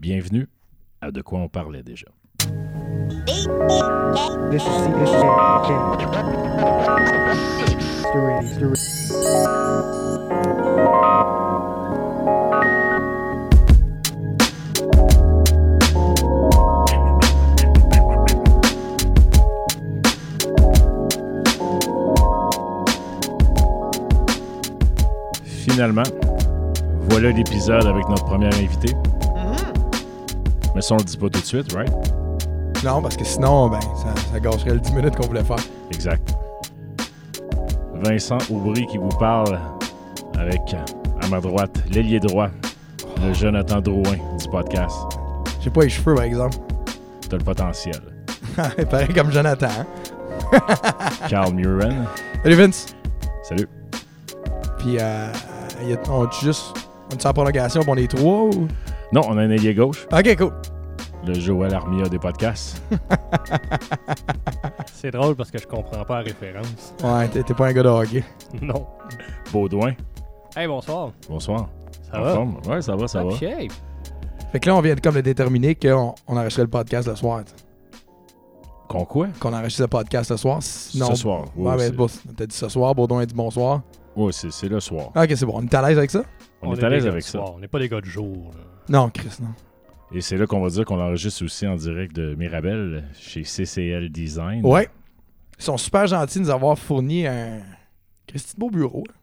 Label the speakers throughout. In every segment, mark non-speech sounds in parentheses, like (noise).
Speaker 1: Bienvenue à De quoi on parlait déjà. Finalement, voilà l'épisode avec notre première invitée. Mais ça, on le dit pas tout de suite, right?
Speaker 2: Non, parce que sinon, ben, ça, ça gâcherait le 10 minutes qu'on voulait faire.
Speaker 1: Exact. Vincent Aubry qui vous parle avec, à ma droite, l'ailier droit, le Jonathan Drouin du podcast.
Speaker 2: J'ai pas les cheveux, par exemple.
Speaker 1: T'as le potentiel. (laughs)
Speaker 2: Pareil comme Jonathan. hein? (laughs)
Speaker 1: Carl Muren.
Speaker 2: Salut Vince.
Speaker 1: Salut.
Speaker 2: Puis, euh, y a- on est juste. On est en prolongation, on est trois ou?
Speaker 1: Non, on a un ailier gauche,
Speaker 2: Ok, cool.
Speaker 1: Le Joël Armia des podcasts. (laughs)
Speaker 3: C'est drôle parce que je comprends pas la référence.
Speaker 2: Ouais, t'es t'es pas un gars de hockey. (laughs)
Speaker 3: Non.
Speaker 1: Baudouin,
Speaker 3: Hey, bonsoir.
Speaker 1: bonsoir.
Speaker 3: Ça
Speaker 1: En
Speaker 3: va?
Speaker 1: forme? Ouais, ça va, ça va.
Speaker 3: Top shape.
Speaker 2: Fait que là, on vient de comme de déterminer qu'on on enregistrait le podcast le soir. t'sais.
Speaker 1: Qu'on quoi?
Speaker 2: Qu'on enregistrait le podcast le soir. Sinon,
Speaker 1: Ce soir.
Speaker 2: Ouais,
Speaker 1: Ouais,
Speaker 2: mais
Speaker 1: c'est-
Speaker 2: bon, t'as dit ce soir, Baudon a dit bonsoir.
Speaker 1: ouais, c'est c'est le soir.
Speaker 2: Ok, c'est bon. On est à l'aise avec ça?
Speaker 1: On, est
Speaker 3: des
Speaker 1: à l'aise
Speaker 3: gars
Speaker 1: avec ça.
Speaker 3: soir, On n'est pas des gars de jour. là.
Speaker 2: Non, Chris, non.
Speaker 1: Et c'est là qu'on va dire qu'on enregistre aussi en direct de Mirabel chez CCL Design.
Speaker 2: Ouais. Ils sont super gentils de nous avoir fourni un. Christy beau bureau. là.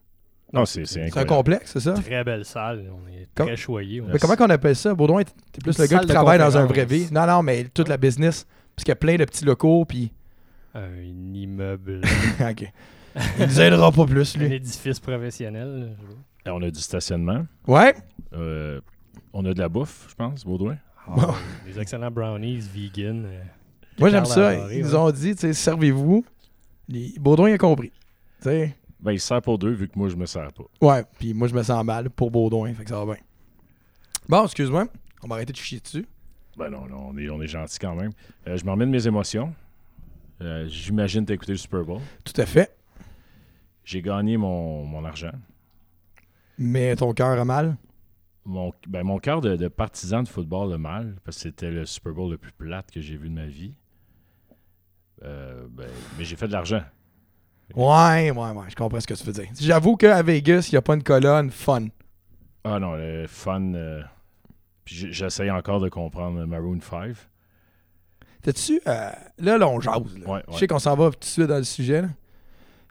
Speaker 1: Non, c'est c'est
Speaker 2: C'est un
Speaker 1: incroyable.
Speaker 2: complexe, c'est ça?
Speaker 3: Très belle salle. On est
Speaker 2: Com-
Speaker 3: très choyés.
Speaker 2: Mais comment qu'on appelle ça? Baudouin, t'es plus
Speaker 3: Une
Speaker 2: le gars qui travaille dans un vrai vie. Non, non, mais toute la business. Parce qu'il y a plein de petits locaux, puis.
Speaker 3: Un immeuble. (laughs)
Speaker 2: ok. Il nous aidera pas plus,
Speaker 3: un
Speaker 2: lui.
Speaker 3: édifice professionnel. là, je veux.
Speaker 1: Et On a du stationnement.
Speaker 2: Ouais.
Speaker 1: Euh, on a de la bouffe, je pense, Baudouin.
Speaker 3: Ah, Des excellents brownies vegan. euh,
Speaker 2: Moi, j'aime ça. Ils nous
Speaker 3: ouais.
Speaker 2: ont dit, tu sais, servez-vous. Baudouin, il a compris. Tu sais.
Speaker 1: Ben, il sert pour deux, vu que moi, je me sers pas.
Speaker 2: Ouais, puis moi, je me sens mal pour Baudouin, fait que ça va bien. Bon, excuse-moi. On va arrêter de chier dessus.
Speaker 1: Ben non, non, on est, on est gentil quand même. Euh, je m'en remets de mes émotions. Euh, J'imagine t'as écouté le Super Bowl.
Speaker 2: Tout à fait.
Speaker 1: J'ai gagné mon, mon argent.
Speaker 2: Mais ton cœur a mal?
Speaker 1: Mon, ben, mon cœur de, de partisan de football a mal, parce que c'était le Super Bowl le plus plate que j'ai vu de ma vie. Euh, ben, mais j'ai fait de l'argent.
Speaker 2: Ouais, ouais, ouais, je comprends ce que tu veux dire. J'avoue qu'à Vegas, il n'y a pas une colonne fun.
Speaker 1: Ah non, le fun. euh, j'essaye encore de comprendre Maroon 5.
Speaker 2: T'as-tu. euh, là, là, on jase. là.
Speaker 1: Ouais,
Speaker 2: Je sais qu'on s'en va tout de suite dans le sujet.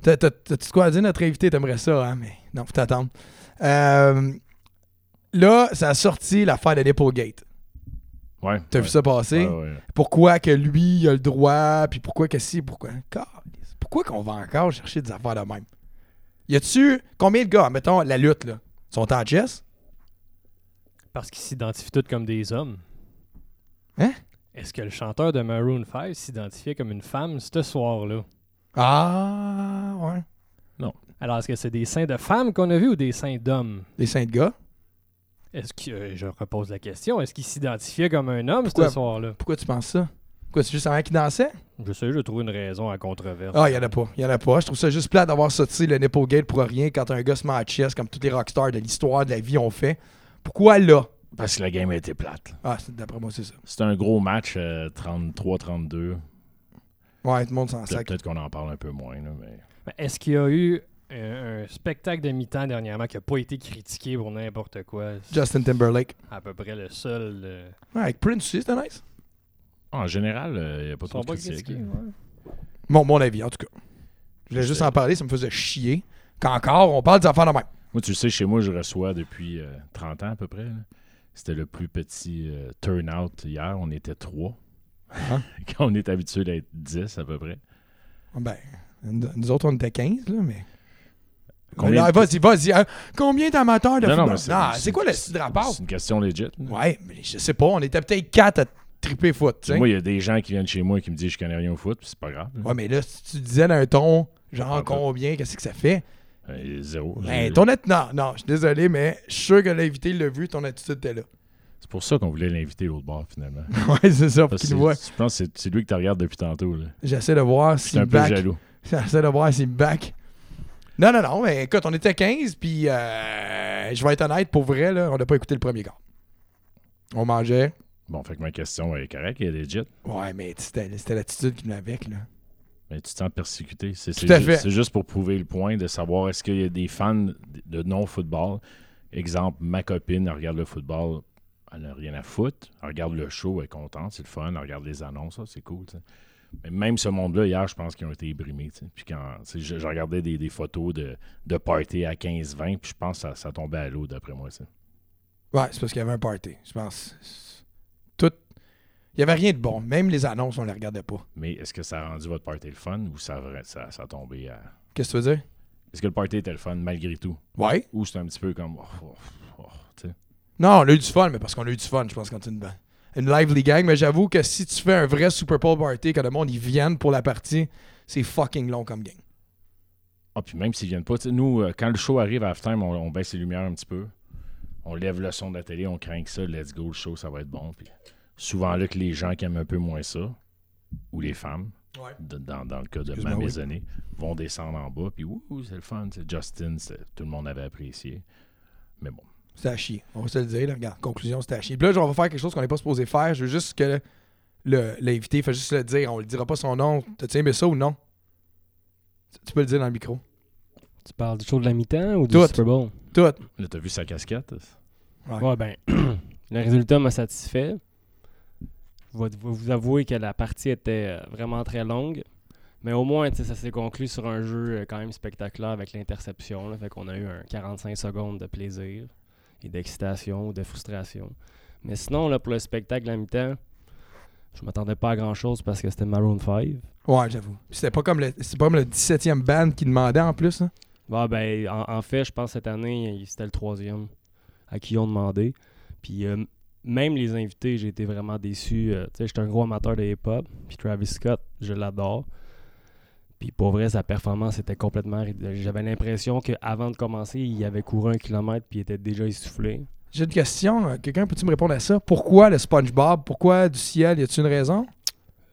Speaker 2: T'as-tu quoi à dire? Notre invité, t'aimerais ça, hein? Mais non, faut t'attendre. Euh, là, ça a sorti l'affaire de Nipplegate.
Speaker 1: Ouais.
Speaker 2: T'as
Speaker 1: ouais.
Speaker 2: vu ça passer?
Speaker 1: Ouais, ouais.
Speaker 2: Pourquoi que lui, il a le droit, puis pourquoi que si, pourquoi? Calisse. Pourquoi qu'on va encore chercher des affaires de même? Y a-tu. Combien de gars, mettons, la lutte, là, sont en chess?
Speaker 3: Parce qu'ils s'identifient tous comme des hommes.
Speaker 2: Hein?
Speaker 3: Est-ce que le chanteur de Maroon 5 s'identifiait comme une femme ce soir-là?
Speaker 2: Ah, ouais.
Speaker 3: Alors, est-ce que c'est des seins de femmes qu'on a vus ou des seins d'hommes?
Speaker 2: Les cinq gars?
Speaker 3: Est-ce que, euh, je repose la question, est-ce qu'il s'identifiait comme un homme
Speaker 2: Pourquoi?
Speaker 3: ce soir-là?
Speaker 2: Pourquoi tu penses ça? Pourquoi c'est juste un mec qui dansait?
Speaker 3: Je sais, je trouve une raison à controverse.
Speaker 2: Ah, il y en a pas. Il y en a pas. Je trouve ça juste plate d'avoir sorti le Nipplegate pour rien quand un gars se met chess comme tous les rockstars de l'histoire de la vie ont fait. Pourquoi là?
Speaker 1: Parce que la game a été plate.
Speaker 2: Ah, c'est- d'après moi, c'est ça.
Speaker 1: C'était un gros match, euh, 33-32.
Speaker 2: Ouais, tout le monde s'en sac.
Speaker 1: Peut-être qu'on en parle un peu moins, là, mais...
Speaker 3: Mais Est-ce qu'il y a eu un, un spectacle de mi-temps dernièrement qui n'a pas été critiqué pour n'importe quoi?
Speaker 2: Justin Timberlake.
Speaker 3: à peu près le seul. euh,
Speaker 2: Ouais, avec Prince aussi, c'était nice.
Speaker 1: En général, il n'y a pas trop
Speaker 3: sont
Speaker 1: de
Speaker 3: pas
Speaker 1: critiques.
Speaker 3: critiqués, ouais.
Speaker 2: Mon, mon avis, en tout cas. Je voulais juste en parler, ça me faisait chier. Qu'encore, on parle des affaires de même.
Speaker 1: Moi, tu sais, chez moi, je reçois depuis euh, 30 ans à peu près. là. C'était le plus petit euh, turnout hier. On était trois.
Speaker 2: Hein? (laughs)
Speaker 1: Quand on est habitué d'être 10 à peu près.
Speaker 2: Ben, nous nous autres, on était 15, là, mais.
Speaker 1: Combien
Speaker 2: Vas-y, vas-y. hein. Combien d'amateurs de
Speaker 1: Non, non,
Speaker 2: football?
Speaker 1: c'est-
Speaker 2: Non,
Speaker 1: c'est-
Speaker 2: quoi le style de rapport?
Speaker 1: C'est une question légit. là.
Speaker 2: Ouais, mais je sais pas. On était peut-être 4 à triper foot.
Speaker 1: Moi, il y a des gens qui viennent chez moi qui me disent je connais rien au foot, puis c'est pas grave.
Speaker 2: Ouais, mais là, si tu disais d'un ton, genre
Speaker 1: Ah, bah.
Speaker 2: combien, qu'est-ce que ça fait?
Speaker 1: Euh, zéro.
Speaker 2: Ben,
Speaker 1: J'ai-
Speaker 2: ton attitude. Non, non, je suis désolé, mais je suis sûr que l'invité l'a vu, ton attitude était là.
Speaker 1: C'est pour ça qu'on voulait l'inviter l'autre bord, finalement. (laughs)
Speaker 2: ouais, c'est ça, pour
Speaker 1: Parce
Speaker 2: qu'il voit.
Speaker 1: Je pense que c'est- c'est lui que tu regardes depuis tantôt. là.
Speaker 2: J'essaie de voir
Speaker 1: Je suis
Speaker 2: s'il
Speaker 1: un peu
Speaker 2: back.
Speaker 1: jaloux. (laughs)
Speaker 2: J'essaie de voir s'il back. Non, non, non, mais écoute, on était 15, puis euh, je vais être honnête, pour vrai, là, on n'a pas écouté le premier quart. On mangeait.
Speaker 1: Bon, fait que ma question est correcte, elle est legit.
Speaker 2: Ouais, mais c'était c'était l'attitude qui venait avec, là.
Speaker 1: Mais tu te sens persécuté. C'est
Speaker 2: Tout
Speaker 1: c'est
Speaker 2: à
Speaker 1: ju-
Speaker 2: fait.
Speaker 1: c'est juste pour prouver le point de savoir est-ce qu'il y a des fans de non-football? Exemple, ma copine, elle regarde le football, elle n'a rien à foutre. Elle regarde le show, elle est contente, c'est le fun. Elle regarde les annonces, ça, c'est cool. tu sais. Mais même ce monde-là, hier, je pense qu'ils ont été tu sais. Puis quand tu je, je regardais des, des photos de, de party à 15-20, puis je pense que ça, ça tombait à l'eau, d'après moi. ça.
Speaker 2: Ouais, c'est parce qu'il y avait un party. Je pense. Tout. Il n'y avait rien de bon. Même les annonces, on les regardait pas.
Speaker 1: Mais est-ce que ça a rendu votre party le fun ou ça, ça, ça a tombé à.
Speaker 2: Qu'est-ce que tu veux dire?
Speaker 1: Est-ce que le party était le fun malgré tout?
Speaker 2: Ouais.
Speaker 1: Ou c'est un petit peu comme. oh, oh, oh, tu.
Speaker 2: Non, on a eu du fun, mais parce qu'on a eu du fun, je pense, quand c'est une, une lively gang. Mais j'avoue que si tu fais un vrai Super Bowl party, que le monde ils viennent pour la partie, c'est fucking long comme game.
Speaker 1: Ah, puis même s'ils viennent pas, tu sais, nous, euh, quand le show arrive à halftime, on, on baisse les lumières un petit peu. On lève le son de la télé, on craint que ça, let's go, le show, ça va être bon. Puis souvent là que les gens qui aiment un peu moins ça, ou les femmes,
Speaker 2: Ouais.
Speaker 1: de- dans, dans le cas de ma
Speaker 2: oui.
Speaker 1: maisonnée, vont descendre en bas, puis ouh, c'est le fun, c'est Justin, tout le monde avait apprécié. Mais bon,
Speaker 2: C'était à chier. On va se le dire. Là. Regarde, conclusion, c'était à chier. Puis là, on va faire quelque chose qu'on n'est pas supposé faire. Je veux juste que le- l'invité fasse juste le dire. On ne le dira pas son nom. T'as-tu aimé ça ou non? Tu- peux le dire dans le micro.
Speaker 3: Tu parles du show de la mi-temps ou du
Speaker 2: Tout.
Speaker 3: Super Bowl?
Speaker 2: Tout.
Speaker 1: là, t'as vu sa casquette?
Speaker 2: Ouais.
Speaker 3: Ouais, ben, (clears throat) le résultat m'a satisfait. Je vais, vous avouer que la partie était euh, vraiment très longue. Mais au moins, ça s'est conclu sur un jeu euh, quand même spectaculaire avec l'interception. Fait qu'on a eu un 45 secondes de plaisir et d'excitation ou de frustration. Mais sinon, là, pour le spectacle à mi-temps, je m'attendais pas à grand-chose parce que c'était Maroon 5.
Speaker 2: Ouais, j'avoue. C'était pas comme le, pas comme le 17e band qui demandait en plus. hein?
Speaker 3: Bah, ben, en, en fait, je pense que cette année, c'était le troisième à qui ils ont demandé. Puis euh, même les invités, j'ai été vraiment déçu. Euh, tu sais, j'étais un gros amateur de hip-hop. Puis Travis Scott, je l'adore. Puis pour vrai, sa performance était complètement... J'avais l'impression qu'avant de commencer, il avait couru un kilomètre puis il était déjà essoufflé.
Speaker 2: J'ai une question. Euh, Quelqu'un peut-tu me répondre à ça? Pourquoi le SpongeBob? Pourquoi du ciel? Y a-t-il une raison?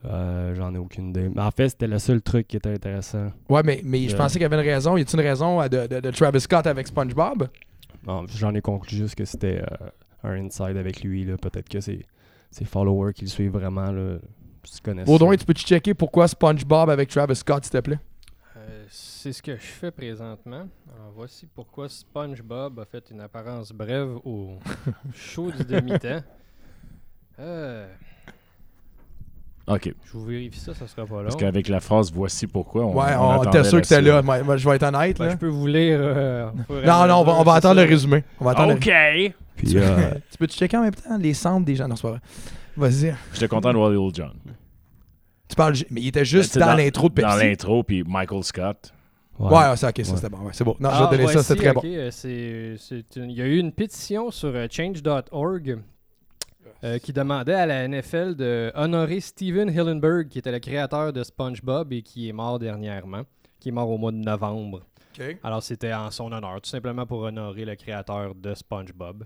Speaker 3: Euh, J'en ai aucune idée. En fait, c'était le seul truc qui était intéressant.
Speaker 2: Ouais, mais, mais je
Speaker 3: Euh.
Speaker 2: pensais qu'il y avait une raison. Y a-t-il une raison de, de- de Travis Scott avec SpongeBob?
Speaker 3: Non, J'en ai conclu juste que c'était euh, un inside avec lui. Peut-être que c'est ses followers qui le suivent vraiment. Là, se connaissent.
Speaker 2: Baudouin, tu peux-tu checker pourquoi SpongeBob avec Travis Scott, s'il te plaît?
Speaker 4: Euh, c'est ce que je fais présentement. Alors, voici pourquoi SpongeBob a fait une apparence brève au (laughs) show du demi-temps. Euh,
Speaker 1: OK.
Speaker 4: je vous vérifie ça, ça sera pas long.
Speaker 1: Parce qu'avec la phrase voici pourquoi, on.
Speaker 2: ouais,
Speaker 1: on
Speaker 2: on,
Speaker 1: attendait
Speaker 2: était sûr que c'était là.
Speaker 1: suite.
Speaker 2: Moi, moi, je vais être honnête.
Speaker 4: Ben,
Speaker 2: là.
Speaker 4: je peux vous lire. euh,
Speaker 2: Non, non, on va, on attendre
Speaker 4: ça.
Speaker 2: le résumé. On va attendre le-
Speaker 1: OK!
Speaker 3: Puis, euh, (laughs)
Speaker 2: Tu peux-tu checker en même temps les centres des gens? Non, c'est pas vrai. Vas-y.
Speaker 1: J'étais content de voir Lil John.
Speaker 2: Tu parles, mais il était juste
Speaker 1: Ben,
Speaker 2: dans, l'intro de Pepsi.
Speaker 1: Dans l'intro, puis Michael Scott.
Speaker 2: Ouais, ouais, c'est ok, ça
Speaker 3: Ouais.
Speaker 2: c'était bon. Ouais, c'est bon. Non, je
Speaker 4: Ah,
Speaker 2: vais donner ça, c'était très
Speaker 4: ok,
Speaker 2: bon.
Speaker 4: euh, c'est- c'est une- Il y a eu une pétition sur euh, change.org euh, qui demandait à la NFL de honorer Steven Hillenberg, qui était le créateur de SpongeBob et qui est mort dernièrement, qui est mort au mois de novembre.
Speaker 2: Ok.
Speaker 4: Alors c'était en son honneur, tout simplement pour honorer le créateur de SpongeBob.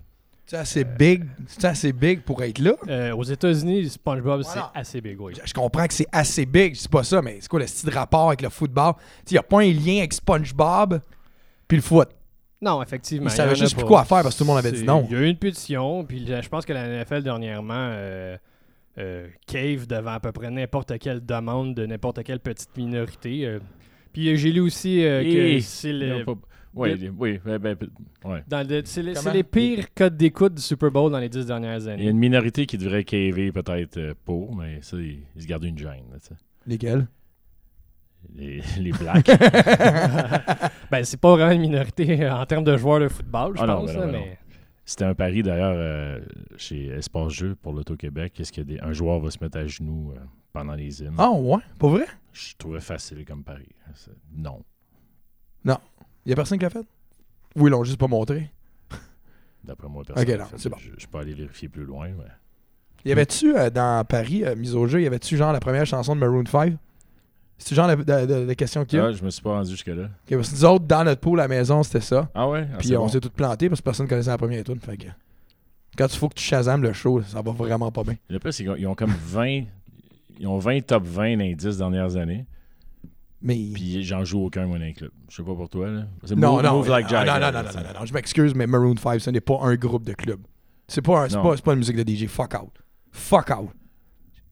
Speaker 2: C'est assez big. C'est assez big pour être là.
Speaker 4: Euh, aux États-Unis, SpongeBob
Speaker 2: Voilà.
Speaker 4: c'est assez big, oui.
Speaker 2: Je, je comprends que c'est assez big, c'est pas ça, mais c'est quoi le style de rapport avec le football? Il n'y a pas un lien avec SpongeBob puis le foot.
Speaker 4: Non, effectivement.
Speaker 2: Il
Speaker 4: y
Speaker 2: savait
Speaker 4: en a
Speaker 2: juste plus quoi faire parce que tout le monde avait dit non.
Speaker 4: Il y a eu une pétition, puis je je pense que la NFL dernièrement euh, euh, cave devant à peu près n'importe quelle demande de n'importe quelle petite minorité. euh. Puis j'ai lu aussi euh, que c'est
Speaker 1: Ils
Speaker 4: le-
Speaker 1: Oui, oui, ben, ben, ouais.
Speaker 4: dans le- c'est le- c'est
Speaker 2: Comment?
Speaker 4: les pires codes d'écoute du Super Bowl dans les dix dernières
Speaker 1: Il y a
Speaker 4: années.
Speaker 1: une minorité qui devrait caver peut-être euh, pour, mais ça, ils, ils se gardent une gêne. là.
Speaker 2: Lesquels?
Speaker 1: Les, (laughs) les blacks. (laughs)
Speaker 4: Ben, c'est pas vraiment une minorité euh, en termes de joueurs de football, je
Speaker 1: Ah non,
Speaker 4: pense,
Speaker 1: ben non,
Speaker 4: là,
Speaker 1: ben non.
Speaker 4: mais
Speaker 1: C'était un pari d'ailleurs euh, chez Espace Jeux pour l'Auto-Québec. Est-ce qu'un joueur va se mettre à genoux euh, pendant les hymnes?
Speaker 2: Ah ouais, pas vrai?
Speaker 1: Je trouvais facile comme pari. C'est- Non.
Speaker 2: Il y a personne qui l'a fait? Oui, ils l'ont juste pas montré?
Speaker 1: D'après moi, personne.
Speaker 2: Ok, non, c'est bon.
Speaker 1: Je, je peux aller vérifier plus loin. Mais...
Speaker 2: Y avait-tu euh, dans Paris, euh, mise au jeu, y avait-tu genre la première chanson de Maroon 5? C'est genre la, la- la- la question qu'il y a?
Speaker 1: Ah, je me suis pas rendu jusque-là.
Speaker 2: Ok, parce que nous autres, dans notre pool à la maison, c'était ça.
Speaker 1: Ah ouais? Ah,
Speaker 2: Puis
Speaker 1: c'est
Speaker 2: on
Speaker 1: bon.
Speaker 2: s'est tous plantés parce que personne connaissait la première tune. Fait que quand il faut que tu chasames le show, ça va vraiment pas bien.
Speaker 1: Le plus, c'est qu'ils ont- ils ont comme 20. Ils ont 20 top 20 dans les 10 dernières années.
Speaker 2: Mais
Speaker 1: Puis j'en joue aucun, moi, dans les clubs. Je sais pas pour toi, là.
Speaker 2: Non,
Speaker 1: move,
Speaker 2: non,
Speaker 1: move like
Speaker 2: non,
Speaker 1: Jagger,
Speaker 2: non, non, non, non,
Speaker 1: sais.
Speaker 2: non, non, je m'excuse, mais Maroon 5, ce n'est pas un groupe de club. C'est pas, un- c'est
Speaker 1: Non.
Speaker 2: pas, pas une musique de DJ. Fuck out. Fuck out.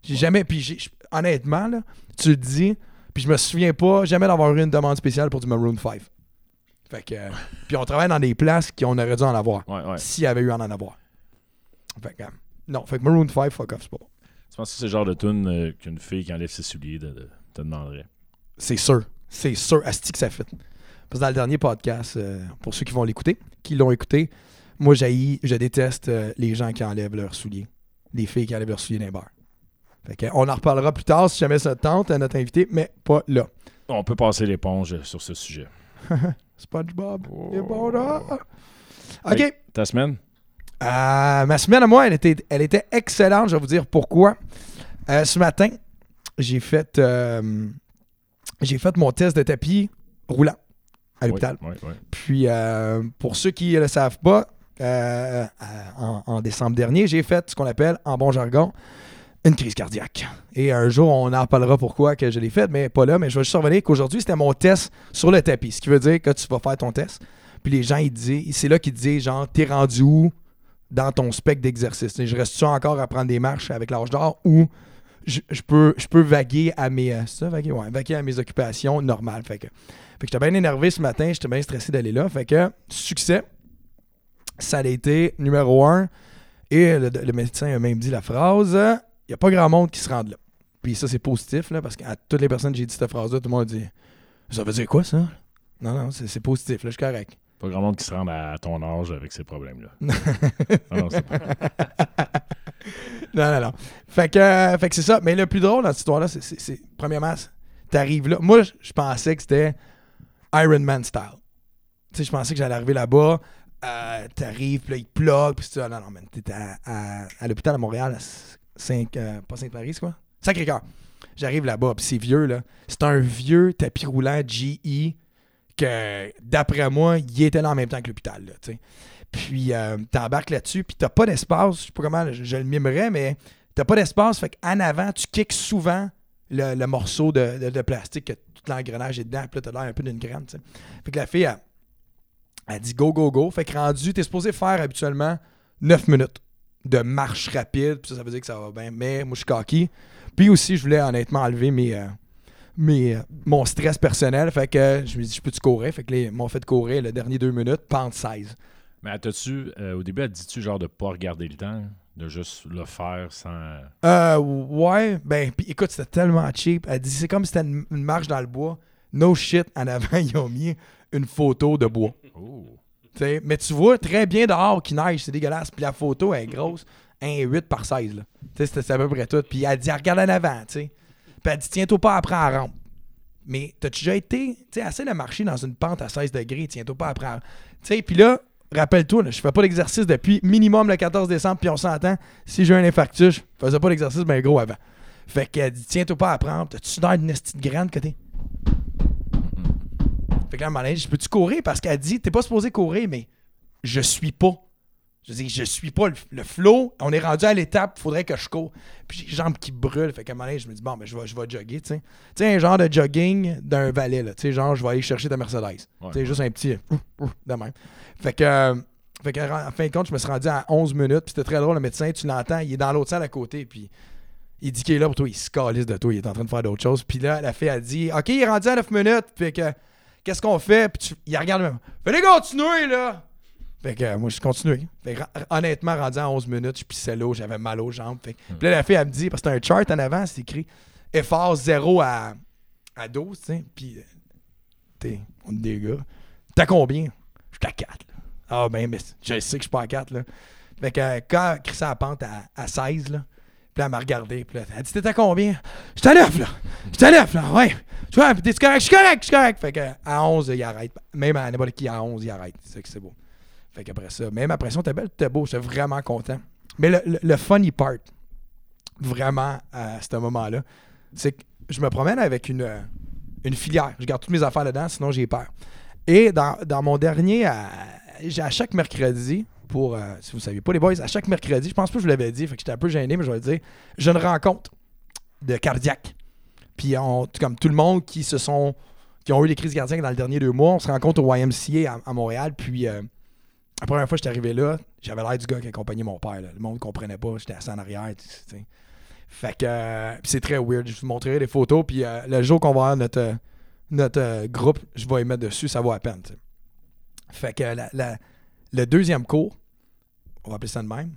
Speaker 2: J'ai jamais. Puis honnêtement, là, tu le dis, puis je me souviens pas jamais d'avoir eu une demande spéciale pour du Maroon 5. Fait que. euh, (laughs) puis on travaille dans des places qu'on aurait dû en avoir.
Speaker 1: Ouais, ouais.
Speaker 2: S'il y avait eu à en avoir. Fait que. euh, non, fait que Maroon 5, fuck off, c'est pas bon.
Speaker 1: Tu penses que c'est le genre de tune euh, qu'une fille qui enlève ses souliers de- de- te demanderait?
Speaker 2: C'est sûr. C'est sûr. Asti que ça fait. Parce que dans le dernier podcast, euh, pour ceux qui vont l'écouter, qui l'ont écouté, moi, j'haïs- je déteste euh, les gens qui enlèvent leurs souliers. Les filles qui enlèvent leurs souliers. Fait que, on en reparlera plus tard si jamais ça te tente à notre invité, mais pas là.
Speaker 1: On peut passer l'éponge sur ce sujet. (laughs)
Speaker 2: SpongeBob.
Speaker 1: Oh.
Speaker 2: il est bon là. OK.
Speaker 1: Hey. Ta semaine?
Speaker 2: Euh, ma semaine à moi, elle était, elle était excellente. Je vais vous dire pourquoi. Euh, ce matin, j'ai fait, euh, j'ai fait mon test de tapis roulant à l'hôpital.
Speaker 1: Oui, oui, oui.
Speaker 2: Puis, euh, pour ceux qui ne le savent pas, euh, euh, en, en décembre dernier, j'ai fait ce qu'on appelle, en bon jargon, une crise cardiaque. Et un jour, on en parlera pourquoi que je l'ai faite, mais pas là. Mais je vais juste surveiller qu'aujourd'hui, c'était mon test sur le tapis. Ce qui veut dire que tu vas faire ton test. Puis les gens, ils disent, c'est là qu'ils disent, genre, t'es rendu où dans ton spectre d'exercice? Je reste-tu encore à prendre des marches avec l'âge d'or ou je, je peux, je peux vaguer à mes. euh, ça, vaguer? Ouais, vaguer à mes occupations normales. Fait que, fait que j'étais bien énervé ce matin, j'étais bien stressé d'aller là. Fait que, succès, ça a été numéro un. Et le, le médecin a même dit la phrase il n'y a pas grand monde qui se rende là. Puis ça, c'est positif, là, parce qu'à toutes les personnes que j'ai dit cette phrase-là, tout le monde a dit Ça veut dire quoi, ça Non, non, c'est positif, là, je suis correct.
Speaker 1: Pas grand monde qui se rend à ton âge avec ces problèmes-là. (laughs) Ah non, c'est pas-
Speaker 2: non, non, non. Fait que, euh, que c'est ça. Mais le plus drôle dans cette histoire-là, c'est- premièrement, t'arrives là. Moi, je- pensais que c'était Iron Man style. Tu sais, je pensais que j'allais arriver là-bas, euh, t'arrives, puis là, ils te plug, puis tu ah, non, non, man, t'es à, à- l'hôpital à Montréal, à Saint, euh, pas quoi? Sacré-Cœur. J'arrive là-bas, puis c'est vieux, là. C'est un vieux tapis roulant GE que, d'après moi, il était là en même temps que l'hôpital, là, tu sais. Puis, euh, t'embarques là-dessus, puis t'as pas d'espace. Je sais pas comment je, le mimerais, mais t'as pas d'espace. Fait qu'en avant, tu kicks souvent le, morceau de, plastique que tout l'engrenage est dedans. Puis là, t'as l'air un peu d'une graine. Fait que la fille, elle, dit go, go, go. Fait que rendu, t'es supposé faire habituellement 9 minutes de marche rapide. Puis ça, ça veut dire que ça va bien. Mais moi, je suis cocky. Puis aussi, je voulais honnêtement enlever euh, euh, mon stress personnel. Fait que je me dis, je peux-tu courir? Fait que là, m'ont fait courir le dernier deux minutes, pente 16.
Speaker 1: Mais t'as-tu, euh, au début, elle dit-tu genre de pas regarder le temps, de juste le faire sans.
Speaker 2: Euh, ouais, ben, pis écoute, c'était tellement cheap. Elle dit, c'est comme si c'était une, une marche dans le bois. No shit, en avant, (laughs) ils ont mis une photo de bois.
Speaker 1: Oh!
Speaker 2: T'sais, mais tu vois très bien dehors qu'il neige, c'est dégueulasse. Puis la photo elle est grosse, un 8 par 16. Là. C'était c'est à peu près tout. Puis elle dit, regarde en avant. T'sais. Puis elle dit, tiens-toi pas après à la rampe. Mais t'as-tu déjà été, tu sais, assez de marcher dans une pente à 16 degrés, tiens-toi pas après. à la- sais, puis là, rappelle-toi, je fais pas l'exercice depuis minimum le 14 décembre, puis on s'entend, si j'ai un infarctus, je faisais pas l'exercice ben gros avant. Fait dit, tiens-toi pas à prendre, t'as-tu l'air d'une petite grande côté? Fait que là, je peux-tu courir? Parce qu'elle dit, t'es pas supposé courir, mais je suis pas. Je dis, je suis pas le, le flow. On est rendu à l'étape, faudrait que je cours. Puis j'ai les jambes qui brûlent. Fait qu'à un moment donné, je me dis, bon, ben, je vais, je vais jogger, tu sais. Tu sais, un genre de jogging d'un valet, là. Tu sais, genre, je vais aller chercher ta Mercedes.
Speaker 1: Ouais,
Speaker 2: tu sais, juste un petit. euh, ouf, ouf, de même. Fait que. euh, fait que, en fin de compte, je me suis rendu à 11 minutes. Puis c'était très drôle, le médecin, tu l'entends, il est dans l'autre salle à côté. Puis il dit qu'il est là pour toi, il se calisse de toi, il est en train de faire d'autres choses. Puis là, la fille a dit Ok, il est rendu à 9 minutes. Puis que, qu'est-ce qu'on fait? Puis tu- il regarde même. Fallait continuer, là. Fait que euh, moi, je continue. Fait que, honnêtement, rendu à 11 minutes, je pissais l'eau, j'avais mal aux jambes. Fait que- Puis là, la fille, elle me dit, parce que c'est un chart en avant, c'est écrit effort 0 à, à 12, tu sais. Puis, euh, t'es, on est des gars. T'as combien? Je suis à 4. là. Ah, ben, mais je sais que je suis pas à 4, là. Fait que euh, quand elle crie sa pente à, à 16, là, puis là, elle m'a regardé, puis là, elle dit T'es à combien? Je suis à 9, là. Je suis à 9, là, ouais. Tu vois, t'es correct, je suis correct, je suis correct. Fait que à 11, il arrête. Même à n'importe qui, à 11, il arrête. C'est ça que c'est beau. Fait qu'après ça, même après ça, t'es belle, t'es beau, j'étais vraiment content. Mais le, le- funny part, vraiment, à ce moment-là, c'est que je me promène avec une, une filière. Je garde toutes mes affaires dedans, sinon j'ai peur. Et dans, dans mon dernier, à, à chaque mercredi, pour, euh, si vous ne saviez pas, les boys, à chaque mercredi, je pense pas que je vous l'avais dit, fait que j'étais un peu gêné, mais je vais le dire, j'ai une rencontre de cardiaque. Puis on, comme tout le monde qui se sont qui ont eu des crises cardiaques dans les derniers deux mois, on se rencontre au YMCA à, à Montréal, puis euh, la première fois que j'étais arrivé là, j'avais l'air du gars qui accompagnait mon père. Le monde ne comprenait pas. J'étais assis en arrière. Fait que euh, c'est très weird. Je vous montrerai des photos. Puis euh, le jour qu'on va avoir notre, euh, notre groupe, je vais y mettre dessus. Ça vaut à peine. Fait que le deuxième cours, on va appeler ça de même,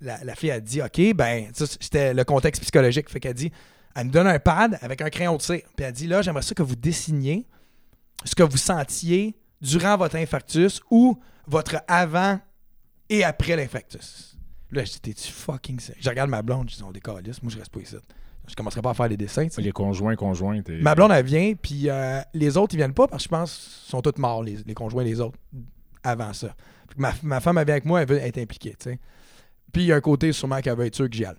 Speaker 2: la, fille a dit OK, ben, c'était le contexte psychologique. Fait qu'elle dit elle nous donne un pad avec un crayon de cire. Puis elle dit là, j'aimerais ça que vous dessiniez ce que vous sentiez durant votre infarctus ou votre avant et après l'infarctus. Là, je dis t'es-tu fucking sérieux? Je regarde ma blonde, je dis on décalisse, moi je reste pas ici. Je commencerai pas à faire des dessins. tu.
Speaker 1: Les conjoints, conjointes. et-
Speaker 2: Ma blonde, elle vient, puis euh, les autres, ils viennent pas parce que je pense qu'ils sont tous morts, les, les conjoints des autres, avant ça. Ma, ma femme, elle vient avec moi, elle veut être impliquée, tu sais. Puis il y a un côté sûrement qu'elle veut être sûre que j'y aille.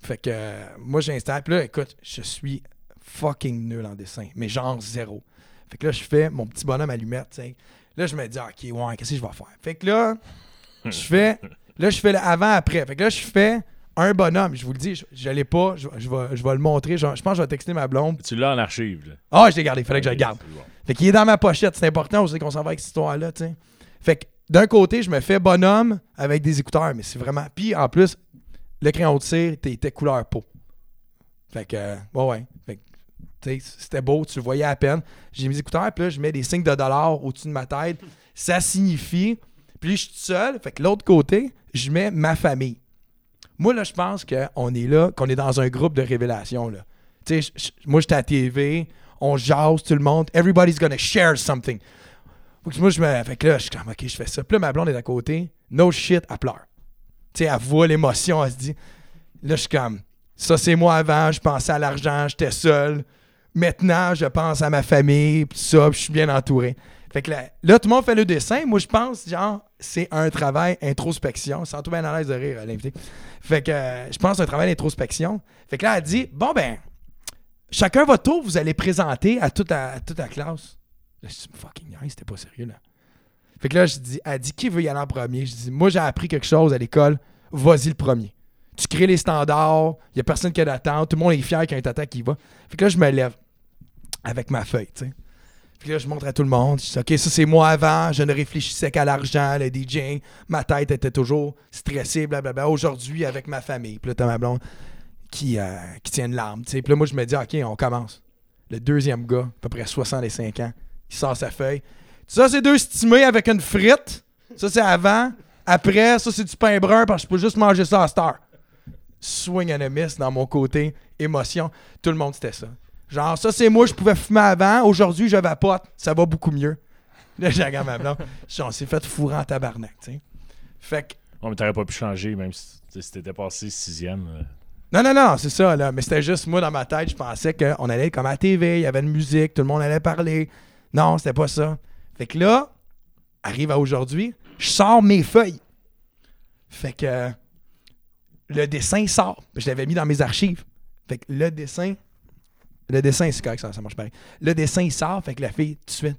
Speaker 2: Fait que euh, moi, j'installe. Puis là, écoute, je suis fucking nul en dessin, mais genre zéro. Fait que là, je fais mon petit bonhomme allumette, tu sais. Là, je me dis, OK, ouais, qu'est-ce que je vais faire? Fait que là, je fais, là, je fais le avant-après. Fait que là, je fais un bonhomme. Je vous le dis, je, je l'ai pas, je, je vais, je vais le montrer. Je, je pense que je vais texter ma blonde.
Speaker 1: Tu l'as en archive. Là.
Speaker 2: Ah, je l'ai gardé, il fallait que je le garde.
Speaker 1: bon.
Speaker 2: Fait qu'il est dans ma pochette, c'est important aussi qu'on s'en va avec cette histoire-là, tu sais. Fait que d'un côté, je me fais bonhomme avec des écouteurs, mais c'est vraiment. Puis en plus, le crayon de cire était couleur peau. Fait que, euh, ouais, ouais. Fait que, tu sais, c'était beau, tu le voyais à peine. J'ai mes écouteurs, puis là, je mets des signes de dollars au-dessus de ma tête. Ça signifie. Puis je suis tout seul. Fait que l'autre côté, je mets ma famille. Moi, là, je pense qu'on est là, qu'on est dans un groupe de révélation, là. Tu sais, je- je- moi, j'étais à TV, on jase, tout le monde. Everybody's gonna share something. Faut que moi, je me. Fait que là, je suis comme, OK, je fais ça. Puis là, ma blonde est à côté. No shit, elle pleure. Tu sais, elle voit l'émotion, elle se dit. Là, je suis comme, ça, c'est moi avant, je pensais à l'argent, j'étais seul. Maintenant, je pense à ma famille, puis ça, je suis bien entouré. Fait que là, là, tout le monde fait le dessin. Moi, je pense, genre, c'est un travail introspection. Sans tout bien à l'aise de rire, l'invité. Fait que euh, je pense un travail d'introspection. Fait que là, elle dit, bon, ben, chacun votre tour, vous allez présenter à toute la, à toute la classe. Là, je dis, fucking nice, c'était pas sérieux, là. Fait que là, je dis, elle dit, qui veut y aller en premier? Je dis, moi, j'ai appris quelque chose à l'école, vas-y le premier. Tu crées les standards, il y a personne qui a tout le monde est fier a un tata qui va. Fait que là, je me lève avec ma feuille, tu sais. Puis là, je montre à tout le monde. Je dis, OK, ça, c'est moi avant. Je ne réfléchissais qu'à l'argent, le DJ. Ma tête était toujours stressée, blablabla. Aujourd'hui, avec ma famille. Puis là, t'as ma blonde qui, euh, qui tient une larme, tu. Puis là, moi, je me dis, OK, on commence. Le deuxième gars, à peu près 65 ans, il sort sa feuille. Ça, c'est deux stimés avec une frite. Ça, c'est avant. Après, ça, c'est du pain brun parce que je peux juste manger ça à Star. Swing and miss dans mon côté émotion. Tout le monde, c'était ça. Genre, ça, c'est moi, je pouvais fumer avant. Aujourd'hui, je vapote. Ça va beaucoup mieux. (laughs) Là, j'ai regardé ma blonde. On s'est fait fourrer en tabarnak, tu sais. Fait que,
Speaker 1: Ouais, mais t'aurais pas pu changer, même si, t'étais passé sixième. euh.
Speaker 2: non, non, non, c'est ça, là. Mais c'était juste, moi, dans ma tête, je pensais qu'on allait être comme à la TV, il y avait une musique, tout le monde allait parler. Non, c'était pas ça. Fait que là, arrive à aujourd'hui, je sors mes feuilles. Fait que euh, le dessin sort. Je l'avais mis dans mes archives. Fait que le dessin, le dessin, c'est correct, ça, ça marche pareil. Le dessin, il sort, fait que la fille, tout de suite,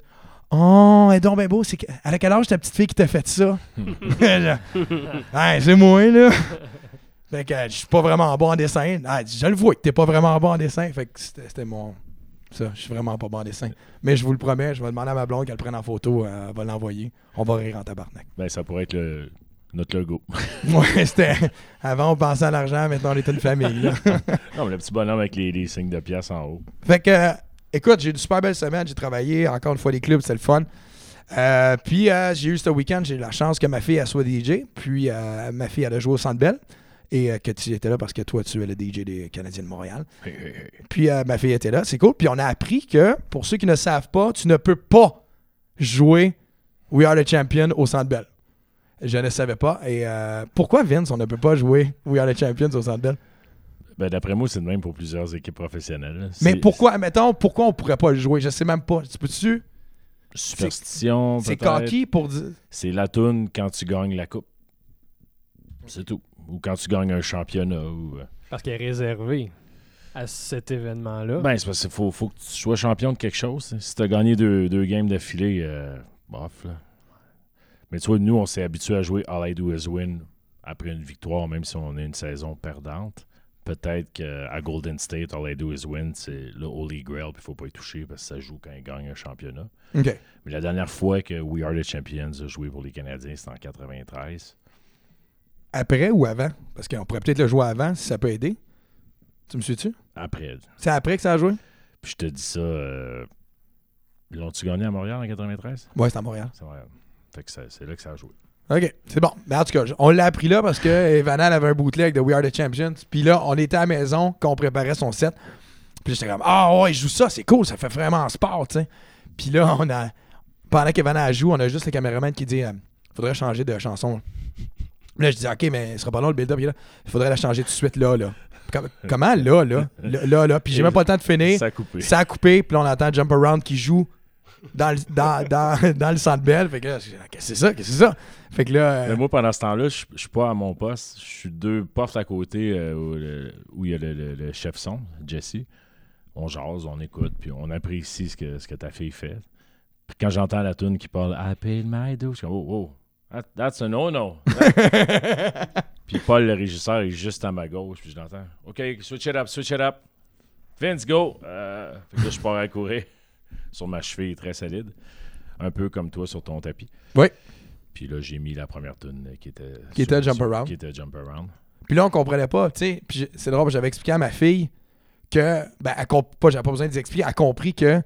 Speaker 2: Oh, elle est donc bien beau. C'est que- à quel âge ta petite fille qui t'a fait ça? (laughs) (laughs) ouais, c'est moi, là. Fait que je suis pas vraiment bon en dessin. Ah, je le vois que t'es pas vraiment bon en dessin. Fait que c'était c'était mon. Ça, je suis vraiment pas bon en dessin. Mais je vous le promets, je vais demander à ma blonde qu'elle le prenne en photo. Elle va l'envoyer. On va rire en tabarnak.
Speaker 1: Ben, ça pourrait être le- notre logo. (laughs)
Speaker 2: Ouais, c'était. Avant, on pensait à l'argent, maintenant, on est une famille. là. (laughs)
Speaker 1: non, mais le petit bonhomme avec les, les signes de pièces en haut.
Speaker 2: Fait que, euh, écoute, j'ai eu une super belle semaine. J'ai travaillé encore une fois les clubs, c'est le fun. Euh, puis euh, j'ai eu ce week-end, j'ai eu la chance que ma fille elle soit DJ. Puis ma fille elle a joué au Centre Bell. Et que tu étais là parce que toi, tu es le DJ des Canadiens de Montréal.
Speaker 1: Hey, hey, hey.
Speaker 2: Puis ma fille était là, c'est cool. Puis on a appris que, pour ceux qui ne savent pas, tu ne peux pas jouer We Are the Champion au Centre Bell. Je ne savais pas. Et euh, pourquoi, Vince, on ne peut pas jouer We Are the Champions au Centre Bell?
Speaker 1: Ben, d'après moi, c'est de même pour plusieurs équipes professionnelles.
Speaker 2: Mais
Speaker 1: C'est-
Speaker 2: pourquoi, mettons, pourquoi on pourrait pas le jouer? Je sais même pas. Tu peux-tu?
Speaker 1: Superstition,
Speaker 2: C'est cocky pour dire.
Speaker 1: C'est la toune quand tu gagnes la coupe. C'est tout. Ou quand tu gagnes un championnat. Ou, euh,
Speaker 4: Parce qu'elle est réservée à cet événement-là.
Speaker 1: Ben, c'est parce qu'il faut, faut que tu sois champion de quelque chose. Si tu as gagné deux, deux games d'affilée, euh, bof. là. Mais tu vois, nous, on s'est habitué à jouer All I Do Is Win après une victoire, même si on a une saison perdante. peut-être qu'à Golden State, all they do is win, c'est le Holy Grail, puis il faut pas y toucher parce que ça joue quand ils gagnent un championnat. Mais la dernière fois que We Are the Champions a joué pour les Canadiens, c'était en 93.
Speaker 2: Après ou avant? Parce qu'on pourrait peut-être le jouer avant si ça peut aider. Tu me suis-tu?
Speaker 1: Après.
Speaker 2: C'est après que ça a joué?
Speaker 1: Puis je te dis ça. euh, L'ont-tu gagné à Montréal en 93?
Speaker 2: Ouais, c'est à Montréal.
Speaker 1: C'est Montréal. Fait que c'est là que ça a joué.
Speaker 2: OK, c'est bon. Mais en tout cas, on l'a appris là parce que (laughs) Evanal avait un bootleg de We Are the Champions. Puis là, on était à la maison quand on préparait son set. Puis j'étais comme Ah ouais, je joue ça, c'est cool, ça fait vraiment sport, tu sais. Puis là, on a. Pendant qu'Evanal joue, on a juste le caméraman qui dit euh, Faudrait changer de chanson. Là, je dis OK, mais ce sera pas long le build-up. Il. Il faudrait la changer tout de suite là, là. Com- comment là, là? Là, là, là. Puis j'ai même pas le temps de finir.
Speaker 1: Ça a coupé.
Speaker 2: Ça a coupé, puis là, on entend Jump Around qui joue dans le, dans, dans, dans le centre belle. Fait que là, je dis, qu'est-ce que c'est ça? Qu'est-ce que c'est ça? Fait que là,
Speaker 1: Mais
Speaker 2: euh,
Speaker 1: moi, pendant ce temps-là, je suis pas à mon poste. Je suis deux portes à côté euh, où, il y a le, le- le chef son, Jesse. On jase, on écoute, puis on apprécie ce que, ce que ta fille fait. Puis quand j'entends la tune qui parle I paid my dues, je suis comme, oh, oh, that- that's a no-no. (laughs) puis Paul, le régisseur, est juste à ma gauche, puis je l'entends. OK, switch it up, switch it up. Vince, go! Euh, fait que là, je pars à courir sur ma cheville très solide. Un peu comme toi sur ton tapis.
Speaker 2: Oui.
Speaker 1: Puis là, j'ai mis la première tune qui était...
Speaker 2: Qui était
Speaker 1: sur-
Speaker 2: Jump Around.
Speaker 1: Qui était Jump Around.
Speaker 2: puis là, on comprenait pas, tu sais. Puis c'est drôle, j'avais expliqué à ma fille que, ben, elle comp- pas, j'avais pas besoin de expliquer, elle a compris que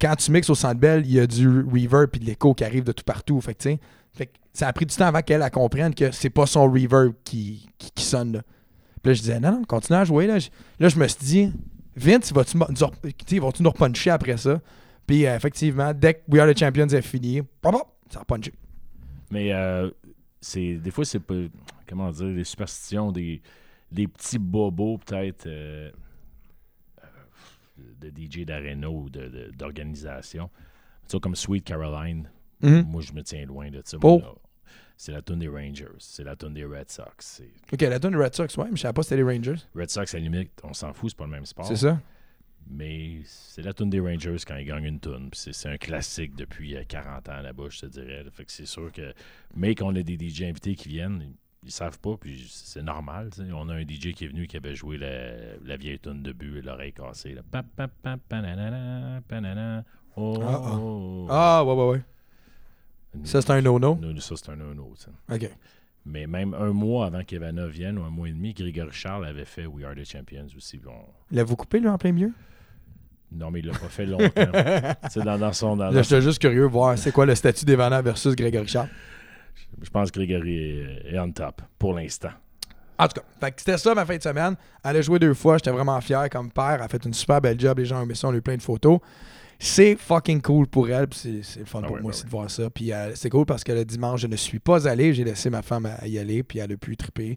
Speaker 2: quand tu mixes au centre belle, il y a du reverb puis de l'écho qui arrive de tout partout. Fait que, tu sais, fait que ça a pris du temps avant qu'elle elle comprenne que c'est pas son reverb qui, qui, qui sonne, là. Puis là, je disais, non, non, continue à jouer, là. Je- Là, je me suis dit, Vince, vas-tu nous nous repuncher après ça? Puis euh, effectivement, dès que We Are the Champions est fini, pop, pop, ça repunché.
Speaker 1: Mais euh, c'est des fois, c'est pas... Comment dire? Des superstitions, des, des petits bobos peut-être euh, de DJ d'arena ou d'organisation. Tu sais, comme Sweet Caroline,
Speaker 2: Mhm.
Speaker 1: moi, je me tiens loin de ça.
Speaker 2: Oh.
Speaker 1: C'est la tune des Rangers, c'est la tune des Red Sox.
Speaker 2: Ok, la donne Red Sox, ouais, mais je savais pas si c'était les Rangers.
Speaker 1: Red Sox, à la limite, on s'en fout, c'est pas le même sport.
Speaker 2: C'est ça?
Speaker 1: Mais c'est la tune des Rangers quand ils gagnent une tune. C'est un classique depuis euh, 40 ans là-bas, je te dirais. Fait que c'est sûr que. Mais qu'on a des DJ invités qui viennent, ils, savent pas, puis c'est normal. On a un DJ qui est venu qui avait joué la, la vieille tune de but et l'oreille cassée. là. Pa, pa, pa, panana, panana, oh,
Speaker 2: Ah, ah.
Speaker 1: oh.
Speaker 2: Ah, ouais, ouais, ouais. Ça, c'est un no-no?
Speaker 1: Ça, c'est un no-no.
Speaker 2: Ok.
Speaker 1: Mais même un mois avant qu'Evana vienne, ou un mois et demi, Grégory Charles avait fait We Are the Champions aussi. Bon,
Speaker 2: L'avez-vous coupé, lui, en plein milieu?
Speaker 1: non, mais il l'a pas fait longtemps. (laughs) c'est dans, dans son. Dans,
Speaker 2: Là, j'étais juste curieux de voir c'est quoi le statut d'Evander versus Grégory Charles.
Speaker 1: Je pense que Grégory est, est on top pour l'instant.
Speaker 2: En tout cas, c'était ça ma fin de semaine. Elle a joué deux fois, j'étais vraiment fier comme père. Elle a fait une super belle job, les gens ont aimé ça, on a eu plein de photos. C'est fucking cool pour elle, c'est le fun
Speaker 1: Ah
Speaker 2: pour
Speaker 1: ouais,
Speaker 2: moi
Speaker 1: ben
Speaker 2: aussi
Speaker 1: ouais.
Speaker 2: de voir ça. Puis euh, c'est cool parce que le dimanche, je ne suis pas allé, j'ai laissé ma femme à y aller, puis elle a pu triper,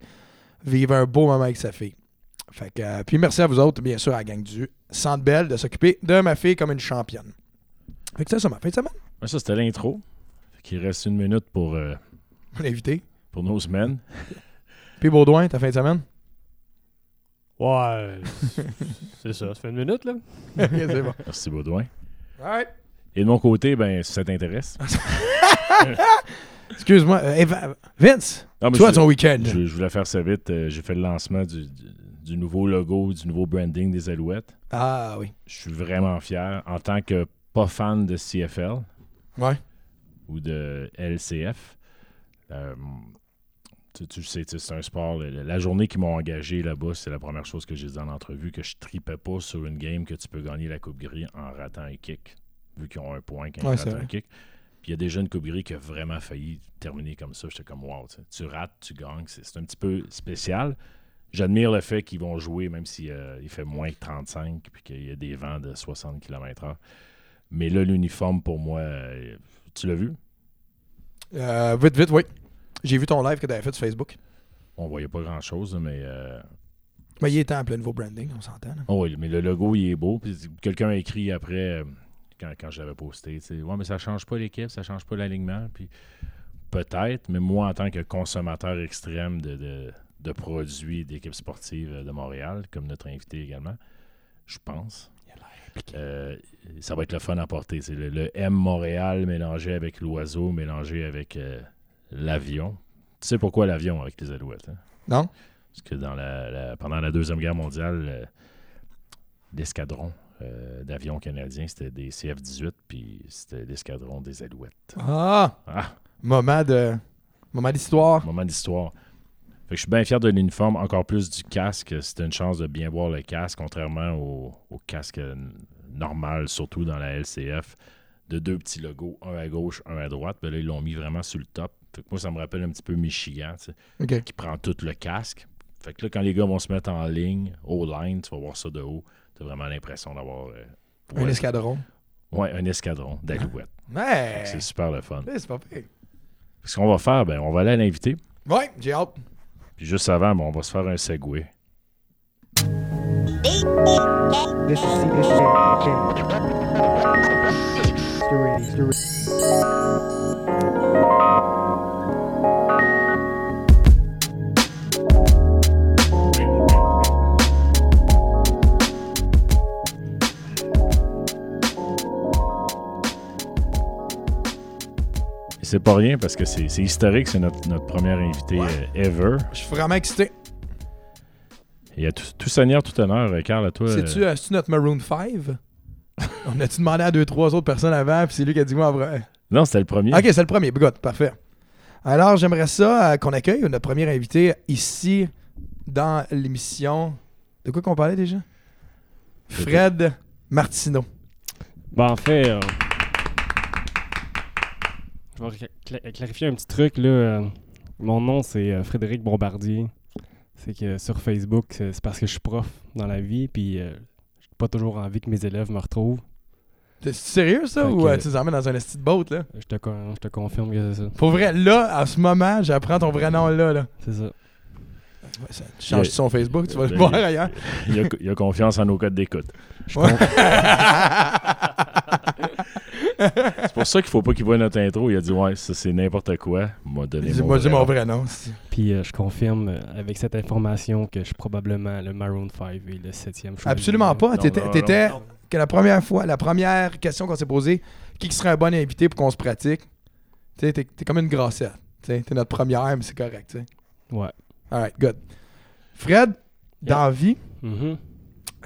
Speaker 2: vivre un beau moment avec sa fille. Fait que, euh, puis merci à vous autres, bien sûr, à la gang du Centre Belle, de s'occuper de ma fille comme une championne. Fait que c'est ça ma fin de semaine.
Speaker 1: Ça, c'était l'intro. Fait qu'il reste une minute pour, euh,
Speaker 2: On est invité.
Speaker 1: pour nos semaines. (laughs)
Speaker 2: Puis Baudouin, ta fin de semaine?
Speaker 4: Ouais. c'est ça. Ça fait une minute, là. (laughs)
Speaker 2: Bon.
Speaker 1: Merci, Baudouin. Et de mon côté, ben, si ça t'intéresse. (laughs)
Speaker 2: Excuse-moi, euh, Vince,
Speaker 1: Non, mais
Speaker 2: toi,
Speaker 1: je,
Speaker 2: ton week-end.
Speaker 1: je, je voulais faire ça vite. Euh, J'ai fait le lancement du, du- du nouveau logo, du nouveau branding des Alouettes.
Speaker 2: Ah oui.
Speaker 1: Je suis vraiment fier. En tant que pas fan de CFL
Speaker 2: Ouais.
Speaker 1: ou de LCF, euh, tu, sais, c'est un sport. La, la journée qu'ils m'ont engagé là-bas, c'est la première chose que j'ai dit dans l'entrevue, que je tripais pas sur une game que tu peux gagner la Coupe Gris en ratant un kick, vu qu'ils ont un point quand ils ratent un kick. Puis il y a déjà une Coupe Gris qui a vraiment failli terminer comme ça. J'étais comme, wow, tu rates, tu gagnes. C'est un petit peu spécial. J'admire le fait qu'ils vont jouer, même s'il il fait moins que 35 puis qu'il y a des vents de 60 km/h. Mais là, l'uniforme, pour moi, euh, tu l'as vu?
Speaker 2: Euh, vite, vite, oui. J'ai vu ton live que tu avais fait sur Facebook.
Speaker 1: On voyait pas grand-chose, mais... euh,
Speaker 2: Mais il est en plein nouveau branding, on s'entend.
Speaker 1: oh oui, mais le logo, il est beau. Quelqu'un a écrit après, euh, quand, quand je l'avais posté, tu sais, ouais, mais ça change pas l'équipe, ça change pas l'alignement. Puis peut-être, mais moi, en tant que consommateur extrême de, de, de produits d'équipes sportives de Montréal, comme notre invité également, je pense. euh, ça va être le fun à porter. C'est le, le M Montréal mélangé avec l'oiseau, mélangé avec euh, l'avion. Tu sais pourquoi l'avion avec les alouettes? hein?
Speaker 2: Non?
Speaker 1: Parce que dans la, la- pendant la Deuxième Guerre mondiale, euh, l'escadron euh, d'avions canadiens, c'était des CF-18, puis c'était l'escadron des Alouettes.
Speaker 2: Ah!
Speaker 1: Ah,
Speaker 2: Moment de. Moment d'histoire.
Speaker 1: moment d'histoire. Fait que je suis bien fier de l'uniforme, encore plus du casque. C'était une chance de bien voir le casque, contrairement au, au casque normal, surtout dans la LCF, de deux petits logos, un à gauche, un à droite. Ben là, ils l'ont mis vraiment sur le top. Fait que moi, ça me rappelle un petit peu Michigan, tu sais,
Speaker 2: OK.
Speaker 1: qui prend tout le casque. Fait que là, quand les gars vont se mettre en ligne, au line, tu vas voir ça de haut. Tu as vraiment l'impression d'avoir euh,
Speaker 2: Un escadron.
Speaker 1: ouais, un escadron d'alouettes.
Speaker 2: Ouais!
Speaker 1: C'est super le fun.
Speaker 2: Ouais, C'est pas pire.
Speaker 1: Ce qu'on va faire, ben, on va aller à l'invité.
Speaker 2: Ouais, j'ai hâte.
Speaker 1: Puis juste avant, ben, on va se faire un segway. C'est pas rien parce que c'est historique, c'est notre, notre première invité
Speaker 2: Ouais.
Speaker 1: euh, ever.
Speaker 2: Je suis vraiment excité.
Speaker 1: Il y a tout, tout seigneur, tout honneur, euh, Carl, à toi.
Speaker 2: C'est-tu
Speaker 1: euh,
Speaker 2: euh, notre Maroon 5? (laughs) On a-tu demandé à deux, trois autres personnes avant, puis c'est lui qui a dit moi en vrai.
Speaker 1: Non, c'était le premier.
Speaker 2: Ok, c'est le premier. Good, parfait. Alors, j'aimerais ça euh, qu'on accueille notre premier invité ici dans l'émission. De quoi qu'on parlait déjà? Fred Martineau.
Speaker 3: Ben, en fait, euh, je vais cla- cla- clarifier un petit truc. Là. euh, mon nom, c'est euh, Frédéric Bombardier. C'est que sur Facebook, c'est c'est parce que je suis prof dans la vie, puis euh, j'ai pas toujours envie que mes élèves me retrouvent.
Speaker 2: T'es sérieux, ça?
Speaker 3: Fait
Speaker 2: ou
Speaker 3: que-
Speaker 2: euh, tu les emmènes dans un esti de boat, là?
Speaker 3: Je te, con- je te confirme que c'est ça.
Speaker 2: Pour vrai, là, à ce moment, j'apprends ton vrai nom, là. là.
Speaker 3: C'est ça.
Speaker 2: Ouais, ça- tu changes son Facebook, tu vas le
Speaker 1: Ben,
Speaker 2: voir
Speaker 1: il-
Speaker 2: ailleurs.
Speaker 1: il, a, il a confiance en nos codes d'écoute.
Speaker 2: Ouais. (laughs)
Speaker 1: C'est pour ça qu'il faut pas qu'il voit notre intro. Il a dit Ouais, ça c'est n'importe quoi. M'a donné mon
Speaker 2: dis mon
Speaker 1: vrai
Speaker 2: nom.
Speaker 3: Puis euh, je confirme euh, avec cette information que je suis probablement le Maroon 5 et le septième choix.
Speaker 2: Absolument pas.
Speaker 1: Non,
Speaker 2: T'étais
Speaker 1: non,
Speaker 2: t'étais-
Speaker 1: non.
Speaker 2: que la première fois, la première question qu'on s'est posée, qui serait un bon invité pour qu'on se pratique? Tu sais, t'es t'es comme une grassette. Tu sais, T'es notre première, mais c'est correct. tu sais.
Speaker 3: Ouais.
Speaker 2: Alright, good. Fred, dans la vie,
Speaker 3: Mhm.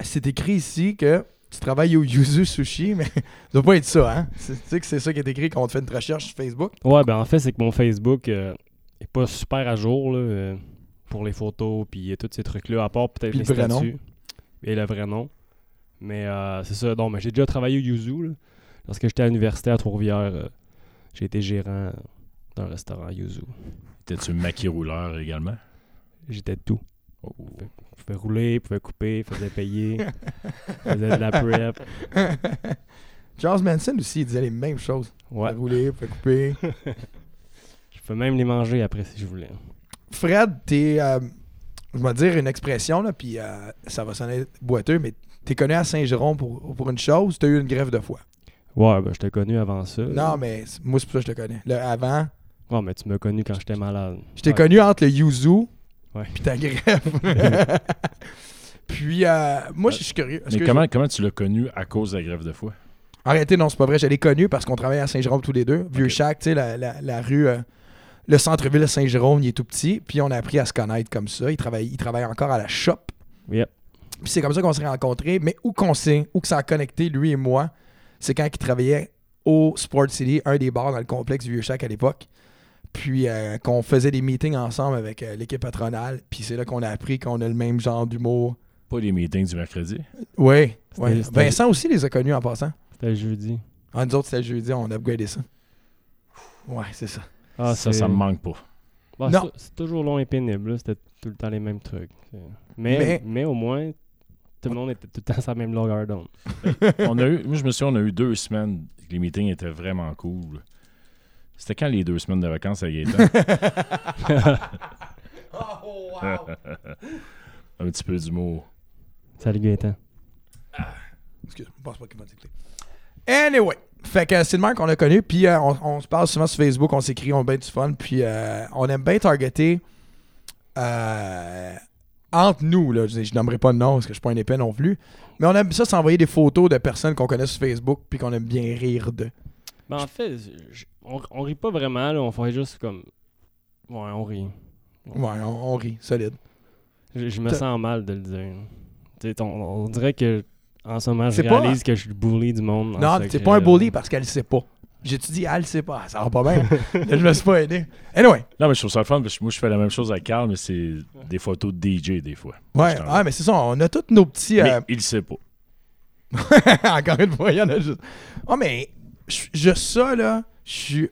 Speaker 2: c'est écrit ici que tu travailles au Yuzu Sushi, mais (laughs) ça doit pas être ça, hein? Tu sais que c'est ça qui est écrit quand on te fait une recherche sur Facebook?
Speaker 3: Ouais, ben en fait, c'est que mon Facebook euh, est pas super à jour là, euh, pour les photos puis euh, tous ces trucs-là, à part peut-être les
Speaker 2: le vrai nom?
Speaker 3: et le vrai nom. Mais euh, c'est ça. Non, mais j'ai déjà travaillé au Yuzu. Là. Lorsque j'étais à l'université à Trois-Rivières, euh, j'ai été gérant d'un restaurant Yuzu.
Speaker 1: T'es-tu maquis rouleur également?
Speaker 3: J'étais tout.
Speaker 1: Oh.
Speaker 3: Je pouvais rouler, je pouvais couper, je faisais payer, je faisais de la prep. (laughs)
Speaker 2: Charles Manson aussi, il disait les mêmes choses.
Speaker 3: Ouais.
Speaker 2: Rouler, fait couper. (laughs)
Speaker 3: Je peux même les manger après si je voulais.
Speaker 2: Fred, t'es. euh, je vais dire une expression, là, puis euh, ça va sonner boiteux, mais t'es connu à Saint-Jérôme pour, pour une chose, t'as eu une grève de foie.
Speaker 3: Ouais, ben je t'ai connu avant ça.
Speaker 2: Non, mais moi, c'est pour ça que je te connais. Le avant,
Speaker 3: Ouais, mais tu m'as connu quand j'étais malade.
Speaker 2: je t'ai
Speaker 3: Ouais.
Speaker 2: connu entre le Yuzu
Speaker 3: Ouais.
Speaker 2: puis ta grève. (laughs) puis, euh, moi, je suis curieux.
Speaker 1: Mais
Speaker 2: que
Speaker 1: comment, comment tu l'as connu à cause de la grève de foie?
Speaker 2: Arrêtez, non, c'est pas vrai. Je l'ai connu parce qu'on travaillait à Saint-Jérôme tous les deux. Vieux. Chac, tu sais, la, la- la rue. euh, le centre-ville de Saint-Jérôme, il est tout petit. Puis on a appris à se connaître comme ça. Il travaille, il travaille encore à la shop.
Speaker 3: Yep.
Speaker 2: Puis c'est comme ça qu'on s'est rencontrés. Mais où qu'on s'est, où que ça a connecté, lui et moi, c'est quand il travaillait au Sport City, un des bars dans le complexe du Vieux Chac à l'époque. Puis euh, qu'on faisait des meetings ensemble avec euh, l'équipe patronale. Puis c'est là qu'on a appris qu'on a le même genre d'humour.
Speaker 1: Pas les meetings du mercredi.
Speaker 2: Oui. Ouais. Vincent aussi les a connus en passant.
Speaker 3: C'était jeudi.
Speaker 2: Ah, nous autres, c'était le jeudi, on a upgradé ça. Ouais, c'est ça.
Speaker 3: Ah,
Speaker 1: ça, ça me manque pas.
Speaker 3: Bah,
Speaker 2: Non.
Speaker 3: c'est- toujours long et pénible. là. C'était tout le temps les mêmes trucs. Mais-
Speaker 2: mais...
Speaker 3: au moins, tout le monde était tout le temps sur la même longueur d'onde. (laughs)
Speaker 1: on a eu, moi, je me souviens, on a eu deux semaines. Les meetings étaient vraiment cool. C'était quand les deux semaines de vacances à Gaétan? (laughs) (laughs)
Speaker 2: Oh, (laughs)
Speaker 1: Un petit peu d'humour.
Speaker 3: Salut Gaëtan.
Speaker 2: Excuse, je pense pas qu'il va t'écouter. Anyway, fait que c'est le même qu'on a connu, puis euh, on, on se parle souvent sur Facebook, on s'écrit, on a bien du fun, puis euh, on aime bien targeter euh, entre nous, là, je, je nommerai pas de nom parce que je suis pas un épais non plus, mais on aime ça s'envoyer des photos de personnes qu'on connaît sur Facebook, puis qu'on aime bien rire de.
Speaker 3: Ben, en fait, je- on, on rit pas vraiment. Là. On fait juste comme. Ouais, on rit.
Speaker 2: Ouais, on, on rit, solide.
Speaker 3: Je, je me
Speaker 2: T'as-
Speaker 3: sens mal de le dire. Tu sais, on, on dirait que en ce moment, je
Speaker 2: C'est pas-
Speaker 3: réalise que je suis bully du monde. en
Speaker 2: Non,
Speaker 3: secret,
Speaker 2: t'es pas un
Speaker 3: là.
Speaker 2: bully parce qu'elle le sait pas. J'ai-tu dit, elle le sait pas. Ça va pas bien. (laughs) Là, je me suis pas aidé. Anyway.
Speaker 1: Non, mais je trouve ça le fun parce que moi, je fais la même chose avec Carl, mais c'est des photos de DJ des fois.
Speaker 2: Ouais,
Speaker 1: Je t'en-
Speaker 2: ah, mais c'est ça. On a tous nos petits.
Speaker 1: Mais
Speaker 2: euh,
Speaker 1: il le sait pas. (laughs)
Speaker 2: Encore une fois, il y en a juste. Oh, mais je, ça, là, je suis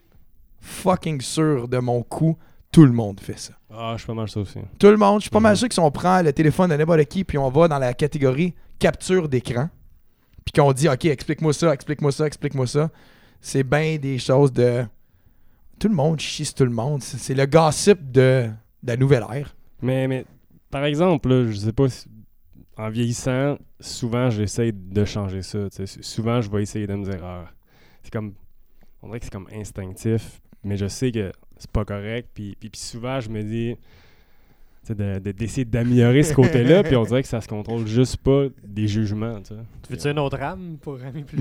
Speaker 2: fucking sûr de mon coup. Tout le monde fait ça.
Speaker 3: Ah, je suis pas mal ça aussi.
Speaker 2: Tout le monde. Je suis pas mal
Speaker 3: Mhm.
Speaker 2: sûr que si on prend le téléphone de n'importe qui puis on va dans la catégorie capture d'écran, puis qu'on dit, OK, explique-moi ça, explique-moi ça, explique-moi ça, c'est bien des choses de. Tout le monde chie sur tout le monde. C'est le gossip de, de la nouvelle ère.
Speaker 3: Mais, mais par exemple, là, je sais pas si- en vieillissant, souvent j'essaie de changer ça. Souvent, je vais essayer de me dire ah, c'est comme on dirait que c'est comme instinctif, mais je sais que c'est pas correct. Puis, puis, puis souvent, je me dis sais, de- de- d'essayer d'améliorer ce côté-là, puis on dirait que ça se contrôle juste pas des jugements. tu
Speaker 4: veux-tu une autre âme pour ramer plus (laughs)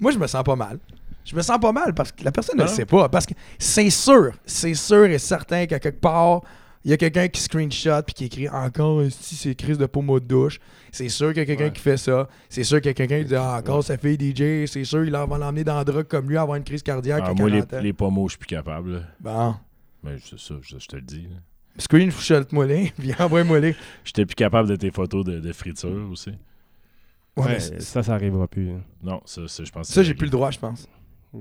Speaker 2: Moi, je me sens pas mal. Je me sens pas mal parce que la personne ne le
Speaker 1: Ah.
Speaker 2: sait pas. Parce que c'est sûr, c'est sûr et certain qu'à quelque part, il y a quelqu'un qui screenshot puis qui écrit encore si c'est crise de pommeau de douche. C'est sûr qu'il y a quelqu'un
Speaker 3: Ouais.
Speaker 2: qui fait ça. C'est sûr qu'il y a quelqu'un qui dit ah, encore sa fille DJ. C'est sûr il va l'emmener dans la drogue comme lui avoir une crise cardiaque
Speaker 1: Ah,
Speaker 2: à
Speaker 1: moi,
Speaker 2: 40
Speaker 1: les, les pommeaux, je suis plus capable. là.
Speaker 2: Bon.
Speaker 1: Mais c'est ça, je, je te le dis. là.
Speaker 2: Screenshot-moi les, puis envoie-moi les.
Speaker 1: J'étais plus capable de tes photos de, de friture aussi.
Speaker 2: Ouais,
Speaker 3: ça, ça arrivera plus. hein.
Speaker 1: Non, ça, ça, je pense que
Speaker 2: ça, j'ai plus le droit, je pense.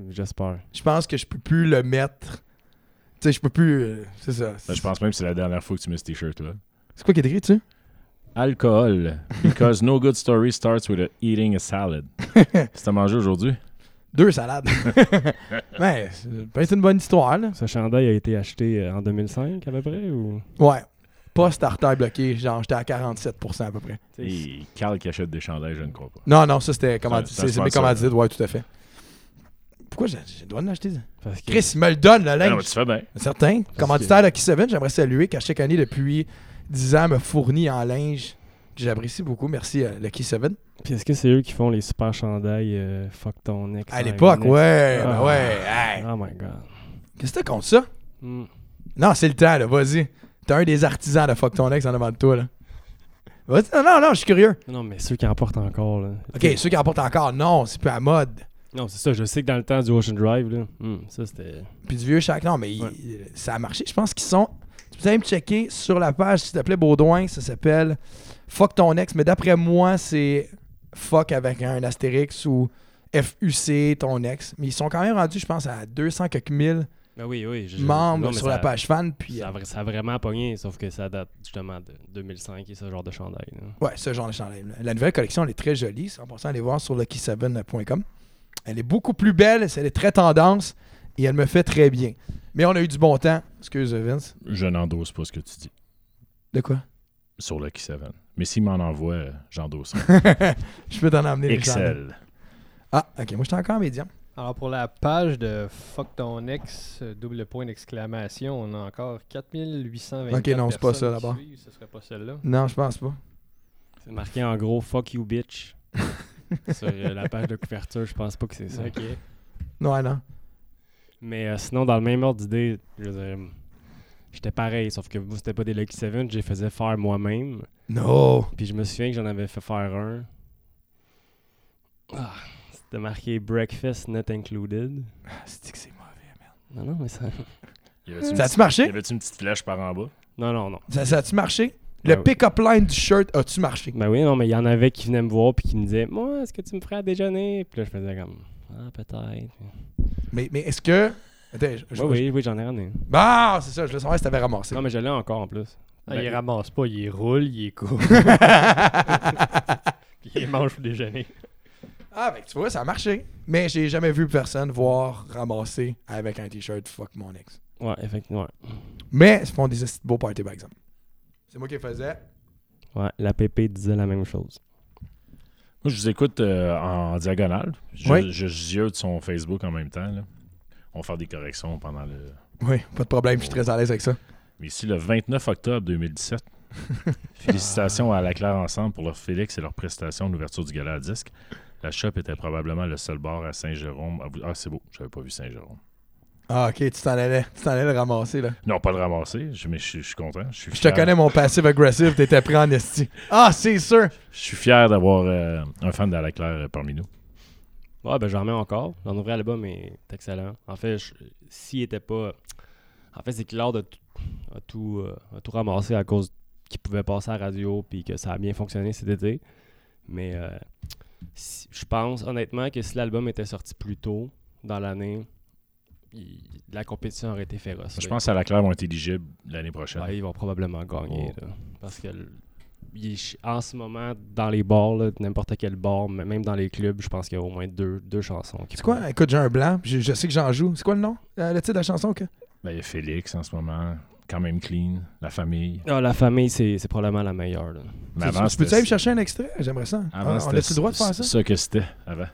Speaker 3: J'espère.
Speaker 2: Je pense que je peux plus le mettre. Tu sais, je peux plus. euh, c'est ça.
Speaker 1: Ben, je pense même que c'est la dernière fois que tu mets ce t-shirt-là.
Speaker 2: C'est quoi qui est écrit, tu sais?
Speaker 1: Alcool. Because no good story starts with a eating a salad. Si t'as mangé aujourd'hui?
Speaker 2: Deux salades. (laughs) ouais, être une bonne histoire, là.
Speaker 3: Ce chandail a été acheté euh, en 2005 à peu près ou?
Speaker 2: Ouais. Pas starter bloqué, genre j'étais à 47% à peu près.
Speaker 1: Et Carl qui achète des chandails, je ne crois pas.
Speaker 2: Non, non, ça c'était commandi-
Speaker 1: C'est un-
Speaker 2: c'est
Speaker 1: c'est un
Speaker 2: c'est mes
Speaker 1: sponsor,
Speaker 2: commandites, ouais, tout à fait. Pourquoi j'ai j'ai le droit de l'acheter? ça?
Speaker 3: Parce que
Speaker 2: Chris, il me le donne, le
Speaker 1: non, mais
Speaker 2: linge.
Speaker 1: tu fais bien.
Speaker 2: Certain. Commanditaire de Key7, j'aimerais saluer qu'à chaque année depuis 10 ans me fournit en linge que j'apprécie beaucoup. Merci à Lucky 7.
Speaker 3: Puis est-ce que c'est eux qui font les super chandails euh, fuck ton ex
Speaker 2: À l'époque, ouais.
Speaker 3: Ah.
Speaker 2: ben ouais. hey.
Speaker 3: Oh my god.
Speaker 2: Qu'est-ce que t'as contre ça?
Speaker 3: Hmm.
Speaker 2: Non, c'est le temps, là. Vas-y. T'es un des artisans de fuck ton ex en avant de toi, là. Vas-y. Non, non, non, je suis curieux.
Speaker 3: Non, mais ceux qui en portent encore là.
Speaker 2: Ok, ceux qui en portent encore, non, c'est plus à mode.
Speaker 3: Non, c'est ça, je sais que dans le temps du Ocean Drive là, hmm, ça c'était
Speaker 2: Puis du vieux chaque. Non, mais il- ça a marché. Je pense qu'ils sont. Tu peux aller me checker sur la page, s'il te plaît, Baudouin. Ça s'appelle Fuck ton ex. Mais d'après moi, c'est Fuck avec un astérix ou FUC ton ex. Mais ils sont quand même rendus, je pense, à 200 quelques mille
Speaker 3: Ben oui, oui, je-
Speaker 2: membres
Speaker 3: non,
Speaker 2: sur la page fan. Puis,
Speaker 3: Ça a, vra- ça a vraiment pogné, sauf que ça date justement de 2005 et ce genre de chandail. là.
Speaker 2: ouais, ce genre de chandail. La nouvelle collection, elle est très jolie. 100% allez voir sur lucky7.com. Elle est beaucoup plus belle. Elle est très tendance. Et elle me fait très bien. Mais on a eu du bon temps. Excuse, Vince.
Speaker 1: Je n'endosse pas ce que tu dis
Speaker 2: De quoi?
Speaker 1: sur Lucky 7. Mais s'il m'en envoie, euh, j'endosse. (laughs)
Speaker 2: Je peux t'en emmener.
Speaker 1: Excel.
Speaker 2: Ah, ok. Moi, j'étais encore médium.
Speaker 4: Alors pour la page de Fuck ton ex, double point d'exclamation, on a encore 4824
Speaker 2: Ok, non, c'est pas ça,
Speaker 4: suivent, Ce serait pas celle-là.
Speaker 2: Non, je pense pas.
Speaker 3: C'est marqué en gros fuck you bitch. (laughs) (laughs) Sur euh, la page de couverture, je pense pas que c'est ça.
Speaker 4: Ok.
Speaker 2: Non, non.
Speaker 3: Mais euh, sinon, dans le même ordre d'idée, je veux dire, j'étais pareil, sauf que vous, c'était pas des Lucky 7, je les faisais faire moi-même.
Speaker 2: Non.
Speaker 3: Puis je me souviens que j'en avais fait faire un. Ah, c'était marqué breakfast not included.
Speaker 2: Ah, C'est que c'est mauvais, merde.
Speaker 3: Non, non, mais ça. (laughs)
Speaker 2: Ça
Speaker 1: petite-
Speaker 2: a-tu marché?
Speaker 1: y avait-tu une petite flèche par en bas?
Speaker 3: Non, non, non.
Speaker 2: Ça, ça a-tu marché? Le
Speaker 3: Ben oui.
Speaker 2: pick-up line du shirt a-tu marché?
Speaker 3: Ben oui, non, mais il y en avait qui venaient me voir puis qui me disaient Moi, est-ce que tu me ferais à déjeuner Puis là, je faisais comme Ah, peut-être.
Speaker 2: Mais, mais est-ce que. Attends, je, je-
Speaker 3: Oui, oui, oui, j'en ai ramené.
Speaker 2: Bah, c'est ça, je voulais savoir si t'avais ramassé.
Speaker 3: Non, mais je l'ai encore en plus.
Speaker 4: Ah,
Speaker 3: Ben,
Speaker 4: il ramasse pas, il roule, il écoute. Puis (laughs) il mange pour déjeuner.
Speaker 2: ah, ben tu vois, ça a marché. Mais j'ai jamais vu personne voir ramasser avec un t-shirt fuck mon ex.
Speaker 3: Ouais, effectivement. Ouais.
Speaker 2: Mais ils font des beaux parties, par exemple. C'est moi qui faisais.
Speaker 3: Ouais, la PP disait la même chose.
Speaker 1: Moi, je vous écoute euh, en diagonale. Je,
Speaker 2: Oui.
Speaker 1: je ziote son Facebook en même temps. là. On va faire des corrections pendant le.
Speaker 2: Oui, pas de problème, je suis très à l'aise avec ça.
Speaker 1: Mais ici, le 29 octobre 2017. (laughs) Félicitations à La Claire Ensemble pour leur Félix et leur prestation d'ouverture du gala à disque. La shop était probablement le seul bar à Saint-Jérôme. vous- Ah, c'est beau, j'avais pas vu Saint-Jérôme.
Speaker 2: Ah, ok, tu t'en allais, tu t'en allais le ramasser, là.
Speaker 1: Non, pas le ramasser, je- mais je, suis- je suis content. Je, suis
Speaker 2: Je te connais, mon passif agressif, t'étais pris en esti. Ah, c'est sûr!
Speaker 1: Je suis fier d'avoir euh, un fan de la Claire euh, parmi nous.
Speaker 3: Ouais, ben j'en remets encore. Leur nouvel album est excellent. En fait, s'il était pas. En fait, c'est que Claude a, tout- a tout, euh, a tout ramassé à cause qu'il pouvait passer à la radio puis que ça a bien fonctionné cet été. Mais euh, si- je pense honnêtement que si l'album était sorti plus tôt dans l'année, il- la compétition aurait été féroce.
Speaker 1: Je
Speaker 3: là.
Speaker 1: pense que la Claire vont être éligibles l'année prochaine.
Speaker 3: Ouais, ils vont probablement gagner.
Speaker 1: Oh.
Speaker 3: là. parce que il en ce moment, dans les bars, n'importe quel bar, m- même dans les clubs, je pense qu'il y a au moins deux, deux chansons.
Speaker 2: C'est quoi? Écoute, j'ai un blanc, je, je sais que j'en joue. C'est quoi le nom? Euh, le titre de la chanson, que?
Speaker 1: Ben, il y a Félix en ce moment, quand même clean, la famille.
Speaker 3: Ah, la famille, c'est c'est probablement la meilleure. là.
Speaker 1: Mais
Speaker 2: Tu-
Speaker 1: avant,
Speaker 2: tu peux-tu aller chercher un extrait? J'aimerais ça.
Speaker 1: avant,
Speaker 2: Ah, on a-tu le droit de faire ça?
Speaker 1: Ça que c'était avant.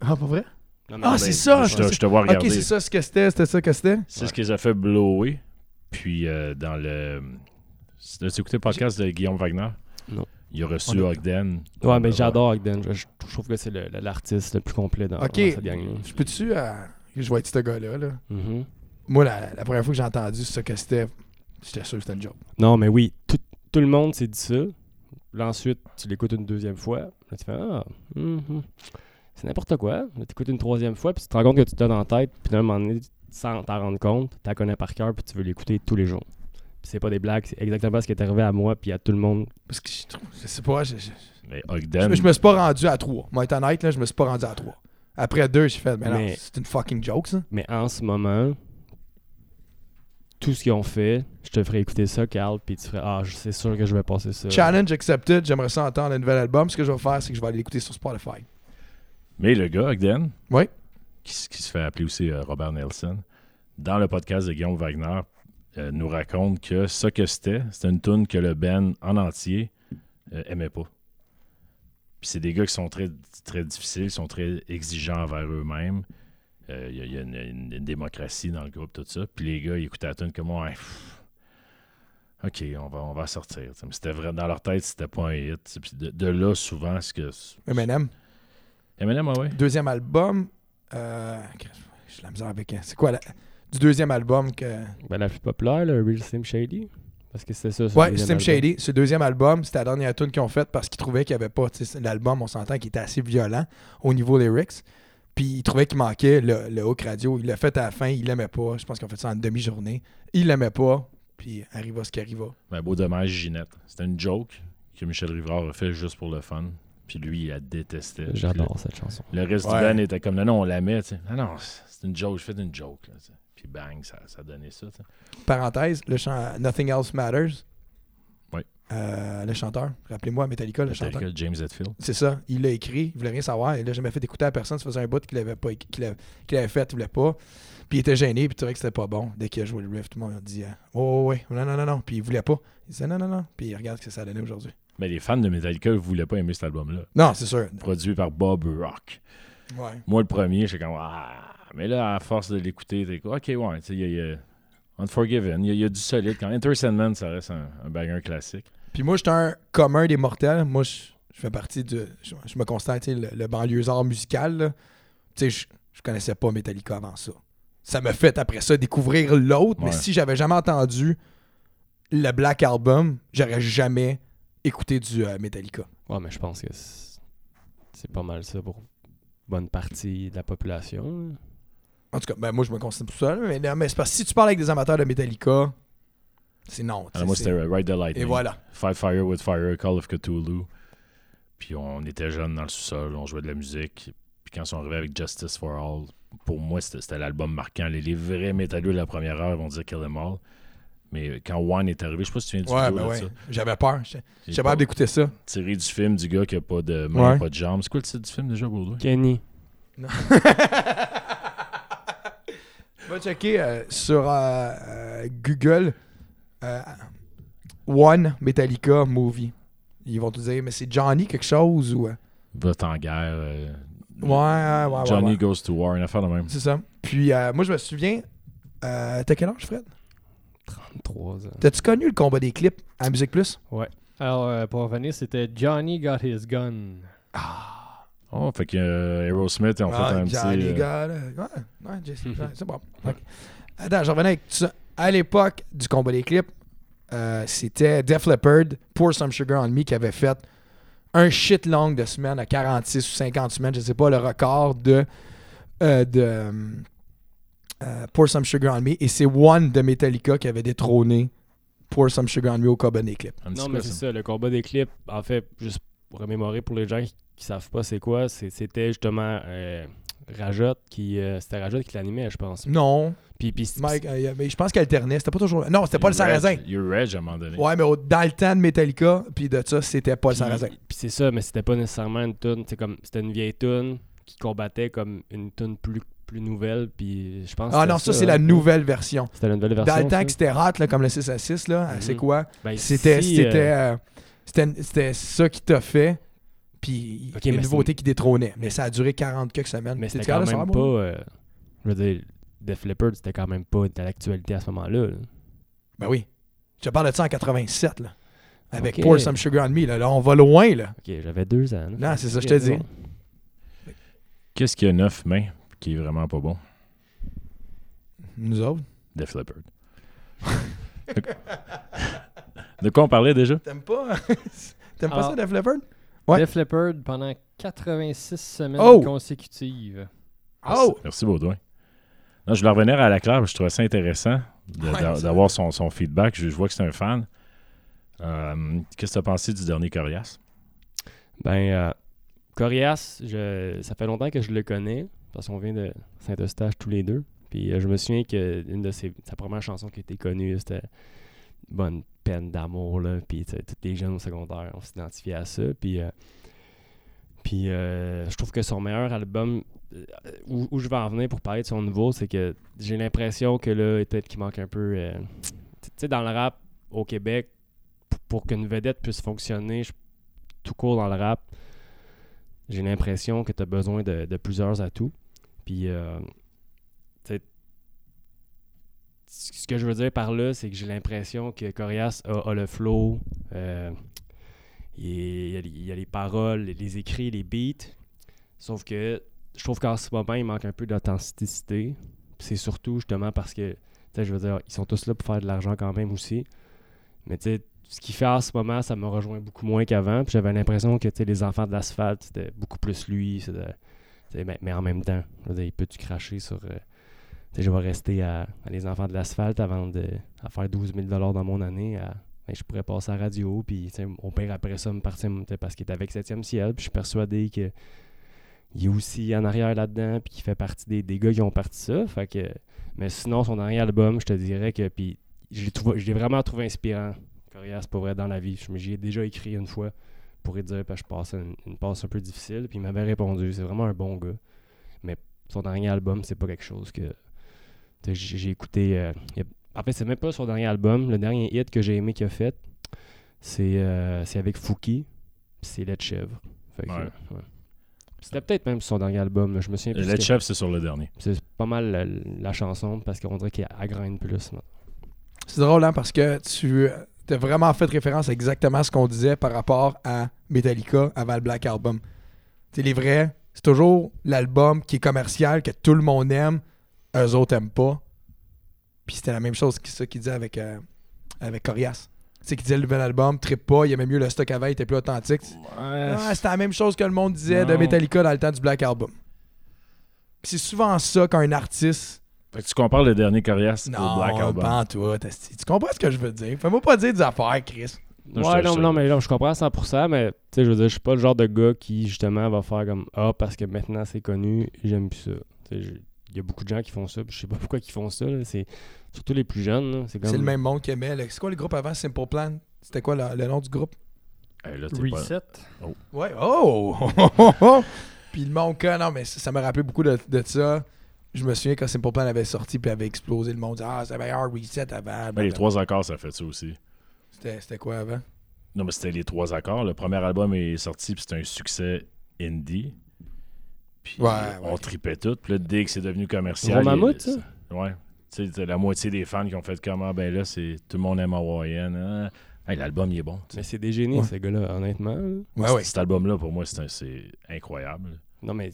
Speaker 2: Ah, pas vrai?
Speaker 3: Non,
Speaker 2: Ah,
Speaker 3: mais-
Speaker 2: c'est ça!
Speaker 1: Je te, je te vois regarder.
Speaker 2: Ok, c'est ça ce que c'était, c'était ça que c'était?
Speaker 1: C'est ce qu'ils ont fait blower. Puis euh, dans le. As-tu écouté le podcast de Guillaume Wagner?
Speaker 3: Non.
Speaker 1: Il a reçu Ogden.
Speaker 3: Ouais, mais j'adore Ogden. Je, je trouve que c'est le- le- l'artiste le plus complet dans, cette gang-là.
Speaker 2: Je peux-tu. euh, je vais être ce gars-là. Là.
Speaker 3: Mhm.
Speaker 2: Moi, la, la première fois que j'ai entendu ce que c'était, j'étais sûr que c'était une joke.
Speaker 3: Non, mais oui, tout, tout le monde s'est dit ça. Là, ensuite, tu l'écoutes une deuxième fois. Là, tu fais Ah, mhm. C'est n'importe quoi. Là, tu écoutes une troisième fois, puis tu te rends compte que tu te donnes en tête, puis d'un moment donné, sans t'en rendre compte, tu la connais par cœur, puis tu veux l'écouter tous les jours. Puis c'est pas des blagues, c'est exactement ce qui est arrivé à moi, puis à tout le monde.
Speaker 2: Parce que je trouve. Je sais pas. Je, je,
Speaker 1: Mais
Speaker 2: je,
Speaker 1: Ogden.
Speaker 2: je me suis pas rendu à 3. Moi, être honnête, là, je me suis pas rendu à 3. Après 2, j'ai fait. Mais, c'est une fucking joke, ça.
Speaker 3: Mais en ce moment, tout ce qu'ils ont fait, je te ferai écouter ça, Carl, puis tu ferais Ah, je- c'est sûr que je vais passer ça.
Speaker 2: Challenge accepted. J'aimerais ça entendre un nouvel album. Ce que je vais faire, c'est que je vais aller l'écouter sur Spotify.
Speaker 1: Mais le gars, Ogden,
Speaker 2: Oui.
Speaker 1: qui, se fait appeler aussi euh, Robert Nelson, dans le podcast de Guillaume Wagner, euh, nous raconte que ça que c'était, c'était une tune que le Ben en entier euh, aimait pas. Puis c'est des gars qui sont très, très difficiles, sont très exigeants envers eux-mêmes. Il y a, il y a une, une- une démocratie dans le groupe, tout ça. Puis les gars, ils écoutaient la tune comme pff, OK, on va, on va sortir. Mais c'était vrai, dans leur tête, c'était pas un hit. Puis de, de là, souvent, ce que.
Speaker 2: Eminem.
Speaker 1: Eminem, ah ouais.
Speaker 2: Deuxième album. Euh, j'ai la misère avec. C'est quoi la- Du deuxième album que.
Speaker 3: Ben, la plus populaire, le Real Slim Shady. Parce que c'était ça.
Speaker 2: Ouais,
Speaker 3: deuxième
Speaker 2: Slim
Speaker 3: album.
Speaker 2: Shady. Ce deuxième album, c'était la dernière tune qu'ils ont faite parce qu'ils trouvaient qu'il n'y avait pas. L'album, on s'entend, qui était assez violent au niveau lyrics. Puis ils trouvaient qu'il manquait le, le hook radio. Il l'a fait à la fin, il l'aimait pas. Je pense qu'ils ont fait ça en demi-journée. Il l'aimait pas. Puis arriva ce qui arriva.
Speaker 1: Ben, beau dommage, Ginette. C'était une joke que Michel Rivard a fait juste pour le fun. Puis lui, il la détestait.
Speaker 3: J'adore cette chanson.
Speaker 1: Le, reste
Speaker 2: Ouais.
Speaker 1: du band était comme, non, non, on la met. tu sais. Non, non, c'est une joke. Je fais une joke. Là, tu. Puis bang, ça, ça donnait ça. tu.
Speaker 2: Parenthèse, le chant Nothing Else Matters.
Speaker 1: Ouais.
Speaker 2: Euh, le chanteur, rappelez-moi, Metallica, le chanteur.
Speaker 1: Metallica, James Hetfield.
Speaker 2: C'est ça. Il l'a écrit, il voulait rien savoir. Il l'a jamais fait écouter à personne. Ça faisait un bout qu'il avait pas qu'il avait, qu'il avait fait, il voulait pas. Puis il était gêné, puis il trouvait que c'était pas bon. Dès qu'il a joué le riff, tout le monde a dit euh, Oh, ouais, non, non, non, non. Puis il voulait pas. Il disait non, non, non. Puis regarde ce que ça a donné aujourd'hui.
Speaker 1: Mais les fans de Metallica ne voulaient pas aimer cet album-là.
Speaker 2: Non, c'est sûr.
Speaker 1: Produit par Bob Rock.
Speaker 2: Ouais.
Speaker 1: Moi, le premier, j'étais comme, ah. Mais là, à force de l'écouter, t'es comme, ok, ouais, tu sais, il y a- il y a. Unforgiven, il y, a- il y a du solide. Quand Enter Sandman, ça reste un, un banger classique.
Speaker 2: Puis moi, j'étais un commun des mortels. Moi, je, je fais partie de. Je, je me constate, tu sais, le, le banlieusard musical. Tu sais, je, je connaissais pas Metallica avant ça. Ça m'a fait, après ça, découvrir l'autre. Mais si j'avais jamais entendu le Black Album, j'aurais jamais écouté du euh, Metallica.
Speaker 3: Ouais, mais je pense que c'est pas mal ça pour bonne partie de la population.
Speaker 2: En tout cas, ben moi, je me considère tout seul. Mais, c'est parce que si tu parles avec des amateurs de Metallica, c'est non.
Speaker 1: Alors, moi,
Speaker 2: c'est-
Speaker 1: c'était Ride the Lightning.
Speaker 2: Et voilà.
Speaker 1: Fight Fire with Fire, Call of Cthulhu. Puis on était jeunes dans le sous-sol, on jouait de la musique. Puis quand ils sont arrivés avec Justice for All, pour moi, c'était c'était l'album marquant. Les, les vrais métalleux de la première heure vont dire Kill Them All. Mais quand One est arrivé, je sais pas si tu viens du
Speaker 2: Ouais,
Speaker 1: vidéo
Speaker 2: ben ouais.
Speaker 1: ça.
Speaker 2: J'avais peur.
Speaker 1: Pas
Speaker 2: capable d'écouter ça.
Speaker 1: tiré du film du gars qui a pas de main,
Speaker 2: Ouais.
Speaker 1: pas de jambes. C'est quoi le titre du film déjà, Baudouin?
Speaker 3: Kenny. (laughs)
Speaker 2: Va checker euh, sur euh, euh, Google euh, One Metallica Movie. Ils vont te dire, mais c'est Johnny quelque chose ou. euh,
Speaker 1: Va en guerre. euh,
Speaker 2: Ouais, ouais, ouais.
Speaker 1: Johnny
Speaker 2: ouais.
Speaker 1: Goes to War, une affaire de même.
Speaker 2: C'est ça. Puis euh, moi, je me souviens. Euh, T'as quel âge, Fred?
Speaker 3: 33 ans.
Speaker 2: T'as-tu connu le combat des clips à Musique Plus?
Speaker 4: Alors, euh, pour revenir, c'était Johnny Got His Gun.
Speaker 1: Oh, fait que euh, Aerosmith, ont fait
Speaker 2: Ah,
Speaker 1: un
Speaker 2: puis,
Speaker 1: petit.
Speaker 2: ah, les
Speaker 1: euh,
Speaker 2: gars, là. Ouais, ouais, Jesse, ouais, c'est bon. Attends, je revenais avec tout ça. À l'époque du combat des clips, euh, c'était Def Leppard, Pour Some Sugar on Me, qui avait fait un shit long de semaines à 46 ou 50 semaines, je sais pas, le record de, euh, de euh, Pour Some Sugar on Me. Et c'est One de Metallica qui avait détrôné Pour Some Sugar on Me au combat des clips.
Speaker 3: Non, mais c'est ça, le combat des clips, en fait, juste pour remémorer pour les gens qui, qui savent pas c'est quoi, c'était justement euh, Rajot qui. euh, c'était qui l'animait, je pense.
Speaker 2: Non,
Speaker 3: Puis, puis
Speaker 2: Mike, euh, mais je pense qu'il alternait. C'était pas toujours. Non, c'était pas le
Speaker 1: Reg-
Speaker 2: sarrasin.
Speaker 1: You Reg, à un moment donné.
Speaker 2: Ouais, mais au- dans le temps de Metallica, puis de ça, c'était pas le
Speaker 3: Puis, c'est ça, mais c'était pas nécessairement une tune. C'est comme c'était une vieille tune qui combattait comme une tune plus, plus nouvelle. Puis je pense.
Speaker 2: Ah non, ça, c'est la nouvelle version.
Speaker 3: C'était la nouvelle version.
Speaker 2: Dans le temps
Speaker 3: ça.
Speaker 2: que c'était hot, là, comme le 6 à 6, là,
Speaker 3: Mhm.
Speaker 2: c'est quoi?
Speaker 3: Ben,
Speaker 2: C'était
Speaker 3: si,
Speaker 2: c'était,
Speaker 3: euh,
Speaker 2: euh, c'était c'était ça qui t'a fait, puis
Speaker 3: Ok,
Speaker 2: une
Speaker 3: mais
Speaker 2: nouveauté qui détrônait. Mais ça a duré 40 quelques semaines.
Speaker 3: mais c'était quand même pas. euh, je veux dire, Def Leppard, c'était quand même pas de l'actualité à ce moment-là. là.
Speaker 2: Ben oui. Je te parle de ça en 87, là. Avec. Pour Some Sugar on Me, là. Là, on va loin, là.
Speaker 3: Ok, j'avais deux ans. là.
Speaker 2: Non, c'est ça, je te dis.
Speaker 1: Qu'est-ce qu'il y a neuf mains qui est vraiment pas bon?
Speaker 2: Nous autres?
Speaker 1: Def Leppard. (laughs) de... quoi on parlait déjà?
Speaker 2: T'aimes pas? (laughs) T'aimes pas ça, Def Leppard? Ouais.
Speaker 4: Def Leppard pendant 86 semaines
Speaker 2: Oh!
Speaker 4: consécutives.
Speaker 2: Oh!
Speaker 1: Merci, Baudouin. Non, je voulais revenir à la claire, je trouvais ça intéressant
Speaker 2: Ouais,
Speaker 1: d'avoir son, son feedback. Je, je vois que c'est un fan. Euh, Qu'est-ce que tu as pensé du dernier Corias?
Speaker 3: Ben, euh, Corias, je, ça fait longtemps que je le connais, parce qu'on vient de Saint-Eustache tous les deux. Puis euh, je me souviens que une de ses, sa première chanson qui était connue, c'était Bonne peine d'amour, là. Puis tous les jeunes au secondaire, on s'identifiait à ça. Puis, euh, puis euh, je trouve que son meilleur album, euh, où, je vais en venir pour parler de son nouveau, c'est que j'ai l'impression que là, peut-être qu'il manque un peu. tu sais, dans le rap au Québec, pour qu'une vedette puisse fonctionner, tout court dans le rap, j'ai l'impression que tu as besoin de, de plusieurs atouts. Puis, euh, ce que je veux dire par là, c'est que j'ai l'impression que Corias a, le flow, euh, il, y a, les paroles, les écrits, les beats. Sauf que je trouve qu'en ce moment, il manque un peu d'authenticité. C'est surtout justement parce que, je veux dire, ils sont tous là pour faire de l'argent quand même aussi. Mais tu sais, ce qu'il fait en ce moment, ça me rejoint beaucoup moins qu'avant. Puis j'avais l'impression que tu les enfants de l'asphalte, c'était beaucoup plus lui. c'était- sais, Mais, en même temps, il peut-tu cracher sur. euh, je vais rester à, les enfants de l'asphalte avant de faire 12 000 dans mon année. ben, je pourrais passer à la radio. Puis mon père, après ça, me partir parce qu'il est avec 7e ciel. Puis je suis persuadé que il est aussi en arrière là-dedans. Puis qu'il fait partie des, gars qui ont parti ça. Fait que, mais sinon, son dernier album, je te dirais que. Puis je l'ai vraiment trouvé inspirant. Corias, pour vrai, dans la vie. J'y ai déjà écrit une fois pour lui dire que je passais une, une passe un peu difficile. Puis il m'avait répondu. C'est vraiment un bon gars. Mais son dernier album, c'est pas quelque chose que. J'ai écouté. euh, a- en fait, c'est même pas son dernier album. Le dernier hit que j'ai aimé qu'il a fait, c'est euh, c'est avec Fouki. puis C'est de chèvre. Fait que,
Speaker 1: Ouais.
Speaker 3: euh, ouais. C'était peut-être même son dernier album. là, Je me souviens plus.
Speaker 1: Le
Speaker 3: ce que-
Speaker 1: chef, c'est sur le dernier.
Speaker 3: C'est pas mal la, la chanson parce qu'on dirait qu'elle graine plus. là.
Speaker 2: C'est drôle, hein, parce que tu as vraiment fait référence à exactement ce qu'on disait par rapport à Metallica avant le Black Album. Sais, les vrais, c'est toujours l'album qui est commercial, que tout le monde aime, eux autres aiment pas. Puis c'était la même chose que ça qu'il disait avec, euh, avec Corias. Sais, qu'il disait le nouvel album, trip pas, il aimait mieux le stock avant, il était plus authentique. Ah, c'était la même chose que le monde disait de. Metallica dans le temps du Black Album. C'est souvent ça qu'un artiste
Speaker 1: Fait que tu compares le dernier Corias
Speaker 2: non,
Speaker 1: au Black Album.
Speaker 2: tout, esti. Tu comprends ce que je veux dire? Fais-moi pas dire des affaires, Chris.
Speaker 1: Non,
Speaker 3: ouais, non, non, mais non, je comprends à 100%, mais tu sais, je veux dire, je suis pas le genre de gars qui, justement, va faire comme Ah, parce que maintenant c'est connu, j'aime plus ça. Tu sais, je- Il y a beaucoup de gens qui font ça, puis je sais pas pourquoi ils font ça. là. C'est surtout les plus jeunes. là. C'est comme...
Speaker 2: C'est le même monde qui aimait. C'est quoi le groupe avant? Simple Plan? C'était quoi le, le nom du groupe?
Speaker 1: Hey, là, pas-
Speaker 4: Reset.
Speaker 2: Ouais. Oh! (laughs) puis le monde, que- non, mais ça, ça m'a rappelé beaucoup de, de ça. Je me souviens quand Simple Plan avait sorti puis avait explosé, le monde disait Ah, c'est meilleur Reset avant.
Speaker 1: Ben, les trois accords, ça fait ça aussi.
Speaker 2: C'était c'était quoi avant?
Speaker 1: Non, mais c'était les trois accords. Le premier album est sorti, puis c'était un succès indie. Puis
Speaker 2: Ouais,
Speaker 1: on
Speaker 2: ouais.
Speaker 1: tripait tout. Puis là, dès que c'est devenu commercial.
Speaker 3: Gros
Speaker 1: il-
Speaker 3: mammouth, ça?
Speaker 1: Ouais. Tu sais, la moitié des fans qui ont fait comment? Ben là, c'est tout le monde aime Hawaiian. hein. Hey, L'album, il est bon.
Speaker 3: Mais c'est des génies,
Speaker 2: Ouais.
Speaker 3: ces gars-là, honnêtement.
Speaker 2: Ouais, ouais.
Speaker 1: Cet album-là, pour moi, c'est un- c'est incroyable.
Speaker 3: Non, mais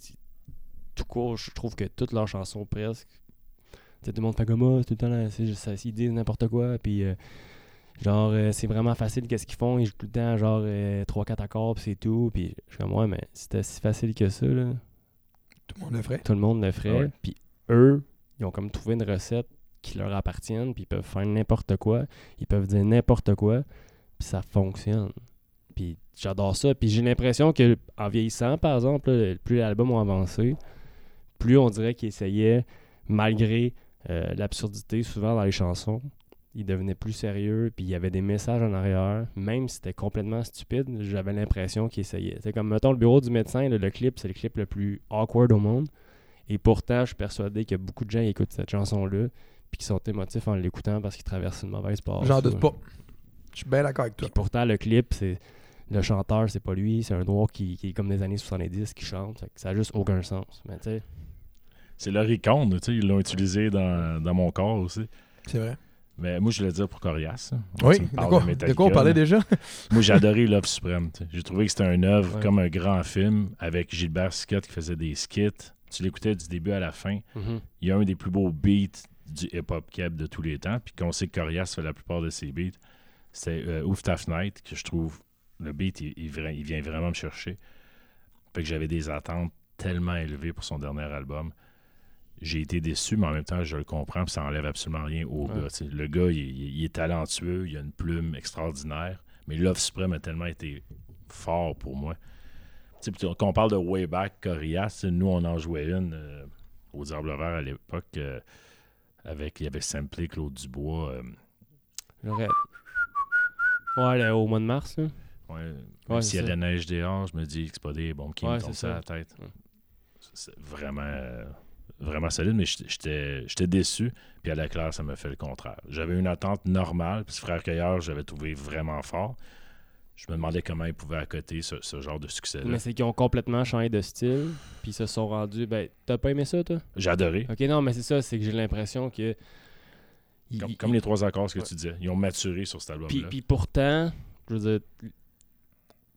Speaker 3: tout court, je trouve que toutes leurs chansons, presque, tu sais, tout le monde fait comme moi, tout le temps, là, c'est juste ça, ils disent n'importe quoi, puis euh, genre, euh, c'est vraiment facile, qu'est-ce qu'ils font, ils jouent tout le temps, genre, 3-4 accords, puis c'est tout, puis je suis comme, ouais, mais c'était si facile que ça, là,
Speaker 2: Tout le monde le ferait.
Speaker 3: tout le monde le ferait,
Speaker 1: Ouais.
Speaker 3: puis eux, ils ont comme trouvé une recette qui leur appartienne, puis ils peuvent faire n'importe quoi, ils peuvent dire n'importe quoi, puis ça fonctionne. Puis j'adore ça. Puis j'ai l'impression que en vieillissant, par exemple, là, plus les albums ont avancé, plus on dirait qu'ils essayaient, malgré euh, l'absurdité souvent dans les chansons, ils devenaient plus sérieux, puis il y avait des messages en arrière, même si c'était complètement stupide, j'avais l'impression qu'ils essayaient. C'est comme, mettons, le bureau du médecin, le clip, c'est le clip le plus awkward au monde. Et pourtant, je suis persuadé qu'il a beaucoup de gens écoutent cette chanson-là, puis qui sont émotifs en l'écoutant parce qu'ils traversent une mauvaise passe.
Speaker 2: J'en doute pas. Je suis bien d'accord avec toi.
Speaker 3: Puis pourtant, le clip, c'est le chanteur, c'est pas lui, c'est un noir qui, qui est comme des années 70 qui chante. Fait que ça a juste aucun sens. Mais tu sais,
Speaker 1: C'est leur icône, tu sais, ils l'ont utilisé dans, dans mon corps aussi.
Speaker 2: C'est vrai.
Speaker 1: Mais moi, je voulais dire pour Corias. hein.
Speaker 2: Oui, de quoi, de
Speaker 1: Metallica,
Speaker 2: quoi on parlait déjà? (laughs)
Speaker 1: Moi, j'ai adoré Love Supreme. J'ai trouvé que c'était une œuvre
Speaker 3: Ouais.
Speaker 1: comme un grand film avec Gilbert Scott qui faisait des skits. Tu l'écoutais du début à la fin. Il y a un des plus beaux beats du hip-hop cap de tous les temps. Puis qu'on sait que Corias fait la plupart de ses beats. C'est euh, Ouf Tough Night que je trouve. Le beat, il, il vient vraiment me chercher. Fait que j'avais des attentes tellement élevées pour son dernier album. J'ai été déçu, mais en même temps, je le comprends. Puis ça enlève absolument rien au
Speaker 3: Ouais.
Speaker 1: gars. Le gars, il, il- il est talentueux, il a une plume extraordinaire. Mais Love Supreme a tellement été fort pour moi. Quand on parle de Way Back Corias, nous, on en jouait une euh, au Diable Vert à l'époque. euh, avec, il y avait Samplé, Claude Dubois. euh.
Speaker 3: Ouais, là, au mois de mars, là.
Speaker 1: ouais, s'il y a de la neige dehors, je me dis que c'est pas des bombes qui me tombent
Speaker 3: ça.
Speaker 1: la tête. C'est vraiment, euh, vraiment solide, mais j'étais- déçu. Puis à la claire, ça m'a fait le contraire. J'avais une attente normale. Puis Frère Cueilleur, j'avais trouvé vraiment fort. Je me demandais comment ils pouvaient accoter ce, ce genre de succès-là.
Speaker 3: Mais c'est qu'ils ont complètement changé de style, puis ils se sont rendus. Ben, t'as pas aimé ça, toi?
Speaker 1: J'ai adoré.
Speaker 3: Ok, non, mais c'est ça, c'est que j'ai l'impression que. ils-
Speaker 1: Comme,
Speaker 3: ils-
Speaker 1: les trois accords, ce que
Speaker 3: Ouais.
Speaker 1: tu disais. Ils ont maturé sur cet album-là.
Speaker 3: Puis, puis pourtant, je veux dire,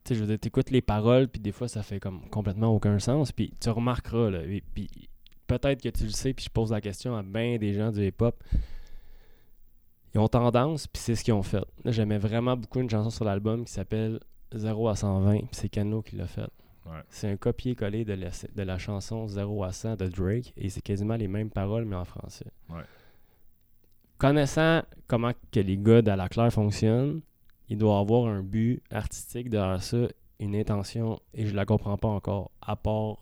Speaker 3: je veux dire, t'écoutes les paroles, puis des fois, ça fait comme complètement aucun sens. Puis tu remarqueras, là, et puis peut-être que tu le sais, puis je pose la question à bien des gens du hip-hop. Ils ont tendance, puis c'est ce qu'ils ont fait. J'aimais vraiment beaucoup une chanson sur l'album qui s'appelle 0 à 120, puis c'est Kano qui l'a fait.
Speaker 1: Ouais.
Speaker 3: C'est un copier-coller de la, de la chanson 0 à 100 de Drake, et c'est quasiment les mêmes paroles, mais en français.
Speaker 1: Ouais.
Speaker 3: Connaissant comment que les gars de la Claire fonctionnent, il doit avoir un but artistique derrière ça, une intention, et je la comprends pas encore, à part...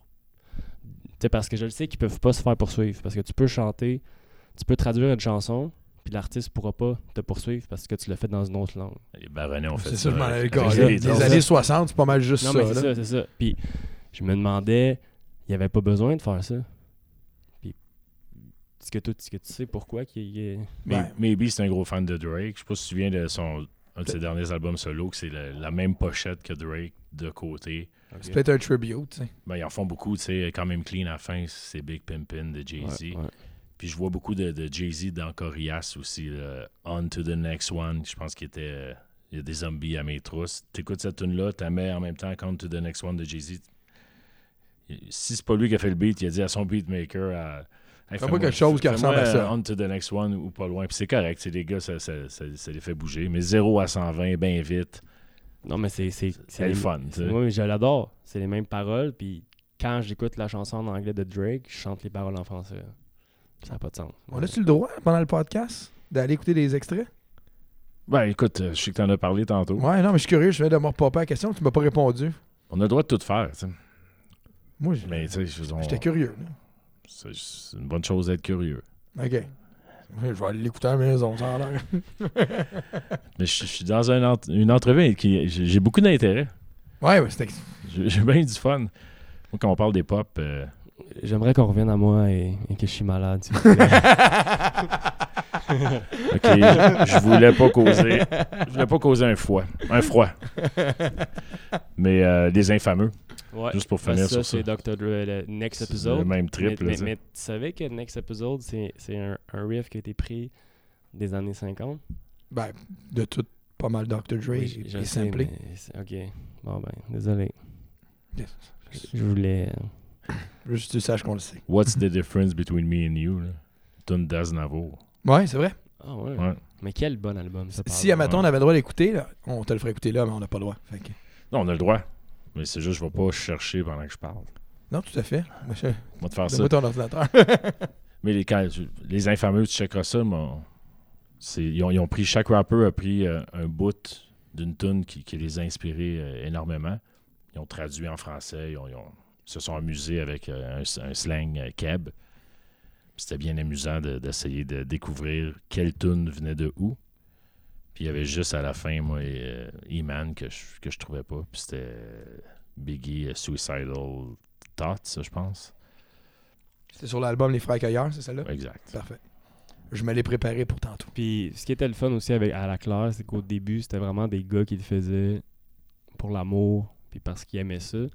Speaker 3: Sais, parce que je le sais qu'ils peuvent pas se faire poursuivre, parce que tu peux chanter, tu peux traduire une chanson, puis l'artiste pourra pas te poursuivre parce que tu l'as fait dans une autre langue.
Speaker 1: Les baronnets ont fait
Speaker 2: C'est
Speaker 1: ça.
Speaker 2: ça, je
Speaker 1: les
Speaker 2: gars.
Speaker 1: Beatles.
Speaker 2: Les années 60, c'est pas mal juste
Speaker 3: Non,
Speaker 2: ça.
Speaker 3: mais c'est
Speaker 2: là.
Speaker 3: ça, c'est ça. Puis je me demandais, il n'y avait pas besoin de faire ça. Puis, est-ce que, toi, est-ce que tu sais pourquoi qu'il y ait...
Speaker 1: Mais-
Speaker 2: Ouais.
Speaker 1: Maybe c'est un gros fan de Drake. Je sais pas si tu te souviens de son un de ses derniers albums solo, que c'est la, la même pochette que Drake de côté.
Speaker 2: C'est peut-être un tribute, tu sais.
Speaker 1: Ben, ils en font beaucoup, tu sais, quand même clean à la fin, c'est Big Pimpin de Jay-Z.
Speaker 3: Ouais, ouais.
Speaker 1: Puis je vois beaucoup de, de Jay-Z dans Corias aussi, là. On to the next one. Je pense qu'il était. Il y a des zombies à mes trousses. T'écoutes cette tune-là, t'as mets en même temps On to the next one de Jay-Z. Si c'est pas lui qui a fait le beat, il a dit à son beatmaker à. Hey,
Speaker 2: Fais-moi quelque chose qui ressemble à ça.
Speaker 1: On to the next one ou pas loin. Puis c'est correct, c'est les gars, ça, ça, ça- ça les fait bouger. Mais 0 à 120, bien vite.
Speaker 3: Non, mais c'est... C'est
Speaker 1: C'est le
Speaker 3: les-
Speaker 1: fun, tu sais.
Speaker 3: Oui, je l'adore. C'est les mêmes paroles, puis quand j'écoute la chanson en anglais de Drake, je chante les paroles en français. Ça n'a pas de sens.
Speaker 2: On a-tu le droit, pendant le podcast, d'aller écouter des extraits?
Speaker 1: Ben écoute, euh, je sais que t'en as parlé tantôt.
Speaker 2: Ouais, non, mais je suis curieux. Je viens de me repopper la question. Tu m'as pas répondu.
Speaker 1: On a le droit de tout faire, tu sais.
Speaker 2: Moi, j'-
Speaker 1: Mais tu sais, je- on-
Speaker 2: j'étais curieux.
Speaker 1: c'est une bonne chose d'être curieux.
Speaker 2: OK. Je vais aller l'écouter à la maison, ça a l'air. (laughs)
Speaker 1: Mais je, je suis dans un ent- une entrevue qui j'ai beaucoup d'intérêt.
Speaker 2: Ouais, ouais, c'était.
Speaker 1: J'ai j'ai bien du fun. Moi, quand on parle des pop, euh,
Speaker 3: J'aimerais qu'on revienne à moi et, et que je suis malade. (laughs) (laughs)
Speaker 1: ok, je, je voulais pas causer, je voulais pas causer un froid, un froid. Mais euh, les infameux,
Speaker 3: Ouais.
Speaker 1: juste pour
Speaker 3: Parce
Speaker 1: finir
Speaker 3: que
Speaker 1: sur
Speaker 3: ça,
Speaker 1: ça.
Speaker 3: c'est Dr. Dre, le Next Episode.
Speaker 1: le même
Speaker 3: Mais,
Speaker 1: trip,
Speaker 3: mais-
Speaker 1: tu sais.
Speaker 3: mais tu savais que Next Episode, c'est c'est un, un riff qui a été pris des années 50?
Speaker 2: Ben, de toute pas mal Dr. Dre
Speaker 3: Oui,
Speaker 2: et,
Speaker 3: je- je
Speaker 2: et
Speaker 3: sais, mais c'est- ok. Bon, ben, désolé.
Speaker 2: Yes.
Speaker 3: Je voulais. euh,
Speaker 2: Juste que tu saches qu'on le sait.
Speaker 1: What's the difference between me and you? Là? Tune d'Aznavour.
Speaker 2: Ouais, c'est vrai.
Speaker 3: Ah, ouais.
Speaker 1: Ouais.
Speaker 3: Mais quel bon album, ça.
Speaker 2: Si,
Speaker 3: exemple.
Speaker 2: admettons, on avait le droit d'écouter, là, on te le ferait écouter là, mais on n'a pas le droit. Fait que-
Speaker 1: Non, on a le droit. Mais c'est juste, je vais pas chercher pendant que je parle.
Speaker 2: Non, tout à fait. Monsieur,
Speaker 1: On va te faire ça.
Speaker 2: Donne-moi ton ordinateur. (laughs)
Speaker 1: Mais les, quand- les infameux, tu checkeras ça, c'est- ils, ont, ils ont pris, chaque rappeur a pris euh, un bout d'une tune qui, qui les a inspirés euh, énormément. Ils ont traduit en français, ils, ont- ils ont- ils se sont amusés avec euh, un, un slang euh, keb. C'était bien amusant de- d'essayer de, découvrir quelle tune venait de où. Puis il y avait juste à la fin, moi, euh, E-Man que je, que je trouvais pas. Puis c'était euh, Biggie euh, Suicidal Thoughts, ça, je pense.
Speaker 2: c'est sur l'album Les Frères Cueilleurs, c'est celle-là?
Speaker 1: Exact.
Speaker 2: Parfait. Je me l'ai préparé pour tantôt.
Speaker 3: Puis ce qui était le fun aussi avec à la classe, c'est qu'au début, c'était vraiment des gars qui le faisaient pour l'amour, puis parce qu'ils aimaient ça. Tu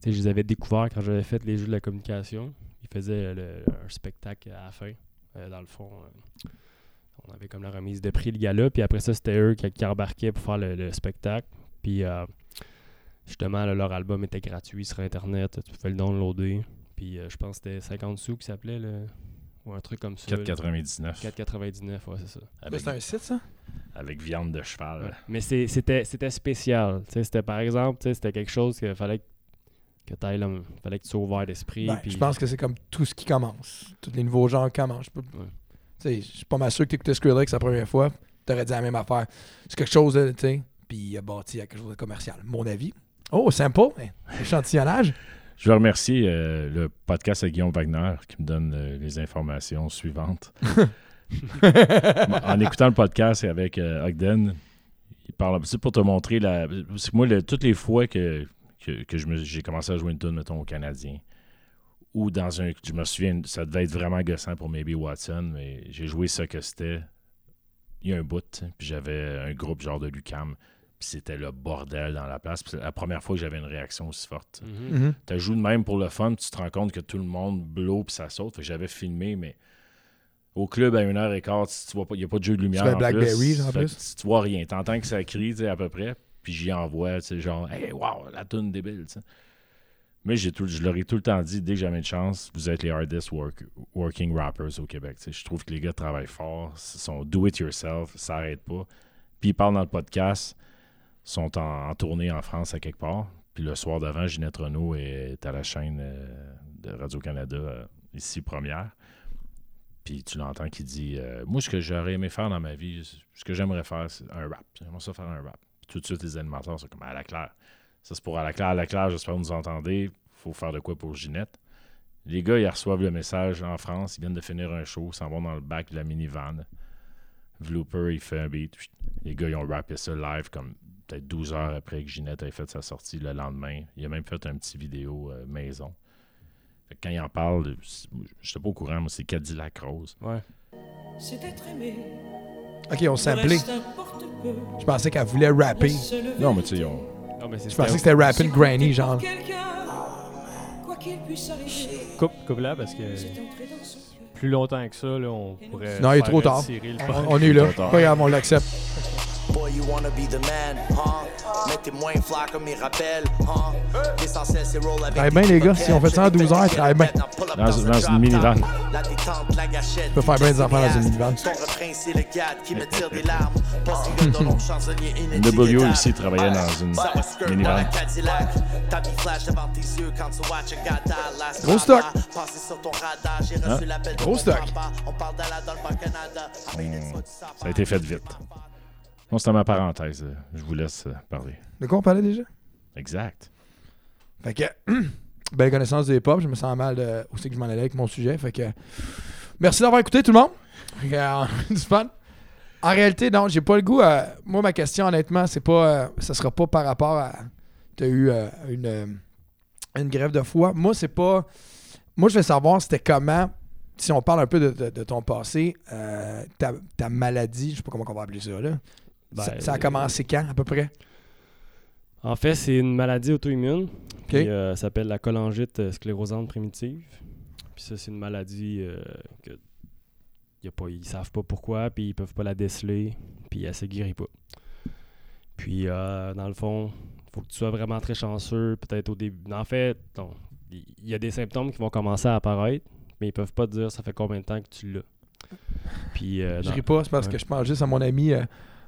Speaker 3: sais, je les avais découverts quand j'avais fait les jeux de la communication. Ils faisaient le- un spectacle à la fin. Euh, dans le fond, euh, on avait comme la remise de prix le gala, puis après ça, c'était eux qui, qui embarquaient pour faire le, le spectacle. Puis euh, justement, là, leur album était gratuit sur Internet, tu pouvais le downloader. Puis euh, je pense que c'était 50 sous qui s'appelait, le- ou un truc comme ça. là.
Speaker 1: 4,99.
Speaker 3: 4,99, ouais, c'est ça.
Speaker 1: Avec,
Speaker 2: C'est un site, ça?
Speaker 1: avec viande de cheval.
Speaker 3: Ouais. Mais c'est- c'était c'était spécial. Tu sais, C'était par exemple, tu sais, c'était quelque chose qu'il fallait que tu fallait que tu sois ouvert d'esprit.
Speaker 2: Ben, Je pense que c'est comme tout ce qui commence. Tous les nouveaux genres commencent. Je peux-
Speaker 3: Ouais.
Speaker 2: Tu sais, Je suis pas mal sûr que tu écoutais Skrillex la première fois. Tu aurais dit la même affaire. C'est quelque chose, de, tu sais. Puis il a bâti à quelque chose de commercial. Mon avis. Oh, sympa. hein, Échantillonnage. (laughs)
Speaker 1: Je veux remercier euh, le podcast à Guillaume Wagner qui me donne euh, les informations suivantes. (laughs) en écoutant le podcast avec euh, Ogden, il parle c'est pour te montrer la. C'est que moi, le- toutes les fois que, que, que je me- j'ai commencé à jouer une tune, mettons, au Canadien, ou dans un. Je me souviens, ça devait être vraiment gossant pour Maybe Watson, mais j'ai joué ça que c'était. Il y a un bout, tu puis j'avais un groupe genre de Lucam, puis c'était le bordel dans la place. Puis c'est la première fois que j'avais une réaction aussi forte.
Speaker 3: Mhm.
Speaker 2: Mhm.
Speaker 1: Tu joues de même pour le fun, puis tu te rends compte que tout le monde blow puis ça saute. Fait que j'avais filmé, mais au club à 1h15, tu vois pas, il n'y a pas de jeu de lumière.
Speaker 2: fais
Speaker 1: en
Speaker 2: Blackberry,
Speaker 1: plus.
Speaker 2: en
Speaker 1: Fait
Speaker 2: plus?
Speaker 1: Tu, tu vois rien. T'entends que ça crie, tu à peu près. Puis j'y envoie, tu sais, genre, hey, wow, la tune débile, tu sais. Mais tout, je leur ai tout le temps dit, dès que j'avais une chance, vous êtes les hardest work- working rappers au Québec. Je trouve que les gars travaillent fort, ils sont do it yourself, ça n'arrête pas. Puis ils parlent dans le podcast, sont en, en tournée en France à quelque part. Puis le soir d'avant, Ginette Renault est à la chaîne euh, de Radio-Canada, euh, ici première. Puis tu l'entends qui dit euh, Moi, ce que j'aurais aimé faire dans ma vie, ce que j'aimerais faire, c'est un rap. J'aimerais ça faire un rap. Tout de suite, les animateurs sont comme à la claire. Ça, c'est pour à la claire. À la claire, j'espère que vous nous entendez. faut faire de quoi pour Ginette. Les gars, ils reçoivent le message en France. Ils viennent de finir un show. Ils s'en vont dans le bac de la minivan. Vlooper, il fait un beat. Les gars, ils ont rappé ça live comme peut-être 12 heures après que Ginette ait fait sa sortie le lendemain. Il a même fait un petit vidéo euh, maison. Fait que quand il en parle, je sais pas au courant, mais c'est Cadillac Rose.
Speaker 3: Ouais.
Speaker 5: C'est être aimé.
Speaker 2: Ok, on
Speaker 5: peu.
Speaker 2: Je pensais qu'elle voulait rapper.
Speaker 1: Non, mais tu sais,
Speaker 3: c'est
Speaker 2: Je pensais que c'était rapping granny, genre.
Speaker 4: Coupe, coupe là parce que plus longtemps que ça, là, on pourrait.
Speaker 2: Non, il est trop tard. On, on est là. Pas grave, on l'accepte.
Speaker 6: Boy, you wanna be the man, huh? Mettez moins flair comme mes rappels, huh? L'essentiel, c'est roll avec
Speaker 2: Travaille
Speaker 6: des
Speaker 2: bien, les gars. Si on fait ça en 12 heures, travaille bien.
Speaker 1: Dans-
Speaker 6: un
Speaker 1: dans une minivan.
Speaker 6: top. La détente, la gâchette.
Speaker 2: peux faire bien des affaires dans une minivan.
Speaker 6: Ton refrain, c'est le gars qui me tire des larmes. Pas single dans mon chansonnier
Speaker 1: W ici travaillait dans une minivan.
Speaker 6: dans la Cadillac. Ta vie flash devant tes yeux quand tu watch un gars dans la
Speaker 2: Gros stock.
Speaker 6: Passé sur ton radar, j'ai reçu l'appel de
Speaker 2: Gros stock.
Speaker 6: papa. On parle d'Ala dans le bas Canada. Laisse-moi du sapin.
Speaker 1: Ça a été fait vite. Non, c'était ma parenthèse. euh, Je vous laisse euh, parler.
Speaker 2: De quoi on parlait déjà?
Speaker 1: Exact.
Speaker 2: Fait que, (clears throat) belle connaissance des hip-hop. Je me sens mal de c'est que je m'en allais avec mon sujet. Fait que, merci d'avoir écouté tout le monde. Fait que, euh, (laughs) du fun. En réalité, non, j'ai pas le goût. à- moi, ma question, honnêtement, c'est pas. euh, ça sera pas par rapport à. T'as eu euh, une, une grève de foie. Moi, c'est pas. Moi, je veux savoir c'était comment. Si on parle un peu de, de- de ton passé, euh, ta, ta maladie, je sais pas comment on va appeler ça, là.
Speaker 3: Ben,
Speaker 2: ça, ça a commencé quand, à peu près?
Speaker 3: En fait, c'est une maladie auto-immune qui euh, s'appelle la cholangite euh, sclérosante primitive. Puis ça, c'est une maladie euh, que y a pas, ils savent pas pourquoi, puis ils peuvent pas la déceler, puis elle se guérit pas. Puis, euh, dans le fond, faut que tu sois vraiment très chanceux, peut-être au début. En fait, il y a des symptômes qui vont commencer à apparaître, mais ils peuvent pas te dire ça fait combien de temps que tu l'as. Puis, euh,
Speaker 2: Je ris pas, c'est parce
Speaker 3: Ouais.
Speaker 2: que je pense juste à mon ami euh,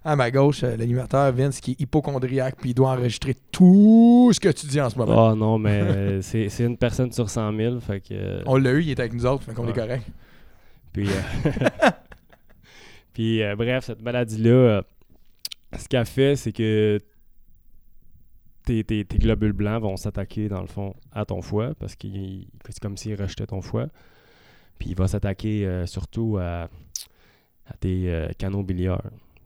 Speaker 2: à ma gauche, euh, l'animateur Vince, qui est hypochondriaque, puis il doit enregistrer tout ce que tu dis en ce moment.
Speaker 3: Ah non, mais euh, c'est c'est une personne sur 100 000, fait que... euh,
Speaker 2: On l'a eu, il est avec nous autres, fait qu'on est correct.
Speaker 3: Puis, euh, (laughs) puis euh, bref, cette maladie-là, euh, ce qu'elle fait, c'est que tes, tes- tes globules blancs vont s'attaquer, dans le fond, à ton foie, parce que c'est comme s'ils rejetaient ton foie. Puis il va s'attaquer surtout à, à tes canaux biliaires.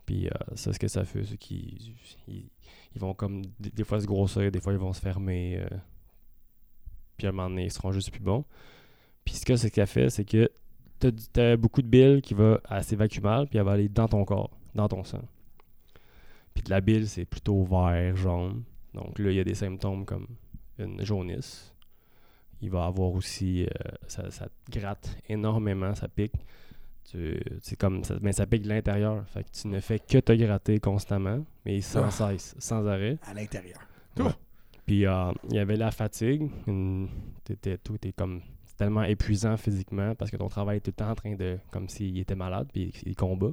Speaker 3: Puis euh, ça, ce que ça fait, c'est qu'ils ils, vont comme des, fois se grossir, des fois ils vont se fermer. euh, puis à un moment donné, ils seront juste plus bons. Puis ce que qu'elle fait, c'est que tu as, beaucoup de bile qui va s'évacuer mal, puis elle va aller dans ton corps, dans ton sang. Puis de la bile, c'est plutôt vert, jaune. Donc là, il y a des symptômes comme une jaunisse. Il va avoir aussi, euh, ça, ça te gratte énormément, ça pique. Tu- C'est comme, ça, mais ça pique de l'intérieur. Fait que tu ne fais que te gratter constamment, mais sans
Speaker 2: Ah.
Speaker 3: cesse, sans arrêt.
Speaker 2: À l'intérieur.
Speaker 3: Ouais. Puis euh, il y avait la fatigue. Une- T'étais tout, t'es comme c'est tellement épuisant physiquement parce que ton travail est tout le temps en train de. comme s'il était malade, puis il combat.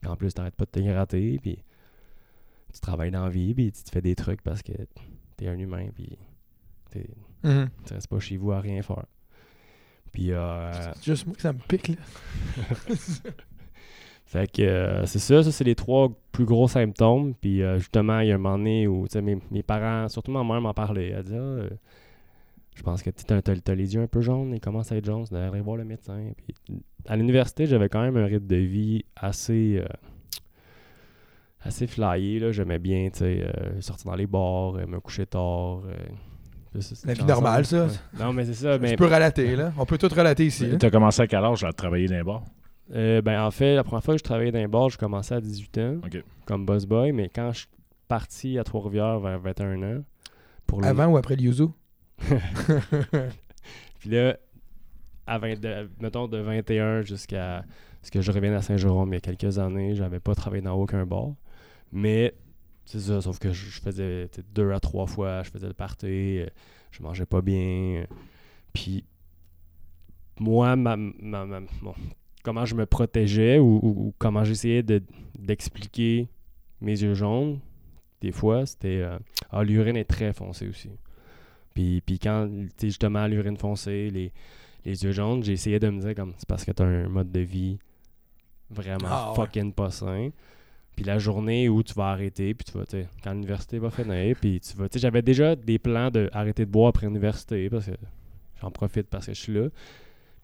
Speaker 3: Puis en plus, t'arrêtes pas de te gratter, puis tu travailles dans la vie, puis tu te fais des trucs parce que t'es un humain, puis t'es-
Speaker 2: Mhm.
Speaker 3: tu restes pas chez vous à rien faire. Puis euh,
Speaker 2: C'est juste moi que ça me pique, là. (laughs)
Speaker 3: Fait que euh, c'est ça, ça c'est les trois plus gros symptômes. Puis euh, justement, il y a un moment donné où mes, mes parents, surtout ma mère m'en parlait. Elle disait Ah, euh, Je pense que tu as, les yeux un peu jaunes, ils commencent à être jaunes, tu devrais aller voir le médecin. Puis, à l'université, j'avais quand même un rythme de vie assez. assez flyé. là. J'aimais bien tu sais, sortir dans les bars, me coucher tard.
Speaker 2: La vie normale, ça.
Speaker 3: Non, mais c'est ça. Mais
Speaker 2: Tu peux relater, là. On peut tout relater ici.
Speaker 1: Tu as commencé à quel âge à travailler dans les bars?
Speaker 3: Euh, ben, en fait, la première fois que je travaillais dans un bar, je commençais à 18 ans comme boss boy, mais quand je suis parti à Trois-Rivières vers 21 ans, pour le-
Speaker 2: Avant ou après le Yuzu? (laughs)
Speaker 3: Puis là, à 20 de- mettons de 21 jusqu'à ce que je revienne à Saint-Jérôme il y a quelques années, j'avais pas travaillé dans aucun bar. Mais c'est ça, sauf que je, faisais deux à trois fois, je faisais le party, euh, je mangeais pas bien. euh, Puis moi, ma, ma- ma- bon, comment je me protégeais ou, ou- ou comment j'essayais de- d'expliquer mes yeux jaunes, des fois, c'était euh, Ah, l'urine est très foncée aussi. Puis, puis quand, justement, l'urine foncée, les, les yeux jaunes, j'ai essayé de me dire comme c'est parce que tu as un mode de vie vraiment
Speaker 2: Ah, ouais.
Speaker 3: fucking pas sain. Puis la journée où tu vas arrêter, puis tu vas, tu sais, quand l'université va finir, puis tu vas, tu sais, j'avais déjà des plans de arrêter de boire après l'université, parce que j'en profite parce que je suis là.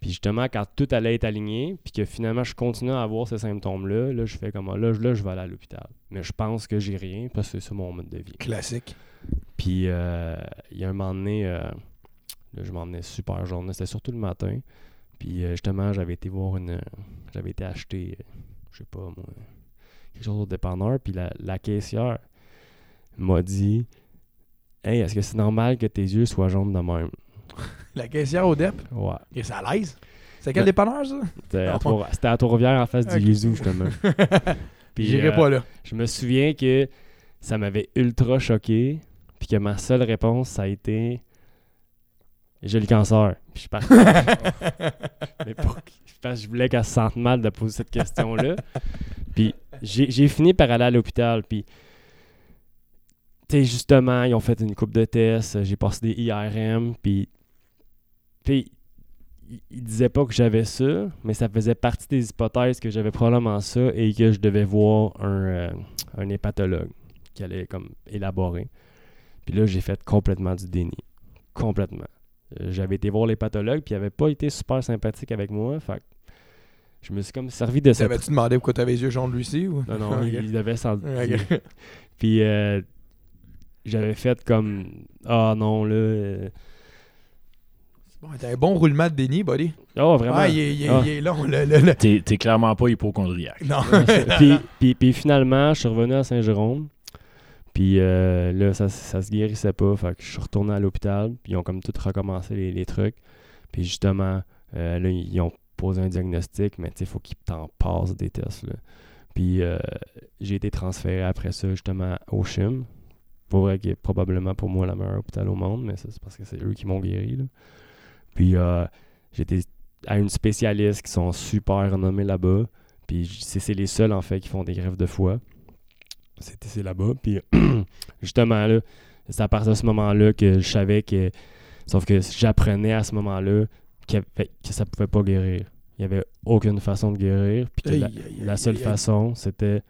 Speaker 3: Puis justement, quand tout allait être aligné, puis que finalement je continue à avoir ces symptômes-là, là, je fais comme, ah, là, je- là, je vais aller à l'hôpital. Mais je pense que j'ai rien, parce que c'est ça mon mode de vie.
Speaker 2: Classique.
Speaker 3: Puis euh, il y a un moment donné, euh, là, je m'emmenais super journée, c'était surtout le matin. Puis euh, justement, j'avais été voir une. J'avais été acheter, euh, je sais pas moi, quelque chose au dépanneur. Puis la, la caissière m'a dit Hey, est-ce que c'est normal que tes yeux soient jaunes de même? (laughs)
Speaker 2: La caissière au DEP,
Speaker 3: Ouais.
Speaker 2: et c'est à l'aise? C'est quel
Speaker 3: Ouais.
Speaker 2: dépanneur, ça?
Speaker 3: C'était à Trois- Trois-Rivières en face du Yuzu, justement. (laughs) Puis,
Speaker 2: J'irai
Speaker 3: euh,
Speaker 2: pas là.
Speaker 3: Je me souviens que ça m'avait ultra choqué, puis que ma seule réponse, ça a été J'ai le cancer. Puis je suis parti. (laughs) Mais pour- parce que je voulais qu'elle se sente mal de poser cette question-là. (laughs) Puis j'ai fini par aller à l'hôpital, puis. Tu sais, justement, ils ont fait une coupe de tests, j'ai passé des IRM, puis. Puis, ils- ils disaient pas que j'avais ça, mais ça faisait partie des hypothèses que j'avais probablement ça et que je devais voir un, euh, un hépatologue qui allait comme élaborer. Puis là, j'ai fait complètement du déni. Complètement. Euh, J'avais été voir l'hépatologue, puis il avait pas été super sympathique avec moi. Fait je me suis comme servi de cette...
Speaker 2: T'avais-tu demandé pourquoi t'avais les yeux jaunes, lui aussi? Ou?
Speaker 3: Non, non, (laughs) il, devait s'en
Speaker 2: Ok.
Speaker 3: Puis euh, j'avais fait comme... Ah non, là... euh,
Speaker 2: Bon, t'as un bon roulement de déni, buddy.
Speaker 3: Oh, vraiment?
Speaker 2: Ah, il est, il est-
Speaker 3: Ah.
Speaker 2: il est long, le... le- le-
Speaker 1: T'es t'es clairement pas hypochondriaque.
Speaker 2: Non. (laughs)
Speaker 3: puis, puis, puis finalement, je suis revenu à Saint-Jérôme. Puis euh, là, ça, ça se guérissait pas. Fait que je suis retourné à l'hôpital. Puis ils ont comme tout recommencé les, les trucs. Puis justement, euh, là, ils ont posé un diagnostic, mais il faut qu'ils t'en passent des tests. Là. Puis euh, j'ai été transféré après ça justement au CHIM. Pour vrai, qui est probablement pour moi la meilleure hôpital au monde, mais ça, c'est parce que c'est eux qui m'ont guéri. là. Puis été à une spécialiste qui sont super renommés là-bas. Puis c'est les seuls en fait qui font des greffes de foie. C'était c'est là-bas. Puis (clears throat) justement là, c'est à partir de ce moment-là que je savais que. Sauf que j'apprenais à ce moment-là que ça pouvait pas guérir. Il n'y avait aucune façon de guérir. Puis que la,
Speaker 2: Aïe,
Speaker 3: seule
Speaker 2: aïe,
Speaker 3: façon, c'était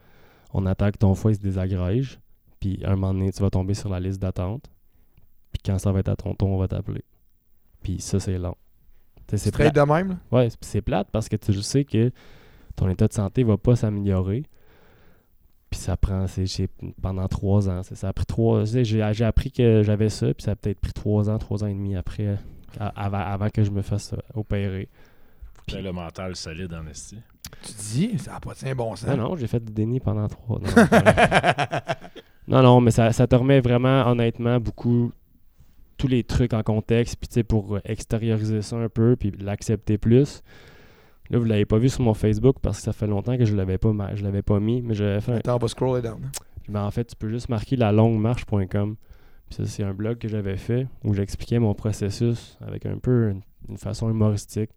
Speaker 3: on attaque ton foie, il se désagrège. Puis à un moment donné, tu vas tomber sur la liste d'attente. Puis quand ça va être à ton tour, on va t'appeler. Puis ça, c'est long. C'est plate.
Speaker 2: de même, là?
Speaker 3: Ouais, c'est- c'est plate parce que tu sais que ton état de santé va pas s'améliorer. Puis ça prend, c'est pendant trois ans. c'est- Ça a pris trois. tu sais, J'ai j'ai appris que j'avais ça, puis ça a peut-être pris trois ans, trois ans et demi après, à- avant, avant que je me fasse euh, opérer.
Speaker 1: T'as le mental solide en esti.
Speaker 2: Tu dis, ça n'a pas de bon sens.
Speaker 3: Non, non, j'ai fait du déni pendant trois. Non, (laughs) vrai. non, non, mais ça, ça te remet vraiment, honnêtement, beaucoup tous les trucs en contexte, puis tu sais, pour euh, extérioriser ça un peu, puis l'accepter plus. Là, vous l'avez pas vu sur mon Facebook parce que ça fait longtemps que je l'avais pas, je l'avais pas mis, mais j'avais fait un-
Speaker 2: Attends, on va scroller down.
Speaker 3: ben, en fait, tu peux juste marquer la longuemarche.com. Puis ça, c'est un blog que j'avais fait où j'expliquais mon processus avec un peu une, une façon humoristique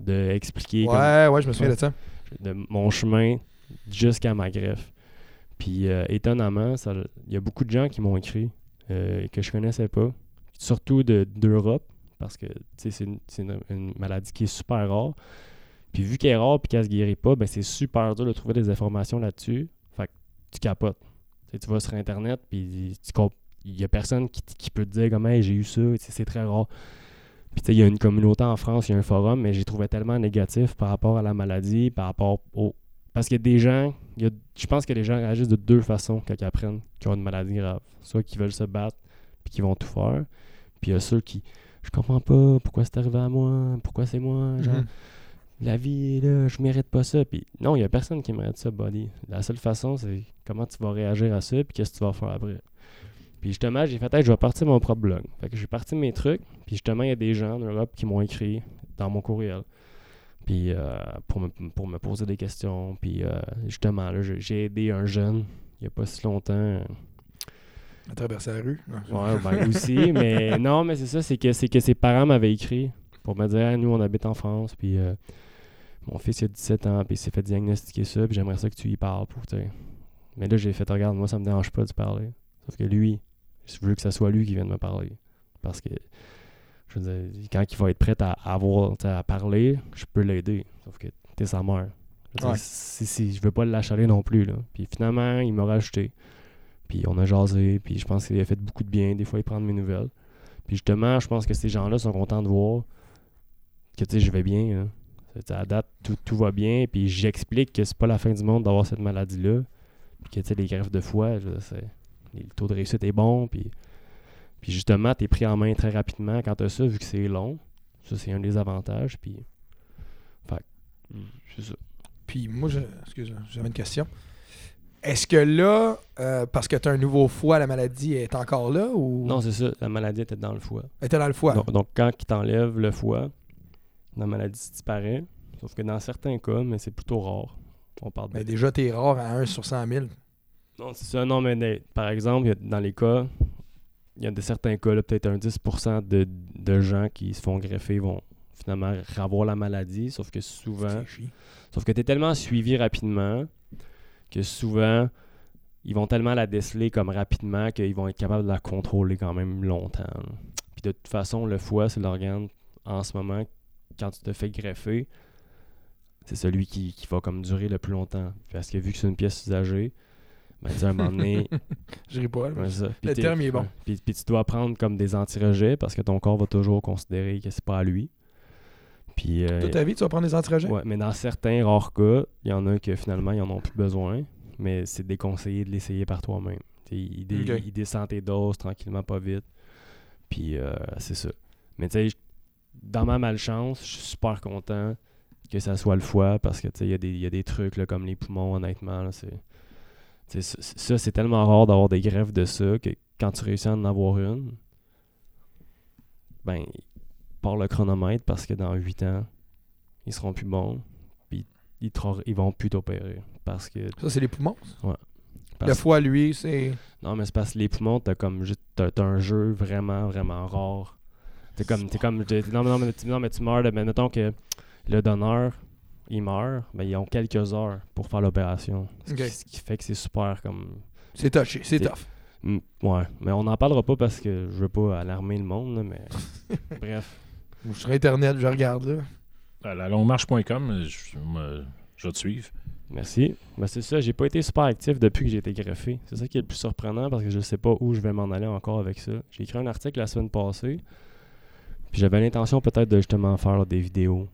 Speaker 3: de expliquer
Speaker 2: Ouais, ouais, je me souviens de ça.
Speaker 3: de mon chemin jusqu'à ma greffe. Puis euh, étonnamment, il y a beaucoup de gens qui m'ont écrit euh, que je connaissais pas, surtout de- d'Europe, parce que c'est une, c'est une- une maladie qui est super rare. Puis vu qu'elle est rare et qu'elle se guérit pas, ben c'est super dur de trouver des informations là-dessus. Fait que tu capotes. Tu vas sur Internet, puis tu il y a personne qui, qui peut te dire comment j'ai eu ça, c'est très rare. Puis tu sais, il y a une communauté en France, il y a un forum, mais j'ai trouvé tellement négatif par rapport à la maladie, par rapport au. Parce qu'il y a des gens, je pense que les gens réagissent de deux façons quand ils apprennent qu'ils ont une maladie grave. Soit qu'ils veulent se battre, puis qu'ils vont tout faire. Puis il y a ceux qui. Je comprends pas, pourquoi c'est arrivé à moi, pourquoi c'est moi,
Speaker 2: Mhm.
Speaker 3: La vie, là, je mérite pas ça. Puis non, il y a personne qui mérite ça, buddy. La seule façon, c'est comment tu vas réagir à ça, puis qu'est-ce que tu vas faire après. Puis justement, j'ai fait, hey, je vais partir mon propre blog. Fait que j'ai parti mes trucs, puis justement, il y a des gens en Europe qui m'ont écrit dans mon courriel. Puis euh, pour, me, pour me poser des questions. Puis euh, justement, là, j'ai aidé un jeune, il y a pas si longtemps.
Speaker 2: À traverser la rue.
Speaker 3: Ouais, ben aussi, (laughs) mais non, mais c'est ça, c'est que c'est que ses parents m'avaient écrit pour me dire nous on habite en France, puis euh, mon fils il a 17 ans, puis il s'est fait diagnostiquer ça, puis j'aimerais ça que tu y parles pour. Mais là j'ai fait regarde, moi ça me dérange pas de parler. Sauf que lui, je veux que ce soit lui qui vienne me parler. Parce que je veux dire, quand il va être prêt à avoir à parler, je peux l'aider. Sauf que t'es sa mère. Je,
Speaker 2: Ouais.
Speaker 3: si, si, je veux pas l'achaler non plus. Là. Puis finalement, il m'a rajouté. Puis on a jasé, puis je pense qu'il a fait beaucoup de bien. Des fois, il prend de mes nouvelles. Puis justement, je pense que ces gens-là sont contents de voir que tu sais, je vais bien. À date, tout, tout va bien. Puis j'explique que c'est pas la fin du monde d'avoir cette maladie-là. Puis que tu sais, les greffes de foie, je veux dire, c'est- le taux de réussite est bon. Puis, puis justement, tu es pris en main très rapidement quand tu as ça, vu que c'est long. Ça, c'est un des avantages. Puis, fait que, c'est ça.
Speaker 2: Puis moi, je, excuse, j'avais une question. Est-ce que là, euh, parce que tu as un nouveau foie, la maladie est encore là ou?
Speaker 3: Non, c'est ça. La maladie était dans le foie.
Speaker 2: elle était dans le foie?
Speaker 3: Donc, donc, quand ils t'enlèvent le foie, la maladie disparaît. Sauf que dans certains cas, mais c'est plutôt rare. On parle de
Speaker 2: Mais déjà, t'es rare à 1 sur 100 000.
Speaker 3: Non, c'est ça. Non, mais des- par exemple, il y a- dans les cas, il y a de certains cas, là, peut-être un 10% de, de gens qui se font greffer vont finalement avoir la maladie, sauf que souvent, sauf que tu es tellement suivi rapidement que souvent, ils vont tellement la déceler comme rapidement qu'ils vont être capables de la contrôler quand même longtemps. là. Puis de toute façon, le foie, c'est l'organe en ce moment, quand tu te fais greffer, c'est celui qui, qui va comme durer le plus longtemps. Parce que vu que c'est une pièce usagée, ben, tu sais, à un moment donné, (laughs)
Speaker 2: Je ris pas.
Speaker 3: Ouais, ça.
Speaker 2: Le terme, est bon.
Speaker 3: Puis, puis tu dois prendre comme des anti-rejets parce que ton corps va toujours considérer que c'est pas à lui. Puis, euh,
Speaker 2: Toute ta vie, tu vas prendre des
Speaker 3: ouais, mais dans certains rares cas, il y en a que finalement, ils en ont plus besoin. Mais c'est déconseillé de l'essayer par toi-même. Il, dé-
Speaker 2: Ok.
Speaker 3: il descend tes doses tranquillement, pas vite. Puis euh, c'est ça. Mais tu sais, dans ma malchance, je suis super content que ça soit le foie parce que il y, a des- il y a des trucs là, comme les poumons, honnêtement. là, c'est, ça, c'est tellement rare d'avoir des greffes de ça que quand tu réussis à en avoir une, ben, pars le chronomètre parce que dans 8 ans, ils seront plus bons. Puis ils, ils vont plus t'opérer. Parce que.
Speaker 2: Ça, c'est les poumons?
Speaker 3: parce-
Speaker 2: Le foie, lui, c'est.
Speaker 3: Non, mais c'est parce que les poumons, t'as comme juste. T'as un jeu vraiment, vraiment rare. T'es comme. T'es comme t'es- non, mais non, mais, tu- non, mais tu meurs. mais mettons que le donneur, il meurt, mais ils ont quelques heures pour faire l'opération. Ce, qui, ce qui fait que c'est super comme.
Speaker 2: C'est touché, c'est tough.
Speaker 3: Mm, Ouais, mais on n'en parlera pas parce que je veux pas alarmer le monde, là, mais. (laughs) Bref.
Speaker 2: Je sur Internet, je regarde, là.
Speaker 1: À la longuemarche.com, je, moi, je vais te suivre.
Speaker 3: Merci. Ben, c'est ça, j'ai pas été super actif depuis que j'ai été greffé. C'est ça qui est le plus surprenant parce que je sais pas où je vais m'en aller encore avec ça. J'ai écrit un article la semaine passée. Puis j'avais l'intention peut-être de justement faire des vidéos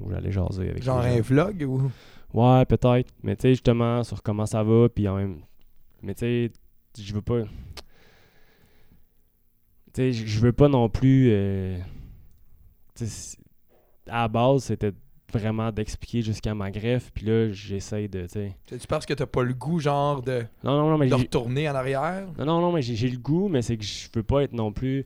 Speaker 3: où j'allais jaser avec
Speaker 2: Genre un vlog ou?
Speaker 3: Ouais, peut-être. Mais tu sais, justement, sur comment ça va, puis en même. Mais tu sais, je veux pas. Tu sais, je veux pas non plus. euh, à la base, c'était vraiment d'expliquer jusqu'à ma greffe, puis là, j'essaye de. Tu sais.
Speaker 2: Tu penses que t'as pas le goût, genre, de,
Speaker 3: Non, non, non, mais
Speaker 2: de retourner en arrière?
Speaker 3: non, non, non, mais j'ai j'ai le goût, mais c'est que je veux pas être non plus.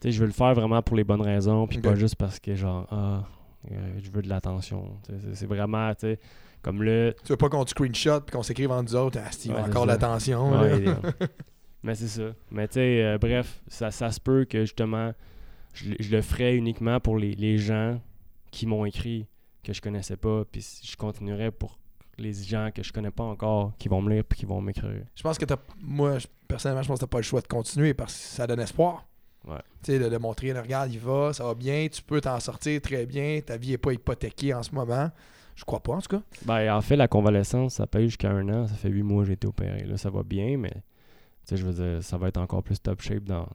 Speaker 3: Tu sais, je veux le faire vraiment pour les bonnes raisons, puis pas juste parce que, genre, ah, euh, je veux de l'attention. C'est vraiment, tu sais, comme là.
Speaker 2: Tu veux pas qu'on te screenshot puis qu'on s'écrive entre nous autres, ah, Steve,
Speaker 3: Ouais,
Speaker 2: encore l'attention.
Speaker 3: Ouais, (laughs) mais c'est ça. Mais tu sais, euh, bref, ça, ça se peut que justement, je, le- je le ferais uniquement pour les, les gens qui m'ont écrit que je connaissais pas, puis je continuerai pour les gens que je connais pas encore, qui vont me lire puis qui vont m'écrire.
Speaker 2: Je pense que t'as. Moi, personnellement, je pense que t'as pas le choix de continuer parce que ça donne espoir.
Speaker 3: Ouais.
Speaker 2: Tu sais, de, de montrer, regarde, il va, ça va bien, tu peux t'en sortir très bien, ta vie est pas hypothéquée en ce moment. Je crois pas, en tout cas.
Speaker 3: Ben, en fait, la convalescence, ça paye jusqu'à un an. Ça fait huit mois que j'ai été opéré. Là, ça va bien, mais tu sais, je veux dire, ça va être encore plus top shape dans,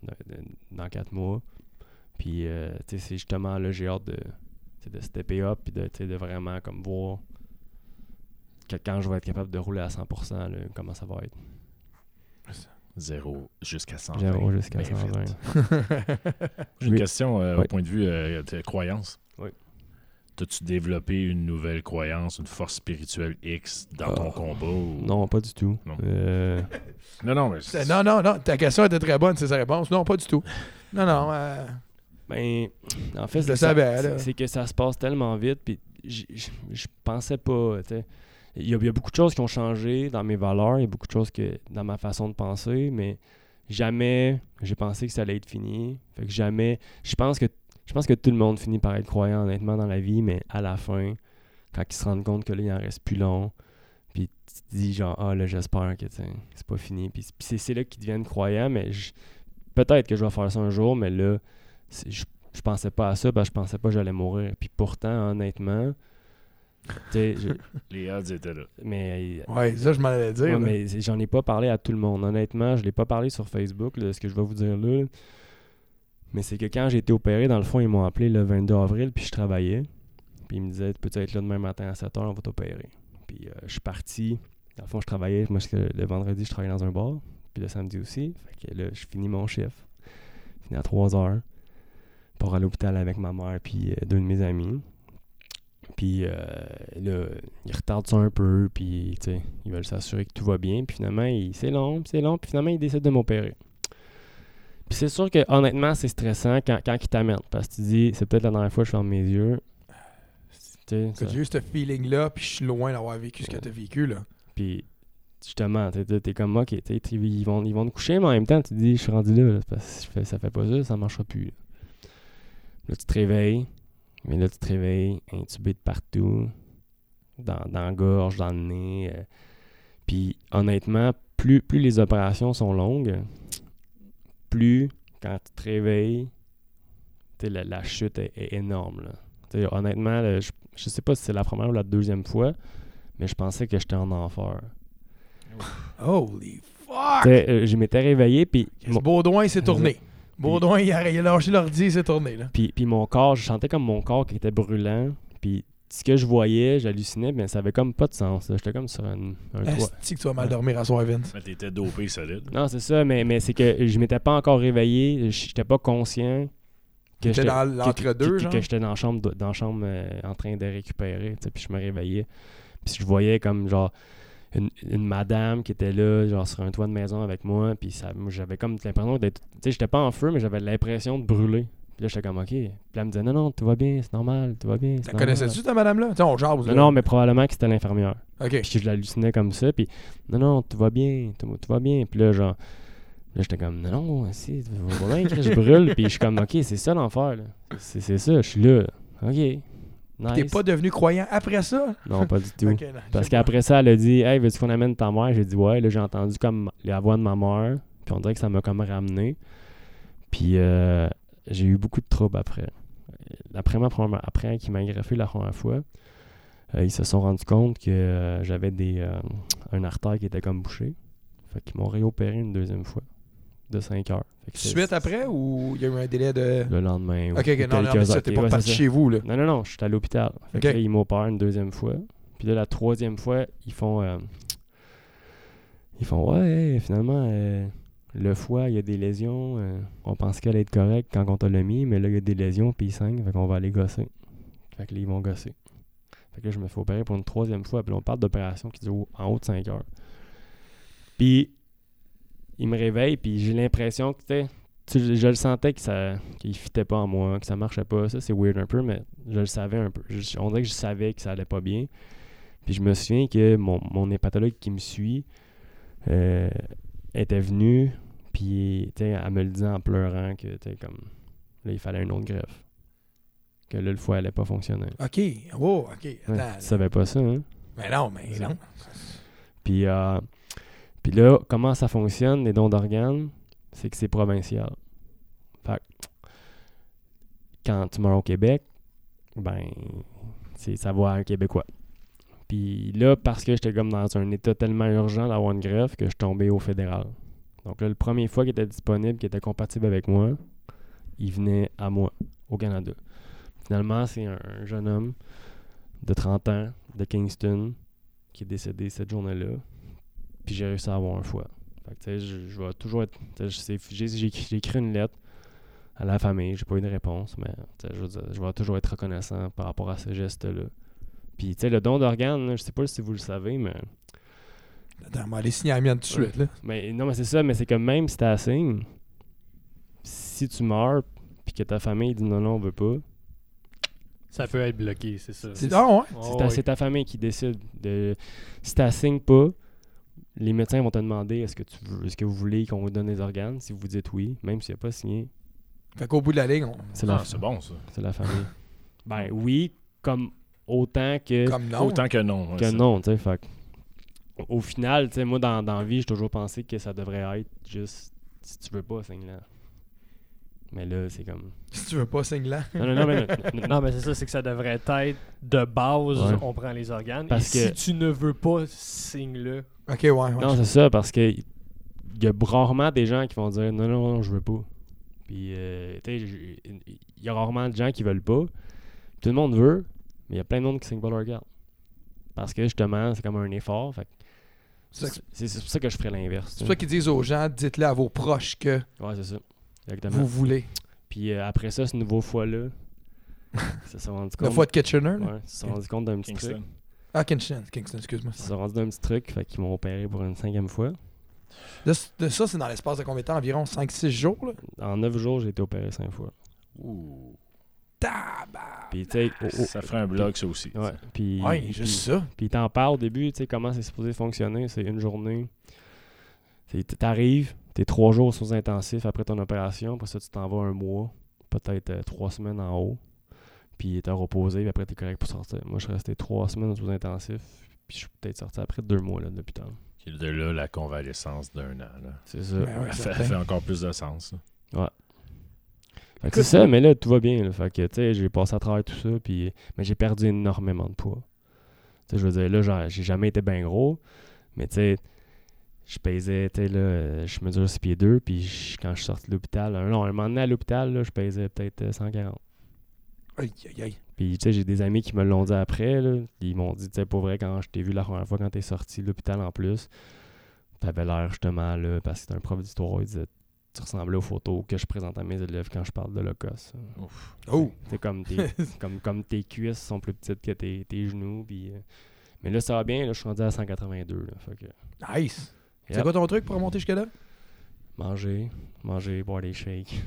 Speaker 3: dans, quatre mois. Puis, euh, tu sais, c'est justement là, j'ai hâte de, de stepper up puis de, de vraiment comme voir que quand je vais être capable de rouler à 100%, là, comment ça va être.
Speaker 1: Zéro jusqu'à 120.
Speaker 3: Zéro jusqu'à
Speaker 1: Bien
Speaker 3: 120.
Speaker 1: fait. J'ai une
Speaker 3: Oui.
Speaker 1: question euh,
Speaker 3: Oui.
Speaker 1: au point de vue euh, de croyance.
Speaker 3: Oui.
Speaker 1: T'as-tu développé une nouvelle croyance, une force spirituelle X dans ton
Speaker 3: Ah,
Speaker 1: combat? ou-
Speaker 3: Non, pas du tout.
Speaker 1: Non.
Speaker 3: Euh,
Speaker 1: Non, non, mais
Speaker 2: C'est- Non, non, non, ta question était très bonne, c'est sa réponse. Non, pas du tout. Non, non, euh,
Speaker 3: Ben, en fait,
Speaker 2: Je le
Speaker 3: c'est ça-
Speaker 2: savais,
Speaker 3: c'est-
Speaker 2: là.
Speaker 3: c'est que ça se passe tellement vite, puis je pensais pas, tu sais. Il y, a, beaucoup de choses qui ont changé dans mes valeurs, il y a beaucoup de choses que dans ma façon de penser, mais jamais j'ai pensé que ça allait être fini. Fait que jamais, je pense que je pense que tout le monde finit par être croyant honnêtement dans la vie, mais à la fin, quand ils se rendent compte que là il en reste plus long, puis tu te dis genre ah là j'espère que c'est pas fini, puis c'est là qu'ils deviennent croyants, mais peut-être que je vais faire ça un jour, mais là je, je pensais pas à ça parce que je pensais pas que j'allais mourir. Puis pourtant, honnêtement, je- (laughs)
Speaker 1: les odds étaient là.
Speaker 3: mais,
Speaker 2: ouais, ça, je m'en allais dire.
Speaker 3: ouais, mais j'en ai pas parlé à tout le monde. Honnêtement, je l'ai pas parlé sur Facebook, là, ce que je vais vous dire là. Mais c'est que quand j'ai été opéré, dans le fond, ils m'ont appelé le 22 avril, puis je travaillais. Puis ils me disaient, peux-tu être là demain matin à 7h, on va t'opérer. Puis euh, je suis parti. Dans le fond, je travaillais. Moi, le vendredi, je travaillais dans un bar. Puis le samedi aussi. Fait que là, je finis mon chiffre. Je finis à 3h pour aller à l'hôpital avec ma mère puis euh, deux de mes amis. Puis euh, là, ils retardent ça un peu, puis tu sais, ils veulent s'assurer que tout va bien. Puis finalement, c'est long, puis c'est long, puis finalement, ils décident de m'opérer. Puis c'est sûr que honnêtement, c'est stressant quand, quand ils t'amènent. Parce que tu dis, c'est peut-être la dernière fois que je ferme mes yeux. Tu
Speaker 2: j'ai eu ce feeling-là, puis je suis loin d'avoir vécu ce que t'as vécu, là.
Speaker 3: Puis justement, t'es, t'es comme, ok, t'sais, t'es- ils, vont, ils vont te coucher, mais en même temps, tu te dis, je suis rendu là, là, parce que ça fait pas ça, ça marchera plus. Là. Là, tu te réveilles, mais là, tu te réveilles intubé de partout, dans, dans la gorge, dans le nez. euh. Puis honnêtement, plus, plus les opérations sont longues, plus quand tu te réveilles, la, la chute est, est énorme. Là. Honnêtement, là, je, je sais pas si c'est la première ou la deuxième fois, mais je pensais que j'étais en enfer.
Speaker 2: Holy fuck!
Speaker 3: Euh, je m'étais réveillé, puis mon,
Speaker 2: Baudouin s'est (laughs) tourné. Baudouin, il a, il a lâché l'ordi, il s'est tourné, là.
Speaker 3: puis, puis mon corps, je sentais comme mon corps qui était brûlant. Puis ce que je voyais, j'hallucinais, mais ça avait comme pas de sens. là. J'étais comme sur un, un toit.
Speaker 2: Est-ce que tu vas mal dormir à soir, Vince?
Speaker 1: Mais t'étais dopé solide.
Speaker 3: Non, c'est ça, mais, mais c'est que je m'étais pas encore réveillé. J'étais pas conscient que
Speaker 2: T'étais
Speaker 3: j'étais
Speaker 2: dans
Speaker 3: que-
Speaker 2: l'entre-deux,
Speaker 3: que-
Speaker 2: genre?
Speaker 3: que j'étais dans la chambre, de- dans la chambre euh, en train de récupérer. tu sais, Puis je me réveillais. Puis je voyais comme genre une, une madame qui était là, genre sur un toit de maison avec moi. Puis ça, j'avais comme l'impression d'être. Tu sais, j'étais pas en feu, mais j'avais l'impression de brûler. Puis là, j'étais comme, OK. Puis elle me disait, non, non, tout va bien, c'est normal, tout va bien.
Speaker 2: La connaissais-tu, ta madame-là? On jase.
Speaker 3: Non,
Speaker 2: là.
Speaker 3: non, mais probablement que c'était l'infirmière.
Speaker 2: OK.
Speaker 3: Puis je l'hallucinais comme ça. Puis non, non, tout va bien, tout, tout va bien. Puis là, genre, là, j'étais comme, non, non, si, tout va bien, je brûle. Puis je suis comme, OK, c'est ça l'enfer, là. C'est c'est ça, je suis là. OK. Nice.
Speaker 2: T'es pas devenu croyant après ça?
Speaker 3: Non, pas du (laughs) tout.
Speaker 2: Non,
Speaker 3: Parce qu'après ça, elle a dit Hey, veux-tu qu'on amène ta mère J'ai dit Ouais. Là, j'ai entendu comme la voix de ma mère. Puis on dirait que ça m'a comme ramené. Puis euh, j'ai eu beaucoup de troubles après. Après, ma première, après qu'il m'a greffé la première fois, euh, ils se sont rendus compte que euh, j'avais des un artère qui était comme bouché. Fait qu'ils m'ont réopéré une deuxième fois de 5 heures.
Speaker 2: Suite après ou il y a eu un délai de.
Speaker 3: Le lendemain.
Speaker 2: Ok, ok, non, mais ça, t'es pas parti chez vous, là.
Speaker 3: Non, non, non, je suis à l'hôpital. Fait que là, ils m'opèrent une deuxième fois. Puis là, la troisième fois, ils font. euh, ils font Ouais, finalement, euh, le foie, il y a des lésions. euh, on pense qu'elle est correcte quand on t'a le mis, mais là, il y a des lésions, puis ils saignent. Fait qu'on va aller gosser. Fait que là, ils vont gosser. Fait que là, je me fais opérer pour une troisième fois. Puis là, on parle d'opération qui dure en haut de 5 heures. Puis, il me réveille, puis j'ai l'impression que, tu je le sentais que ça qu'il fitait pas en moi, que ça marchait pas. Ça, c'est weird un peu, mais je le savais un peu. Je- on dirait que je savais que ça allait pas bien. Puis je me souviens que mon, mon hépatologue qui me suit euh, était venu, puis tu elle me le disait en pleurant que tu comme là, il fallait une autre greffe. Que là, le foie allait pas fonctionner.
Speaker 2: OK. Oh, OK.
Speaker 3: Ouais,
Speaker 2: Attends.
Speaker 3: tu savais pas ça, hein?
Speaker 2: Mais non, mais non.
Speaker 3: Puis, euh, puis là, comment ça fonctionne, les dons d'organes? C'est que c'est provincial. Fait quand tu meurs au Québec, ben, ça va un Québécois. Puis là, parce que j'étais comme dans un état tellement urgent d'avoir une greffe que je tombais au fédéral. Donc là, le premier fois qui était disponible, qui était compatible avec moi, il venait à moi, au Canada. Finalement, c'est un jeune homme de 30 ans, de Kingston, qui est décédé cette journée-là. Puis j'ai réussi à avoir un foie. Fait que, tu sais, je, je vais toujours être. J'ai écrit une lettre à la famille, j'ai pas eu de réponse, mais je, veux dire, je vais toujours être reconnaissant par rapport à ce geste-là. Puis, tu sais, le don d'organes, je sais pas si vous le savez, mais.
Speaker 2: Attends, on aller signer la mienne tout de suite, là.
Speaker 3: mais non, mais c'est ça, mais c'est que même si t'as signe, si tu meurs, puis que ta famille dit non, non, on veut pas,
Speaker 4: Ça peut être bloqué, c'est ça.
Speaker 2: C'est ah, ouais?
Speaker 4: Oh,
Speaker 3: C'est ta,
Speaker 4: oui.
Speaker 3: c'est ta famille qui décide. De, si tu n'assignes pas, les médecins vont te demander est-ce que tu veux, est-ce que vous voulez qu'on vous donne des organes? Si vous dites oui, même s'il n'y a pas signé,
Speaker 2: Fait qu'au bout de la ligne, on...
Speaker 3: c'est la,
Speaker 1: Ah, c'est bon, ça.
Speaker 3: c'est la famille. (laughs) ben oui, comme autant que,
Speaker 2: comme non.
Speaker 1: Autant que non. ouais,
Speaker 3: que non, tu sais. fait Au final, tu sais, moi, dans, dans la vie, j'ai toujours pensé que ça devrait être juste si tu veux pas, signe là. Mais là, c'est comme.
Speaker 2: Si tu veux pas, signe-la.
Speaker 3: Non, non, non, mais. (laughs) non,
Speaker 4: Non, mais c'est ça, c'est que ça devrait être de base,
Speaker 3: Ouais.
Speaker 4: on prend les organes.
Speaker 3: Parce
Speaker 4: et
Speaker 3: que-
Speaker 4: si tu ne veux pas, signe-le.
Speaker 2: OK, ouais, ouais.
Speaker 3: Non, c'est ça, parce que il y a rarement des gens qui vont dire non, non, non, je veux pas. Puis, euh, tu sais, il y a rarement de gens qui veulent pas. Tout le monde veut, mais il y a plein de monde qui signe pas leur garde. Parce que justement, c'est comme un effort. fait
Speaker 2: c'est
Speaker 3: pour ça que je ferais l'inverse.
Speaker 2: C'est pour ça qu'ils disent aux gens, dites-le à vos proches que
Speaker 3: Ouais, c'est ça. Exactement.
Speaker 2: vous voulez.
Speaker 3: Puis euh, après ça, ce nouveau foie-là, (laughs) ça s'est rendu
Speaker 2: La
Speaker 3: compte.
Speaker 2: fois de Kitchener, là?
Speaker 3: Ouais, ils se sont rendu compte d'un petit
Speaker 1: Kingston.
Speaker 3: truc.
Speaker 2: Ah, Kingston, Kingston, excuse-moi.
Speaker 3: Ils se sont rendus d'un petit truc, fait qu'ils m'ont opéré pour une cinquième fois.
Speaker 2: De, de ça, c'est dans l'espace de combien de temps? Environ 5-6 jours, là?
Speaker 3: En neuf jours, j'ai été opéré cinq fois.
Speaker 1: Ouh.
Speaker 2: Tabac!
Speaker 3: Puis, tu sais,
Speaker 1: Ça ferait un blog, ça aussi.
Speaker 3: Ouais, puis,
Speaker 2: Ouais,
Speaker 3: puis-
Speaker 2: juste ça.
Speaker 3: Puis t'en parles au début, tu sais, comment c'est supposé fonctionner. C'est une journée. C'est- T'arrives, t'es trois jours sous intensif après ton opération. Après ça, tu t'en vas un mois, peut-être euh, trois semaines en haut. Puis t'es reposé, puis après t'es correct pour sortir. Moi, je suis resté trois semaines sous intensif. Puis je suis peut-être sorti après deux mois là, de l'hôpital.
Speaker 1: De là la convalescence d'un an. Là.
Speaker 3: C'est ça.
Speaker 2: Ben ouais,
Speaker 1: ça fait, encore plus de sens. ça.
Speaker 3: Fait que c'est ça, mais là, tout va bien. là. Fait que, tu sais, j'ai passé à travers tout ça, puis... Mais j'ai perdu énormément de poids. Tu sais, je veux dire, là, j'ai jamais été bien gros, mais tu sais, je pesais, tu sais, là, euh, je mesure 6 pieds 2, puis je- quand je suis sorti de l'hôpital, un, non, un moment donné à l'hôpital, là, je pesais peut-être euh, 140.
Speaker 2: Aïe, aïe, aïe.
Speaker 3: Puis, tu sais, j'ai des amis qui me l'ont dit après, là. Ils m'ont dit, tu sais, pour vrai, quand je t'ai vu la première fois, quand t'es sorti de l'hôpital en plus, t'avais l'air justement, là, parce que c'était un prof d'histoire, il disait, tu ressemblais aux photos que je présente à mes élèves quand je parle de l'Holocauste.
Speaker 1: Ouf.
Speaker 2: Oh!
Speaker 3: C'est comme tes, (laughs) comme, comme tes cuisses sont plus petites que tes, tes genoux. Puis, euh, mais là, ça va bien. Là, je suis rendu à 182. Là, fait que,
Speaker 2: Nice! C'est
Speaker 3: Yep.
Speaker 2: quoi ton truc pour remonter jusque là?
Speaker 3: manger, manger, boire des shakes.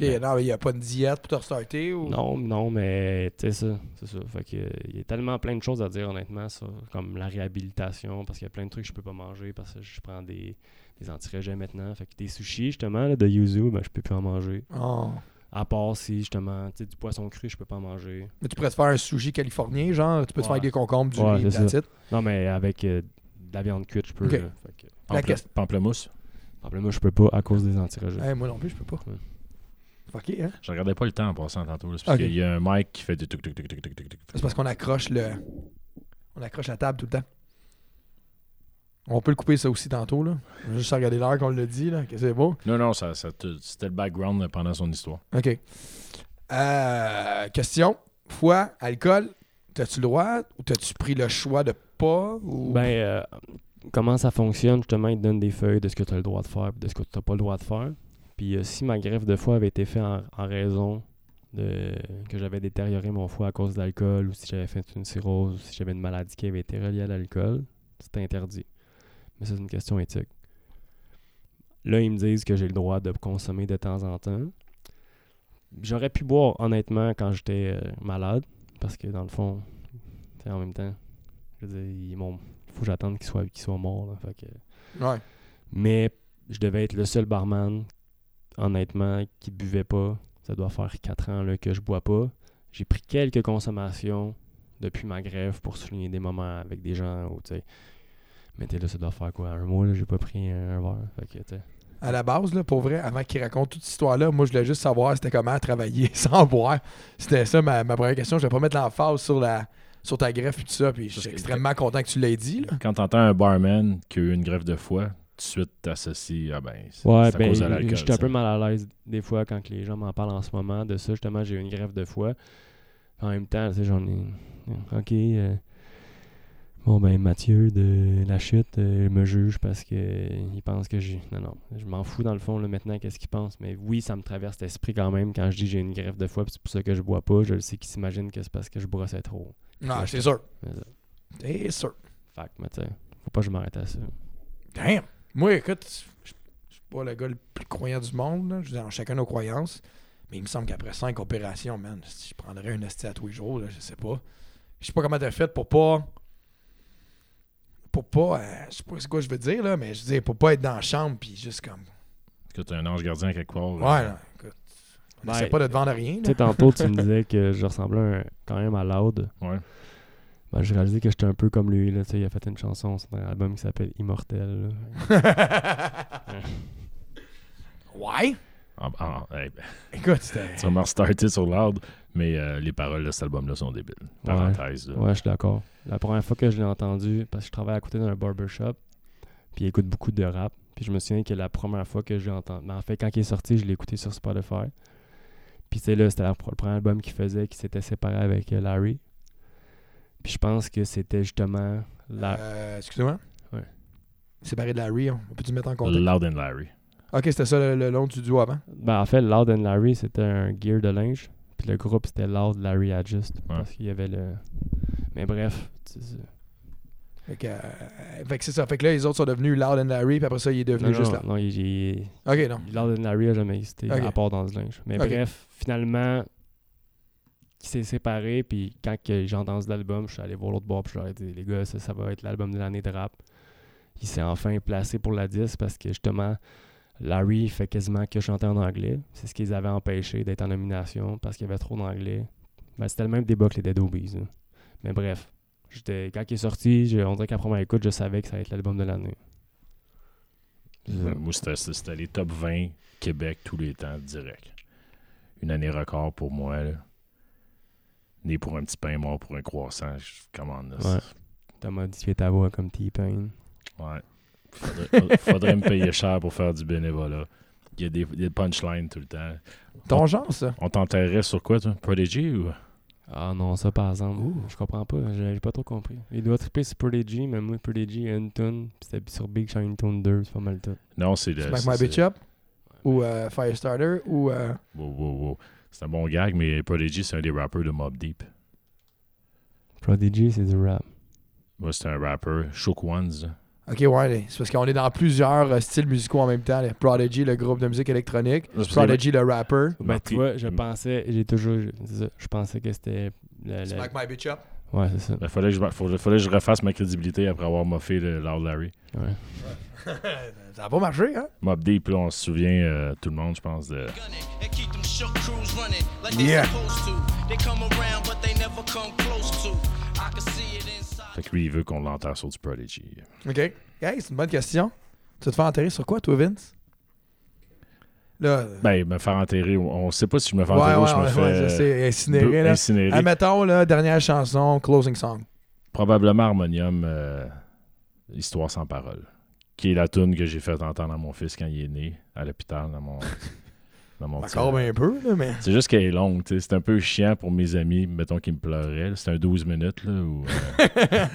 Speaker 2: Ok, non, mais il n'y a pas de diète pour te restarter ou?
Speaker 3: Non, non, mais tu sais ça, c'est ça. Fait que euh, il y a tellement plein de choses à dire honnêtement, ça, comme la réhabilitation, parce qu'il y a plein de trucs que je peux pas manger parce que je prends des, des anti-régimes maintenant. Fait que des sushis justement là, de yuzu, ben je peux plus en manger.
Speaker 2: Oh.
Speaker 3: À part si justement, tu sais, du poisson cru, je peux pas en manger.
Speaker 2: Mais tu pourrais te faire un sushi californien, genre, tu peux te faire avec des concombres, du
Speaker 3: Ouais,
Speaker 2: riz,
Speaker 3: c'est
Speaker 2: it.
Speaker 3: Non, mais avec euh, de la viande cuite, je peux.
Speaker 2: Ok.
Speaker 3: là. Fait que,
Speaker 2: La
Speaker 1: Pample-
Speaker 2: question-
Speaker 1: Pamplemousse.
Speaker 3: moi, je peux pas à cause des anti-régimes.
Speaker 2: Eh, moi non plus, je peux pas.
Speaker 3: Ouais.
Speaker 2: Fucké, hein?
Speaker 1: Je regardais pas le temps en passant tantôt. là. C'est parce
Speaker 2: Ok.
Speaker 1: qu'il y a un mic qui fait du tuk tuk tuk tuk tuk tuk tuk.
Speaker 2: C'est parce qu'on accroche le. On accroche la table tout le temps. On peut le couper ça aussi tantôt, là. On va juste regarder l'heure qu'on l'a dit, là, que c'est beau.
Speaker 1: Non, non, ça, ça te- c'était le background pendant son histoire.
Speaker 2: OK. Euh, question. Foie, alcool, t'as-tu le droit ou t'as-tu pris le choix de pas.
Speaker 3: Ben, euh, comment ça fonctionne, justement, ils te donnent des feuilles de ce que tu as le droit de faire et de ce que tu n'as pas le droit de faire. Puis euh, si ma greffe de foie avait été faite en, raison de que j'avais détérioré mon foie à cause de l'alcool, ou si j'avais fait une cirrhose, ou si j'avais une maladie qui avait été reliée à l'alcool, c'était interdit. Mais c'est une question éthique. Là, ils me disent que j'ai le droit de consommer de temps en temps. J'aurais pu boire, honnêtement, quand j'étais euh, malade, parce que dans le fond, en même temps, je veux dire, ils m'ont- il faut que j'attende qu'ils soient, qu'ils soient morts. là, fait que-
Speaker 2: Ouais.
Speaker 3: Mais je devais être le seul barman, honnêtement, qui buvait pas. Ça doit faire 4 ans là, que je bois pas. J'ai pris quelques consommations depuis ma grève pour souligner des moments avec des gens. Où, tu sais, mais t'es là, ça doit faire quoi Un mois, là, j'ai pas pris un, verre. Fait que,
Speaker 2: À la base, là, pour vrai, avant qu'il raconte toute cette histoire-là, moi, je voulais juste savoir c'était comment travailler (laughs) sans boire. C'était ça ma, ma première question. Je vais pas mettre l'emphase sur la sur ta greffe et tout ça. Puis je suis
Speaker 1: que-
Speaker 2: extrêmement content que tu l'aies dit. Là.
Speaker 1: Quand t'entends un barman qui a eu une greffe de foie, tout de suite t'associes. Ah ben, c'est
Speaker 3: Ouais, ben,
Speaker 1: cause de l'alcool.
Speaker 3: j'étais un peu mal à l'aise des fois quand que les gens m'en parlent en ce moment de ça. Justement, j'ai eu une grève de foie. En même temps, tu sais, j'en ai. Ok. euh, Bon, ben, Mathieu de la chute euh, me juge parce que euh, il pense que j'ai. Non, non. Je m'en fous dans le fond, là, maintenant, qu'est-ce qu'il pense. Mais oui, ça me traverse l'esprit quand même quand je dis j'ai une grève de foie, c'est pour ça que je bois pas. Je le sais qu'ils s'imaginent que c'est parce que je brossais trop.
Speaker 2: Non, c'est sûr. C'est sûr.
Speaker 3: Fait que, mais tu sais, faut pas que je m'arrête à ça.
Speaker 2: Damn. Moi, écoute, je suis pas le gars le plus croyant du monde. là. Je veux dire, chacun nos croyances. Mais il me semble qu'après cinq opérations, man, si je prendrais un esti à tous les jours, là, je sais pas. Je sais pas comment t'as fait pour pas. Pour pas. euh, je sais pas c'est quoi je veux dire, là, mais je veux dire, pour pas être dans la chambre puis juste comme.
Speaker 1: Est-ce que t'as un ange gardien quelque part?
Speaker 2: Ouais,
Speaker 1: là,
Speaker 2: écoute. On
Speaker 3: Ouais.
Speaker 2: essaie pas de te vendre rien.
Speaker 3: Tu sais, tantôt, tu me disais que je ressemblais un- quand même à Loud.
Speaker 1: Ouais.
Speaker 3: Ben, j'ai réalisé que j'étais un peu comme lui. Là, tu sais, il a fait une chanson sur un album qui s'appelle Immortel. (laughs)
Speaker 2: ouais.
Speaker 1: Ah, ah, hey, ben,
Speaker 2: Écoute, c'était.
Speaker 1: tu vas me restarter sur Loud, mais euh, les paroles de cet album-là sont débiles. Parenthèse.
Speaker 3: Ouais, je suis d'accord. La première fois que je l'ai entendu, parce que je travaille à côté d'un barbershop, puis il écoute beaucoup de rap. Puis je me souviens que la première fois que je l'ai entendu, mais en fait, quand il est sorti, je l'ai écouté sur Spotify. Puis c'est là, c'était le premier album qu'il faisait, qui s'était séparé avec euh, Larry. Puis je pense que c'était justement la,
Speaker 2: Euh, Excusez-moi.
Speaker 3: Ouais.
Speaker 2: Séparé de Larry, on peut-tu mettre en contexte?
Speaker 1: Loud and Larry.
Speaker 2: Ok, c'était ça le, le long du duo avant?
Speaker 3: Ben, en fait, Loud and Larry, c'était un gear de linge. Puis le groupe, c'était Loud Larry Adjust. Parce qu'il y avait le. Mais bref.
Speaker 2: Fait que, euh, fait que c'est ça. Fait que là, les autres sont devenus Loud and Larry, puis après ça, il est devenu
Speaker 3: Non,
Speaker 2: juste là.
Speaker 3: non, il, il-
Speaker 2: Ok, non.
Speaker 3: Loud and Larry a jamais existé,
Speaker 2: Ok.
Speaker 3: à part dans ce linge. Mais
Speaker 2: Ok.
Speaker 3: bref, finalement, il s'est séparé. Puis quand que j'ai entendu l'album, je suis allé voir l'autre bord. Puis je leur ai dit, les gars, ça, ça va être l'album de l'année de rap. Il s'est enfin placé pour la 10 parce que justement, Larry fait quasiment que chanter en anglais. C'est ce qu'ils avaient empêché d'être en nomination parce qu'il y avait trop d'anglais. Ben, c'était le même débat que les Dead Obies. là. Mais bref, j'étais, quand il est sorti, j'ai- on dirait qu'à première écoute, je savais que ça allait être l'album de l'année. Ça.
Speaker 1: Moi, c'était- c'était les top 20 Québec tous les temps, direct. Une année record pour moi. Là. Né pour un petit pain, mort pour un croissant. Je commande. là.
Speaker 3: Ouais. T'as modifié ta voix comme T-Pain.
Speaker 1: Ouais. Faudrait, faudrait me payer cher pour faire du bénévolat. Il y a des, des punchlines tout le temps.
Speaker 2: Ton genre, ça?
Speaker 1: On t'enterrait sur quoi, toi? Prodigy ou...
Speaker 3: Ah non, ça par exemple, je comprends pas, j'ai pas trop compris. Il doit triper sur Prodigy, mais moi Prodigy a une tune, pis c'était sur Big Shine Tune 2, c'est pas mal tout.
Speaker 1: Non, c'est le...
Speaker 2: Smack My Bitch Up? Ou euh, Firestarter? Ou. euh,
Speaker 1: Wow, wow, wow. C'est un bon gag, mais Prodigy, c'est un des rappers de Mob Deep.
Speaker 3: Prodigy, c'est du rap.
Speaker 1: Moi, c'est un rapper. Shook Ones.
Speaker 2: Ok, ouais, c'est parce qu'on est dans plusieurs euh, styles musicaux en même temps. Prodigy, le groupe de musique électronique. Prodigy, le rapper.
Speaker 3: Ben, tu vois, je
Speaker 1: Mm.
Speaker 3: pensais, j'ai toujours, je, c'est ça, je pensais que c'était.
Speaker 2: Smack My Bitch Up.
Speaker 3: Ouais, c'est ça.
Speaker 1: Il fallait, que je, faut- fallait que je refasse ma crédibilité après avoir moffé le Loud Larry.
Speaker 3: Ouais. (laughs)
Speaker 2: Ça a pas marché, hein?
Speaker 1: Mob Deep, là, on se souvient, euh, tout le monde, je pense, de.
Speaker 2: Yeah.
Speaker 1: Fait que lui, il veut qu'on l'enterre sur du Prodigy.
Speaker 2: Ok. Hey, c'est une bonne question. Tu vas te faire enterrer sur quoi, toi, Vince? Là. euh,
Speaker 1: Ben, me faire enterrer, on on sait pas si je me fais enterrer
Speaker 2: ouais,
Speaker 1: ou je me
Speaker 2: ouais,
Speaker 1: fais. euh,
Speaker 2: incinéré,
Speaker 1: brû-
Speaker 2: là.
Speaker 1: incinéré.
Speaker 2: Admettons, là, dernière chanson, closing song.
Speaker 1: Probablement Harmonium, euh, Histoire sans parole. Qui est la tune que j'ai fait entendre à mon fils quand il est né, à l'hôpital, dans mon. (laughs) dans mon
Speaker 2: ben un peu, là, mais.
Speaker 1: C'est juste qu'elle est longue, tu sais. C'est un peu chiant pour mes amis, mettons qu'ils me pleuraient. là. C'est un 12 minutes, là. Où, euh,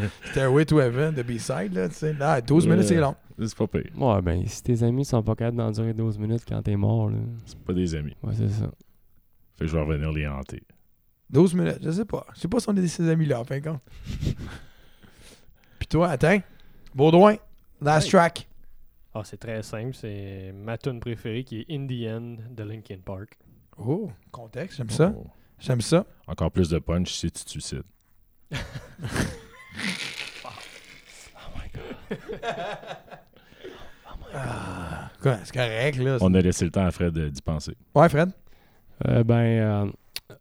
Speaker 1: (laughs)
Speaker 2: Stairway to Heaven, de B-side, là, tu sais. Là, 12
Speaker 1: Ouais.
Speaker 2: minutes, c'est long.
Speaker 1: c'est pas pire.
Speaker 3: Ouais, ben, si tes amis sont pas capables d'endurer 12 minutes quand t'es mort, là.
Speaker 1: C'est pas des amis.
Speaker 3: Ouais, c'est ça.
Speaker 1: Fait que je vais revenir les hanter.
Speaker 2: 12 minutes, je sais pas. Je sais pas si on est de ces amis-là, en fin de compte. (laughs) Puis toi, attends. Baudouin, last
Speaker 4: Hey.
Speaker 2: track.
Speaker 4: Ah, c'est très simple. C'est ma tune préférée qui est In the End de Linkin Park.
Speaker 2: Oh, contexte, j'aime ça.
Speaker 1: Oh.
Speaker 2: J'aime ça.
Speaker 1: Encore plus de punch si tu te suicides. (laughs) (laughs)
Speaker 2: Ah, quoi, c'est correct, là.
Speaker 1: On a laissé le temps à Fred de- d'y penser.
Speaker 2: Ouais, Fred?
Speaker 3: Euh, ben, euh,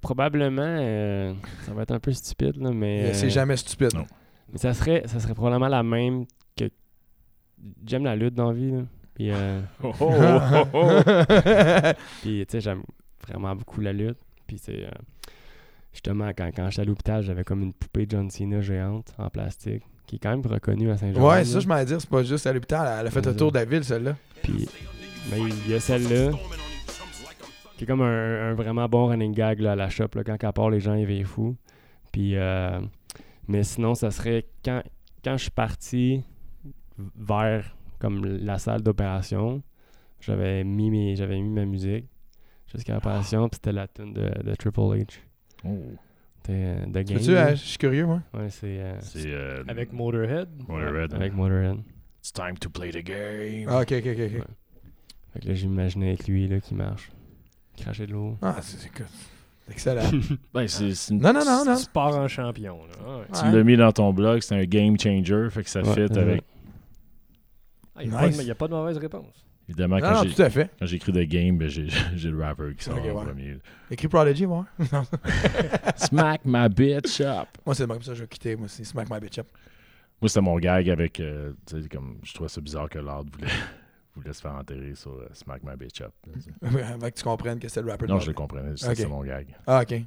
Speaker 3: probablement, euh, ça va être un peu stupide, là, mais.
Speaker 2: C'est
Speaker 3: euh,
Speaker 2: jamais stupide.
Speaker 1: non.
Speaker 3: Mais ça serait, ça serait probablement la même. J'aime la lutte dans la vie, là. Puis, euh,
Speaker 1: Oh, (laughs) oh, oh, oh.
Speaker 3: puis, tu sais, j'aime vraiment beaucoup la lutte. Puis, c'est. justement, quand, quand j'étais à l'hôpital, j'avais comme une poupée John Cena géante en plastique, qui est quand même reconnue à Saint-Jean.
Speaker 2: Ouais, ça, je m'allais dire, c'est pas juste à l'hôpital. Elle a fait le tour de la ville, celle-là.
Speaker 3: Puis, ben, il y a celle-là, qui est comme un, un vraiment bon running gag là, à la shop, là, quand à part les gens, ils veillent fous. Puis, euh, mais sinon, ça serait quand, quand je suis parti vers comme la salle d'opération, j'avais mis, mes, j'avais mis ma musique jusqu'à l'opération, puis c'était la tune de, de Triple H.
Speaker 1: Oh.
Speaker 3: Euh, The Game.
Speaker 2: Peux-tu,
Speaker 3: là?
Speaker 2: euh, je suis curieux, moi?
Speaker 3: Ouais, c'est euh,
Speaker 1: C'est. euh,
Speaker 4: Avec Motorhead?
Speaker 1: Motorhead.
Speaker 3: avec Motorhead.
Speaker 1: It's time to play the game.
Speaker 2: Ah, ok, ok, ok.
Speaker 3: Ouais. Fait que là, j'imaginais avec lui là, qui marche. Cracher de l'eau.
Speaker 2: Ah, c'est. Excellent. (laughs) (laughs)
Speaker 1: Ben, c'est, c'est une-
Speaker 2: Non, non, non, non.
Speaker 4: Tu pars en champion. Là. Ah ouais.
Speaker 1: Tu
Speaker 2: Ouais.
Speaker 1: l'as mis dans ton blog, c'est un game changer, fait que ça
Speaker 3: Ouais,
Speaker 1: fit avec.
Speaker 4: Ah, Il n'y a, pas
Speaker 2: Nice.
Speaker 4: de- il y a pas de mauvaise réponse.
Speaker 1: Évidemment,
Speaker 2: Non,
Speaker 1: quand,
Speaker 2: non,
Speaker 1: j'ai,
Speaker 2: tout à fait.
Speaker 1: quand j'écris The Game, ben, (laughs) j'ai, le rapper qui sort
Speaker 2: Ok,
Speaker 1: en
Speaker 2: ouais.
Speaker 1: premier.
Speaker 2: Écris Prodigy, moi. (laughs) (laughs)
Speaker 1: Smack my bitch up.
Speaker 2: moi, c'est comme ça que je vais quitter. Moi, c'est Smack My Bitch Up.
Speaker 1: Moi, c'était mon gag avec. euh, tu sais, comme, je trouvais ça bizarre que Lord voulait, voulait se faire enterrer sur euh, Smack my bitch up.
Speaker 2: Avant que tu comprennes que c'est le rapper
Speaker 1: Non, je le comprenais, c'était
Speaker 2: Ok.
Speaker 1: c'est mon gag.
Speaker 2: Ah, ok. Ouais.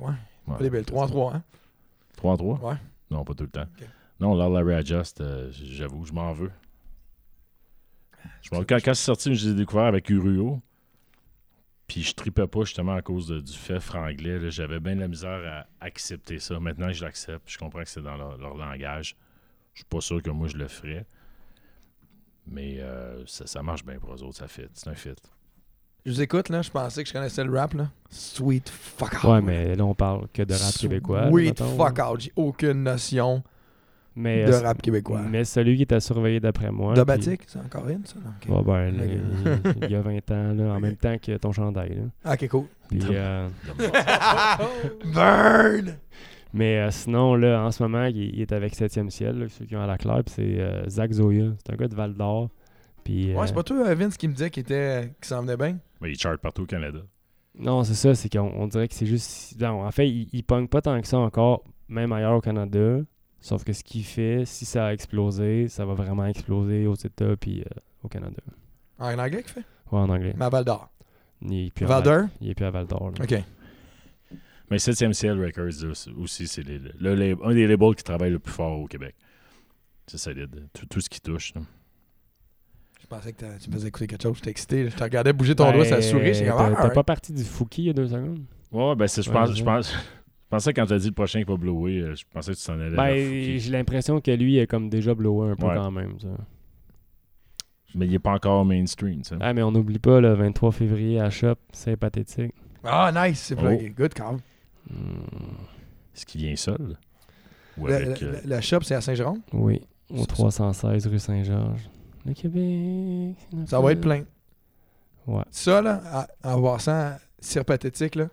Speaker 1: Ouais.
Speaker 2: Pas des belles 3 en 3, hein?
Speaker 1: 3 en 3
Speaker 2: Ouais.
Speaker 1: Non, pas tout le temps.
Speaker 2: Ok.
Speaker 1: Non, Lord Larry Adjust, euh, j'avoue, je m'en veux. Je m'en- quand, quand c'est sorti, je l'ai découvert avec Uruo. Puis je tripais pas justement à cause de- du fait franglais. là. J'avais bien de la misère à accepter ça. Maintenant, je l'accepte. Je comprends que c'est dans leur, leur langage. Je suis pas sûr que moi je le ferais. Mais euh, ça, ça marche bien pour eux autres, ça fit. C'est un fit.
Speaker 2: Je vous écoute, là. Je pensais que je connaissais le rap, là. Sweet fuck out.
Speaker 3: Ouais, mais là, on parle que de rap québécois.
Speaker 2: Sweet fuck out. J'ai aucune notion
Speaker 3: Mais,
Speaker 2: de
Speaker 3: euh,
Speaker 2: rap québécois.
Speaker 3: Mais celui qui était surveillé d'après moi.
Speaker 2: Dobatic, c'est encore une, ça? Ok.
Speaker 3: puis- Ouais, ben, il, il y a 20 ans, là, en même temps que ton chandail. Là.
Speaker 2: Ah, Ok, cool.
Speaker 3: Puis, euh, (laughs) (laughs)
Speaker 2: Burn!
Speaker 3: mais euh, sinon, là, en ce moment, il, il est avec 7e ciel, là, ceux qui ont à la claire, puis c'est euh, Zach Zoya. C'est un gars de Val d'Or. Puis,
Speaker 2: Ouais,
Speaker 3: euh,
Speaker 2: c'est pas toi, Vince, qui me disait qu'il était... qu'il s'en venait bien?
Speaker 1: Mais il charte partout au Canada.
Speaker 3: Non, c'est ça, c'est qu'on on dirait que c'est juste. Non, en fait, il, il pogne pas tant que ça encore, même ailleurs au Canada. Sauf que ce qu'il fait, si ça a explosé, ça va vraiment exploser aux États puis euh, au Canada.
Speaker 2: Ah, en anglais qu'il fait?
Speaker 3: Ouais, en anglais.
Speaker 2: Mais à Val d'Or.
Speaker 3: Il est plus à
Speaker 2: Val d'Or?
Speaker 3: Il est plus à Val d'Or.
Speaker 2: Ok.
Speaker 1: Mais 7e Ciel Records aussi- aussi, c'est les- le un des labels qui travaille le plus fort au Québec. C'est solide. Tout, tout ce qui touche. là.
Speaker 2: Je pensais que tu me faisais écouter quelque chose. J'étais excité. Je te regardais bouger ton
Speaker 3: Ben,
Speaker 2: doigt, ça sourit.
Speaker 3: T'as
Speaker 2: ah,
Speaker 3: pas parti du Fouki il y a deux secondes?
Speaker 1: Ouais, ben c'est, je,
Speaker 3: Ouais,
Speaker 1: pense,
Speaker 3: c'est
Speaker 1: je,
Speaker 3: ça.
Speaker 1: pense, je pensais quand tu as dit le prochain qui va blower, euh, je pensais que tu t'en allais
Speaker 3: Ben, j'ai l'impression que lui est comme déjà blowé un peu
Speaker 1: Ouais.
Speaker 3: quand même. ça.
Speaker 1: Mais il n'est pas encore mainstream. sais.
Speaker 3: Ah, mais on n'oublie pas le 23 février à Shop, c'est pathétique.
Speaker 2: Ah, nice. C'est
Speaker 1: Oh.
Speaker 2: Good call.
Speaker 3: Hmm.
Speaker 1: Est-ce qu'il vient seul? Ou
Speaker 2: Le,
Speaker 1: avec,
Speaker 2: le-
Speaker 1: euh,
Speaker 2: le shop, c'est à Saint-Jérôme?
Speaker 3: Oui, au
Speaker 2: Ça-
Speaker 3: 316 rue Saint-Georges. Le Québec. c'est
Speaker 2: Ça va être plein.
Speaker 3: Ouais.
Speaker 2: Ça, là, à- en passant, c'est pathétique, là.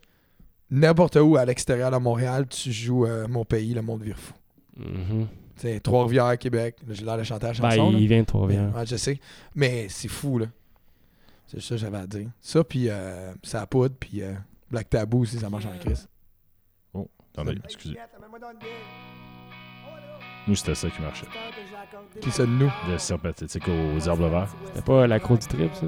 Speaker 2: N'importe où à l'extérieur de Montréal, tu joues euh, Mon Pays, le monde vire fou.
Speaker 3: Mhm.
Speaker 2: C'est Trois-Rivières, Québec. Là, J'ai l'air de chanter la
Speaker 3: Ben,
Speaker 2: chanson. là.
Speaker 3: il vient de Trois-Rivières.
Speaker 2: ouais, je sais. Mais c'est fou, là. C'est ça que j'avais à dire. Ça, puis euh, ça poudre, puis euh, Black Taboo aussi, ça marche en crise.
Speaker 1: Attendez, excusez. Nous, c'était ça qui marchait.
Speaker 2: Qui ça de nous?
Speaker 1: Le sympathétique aux herbes verts.
Speaker 3: C'était pas la croix du trip, ça?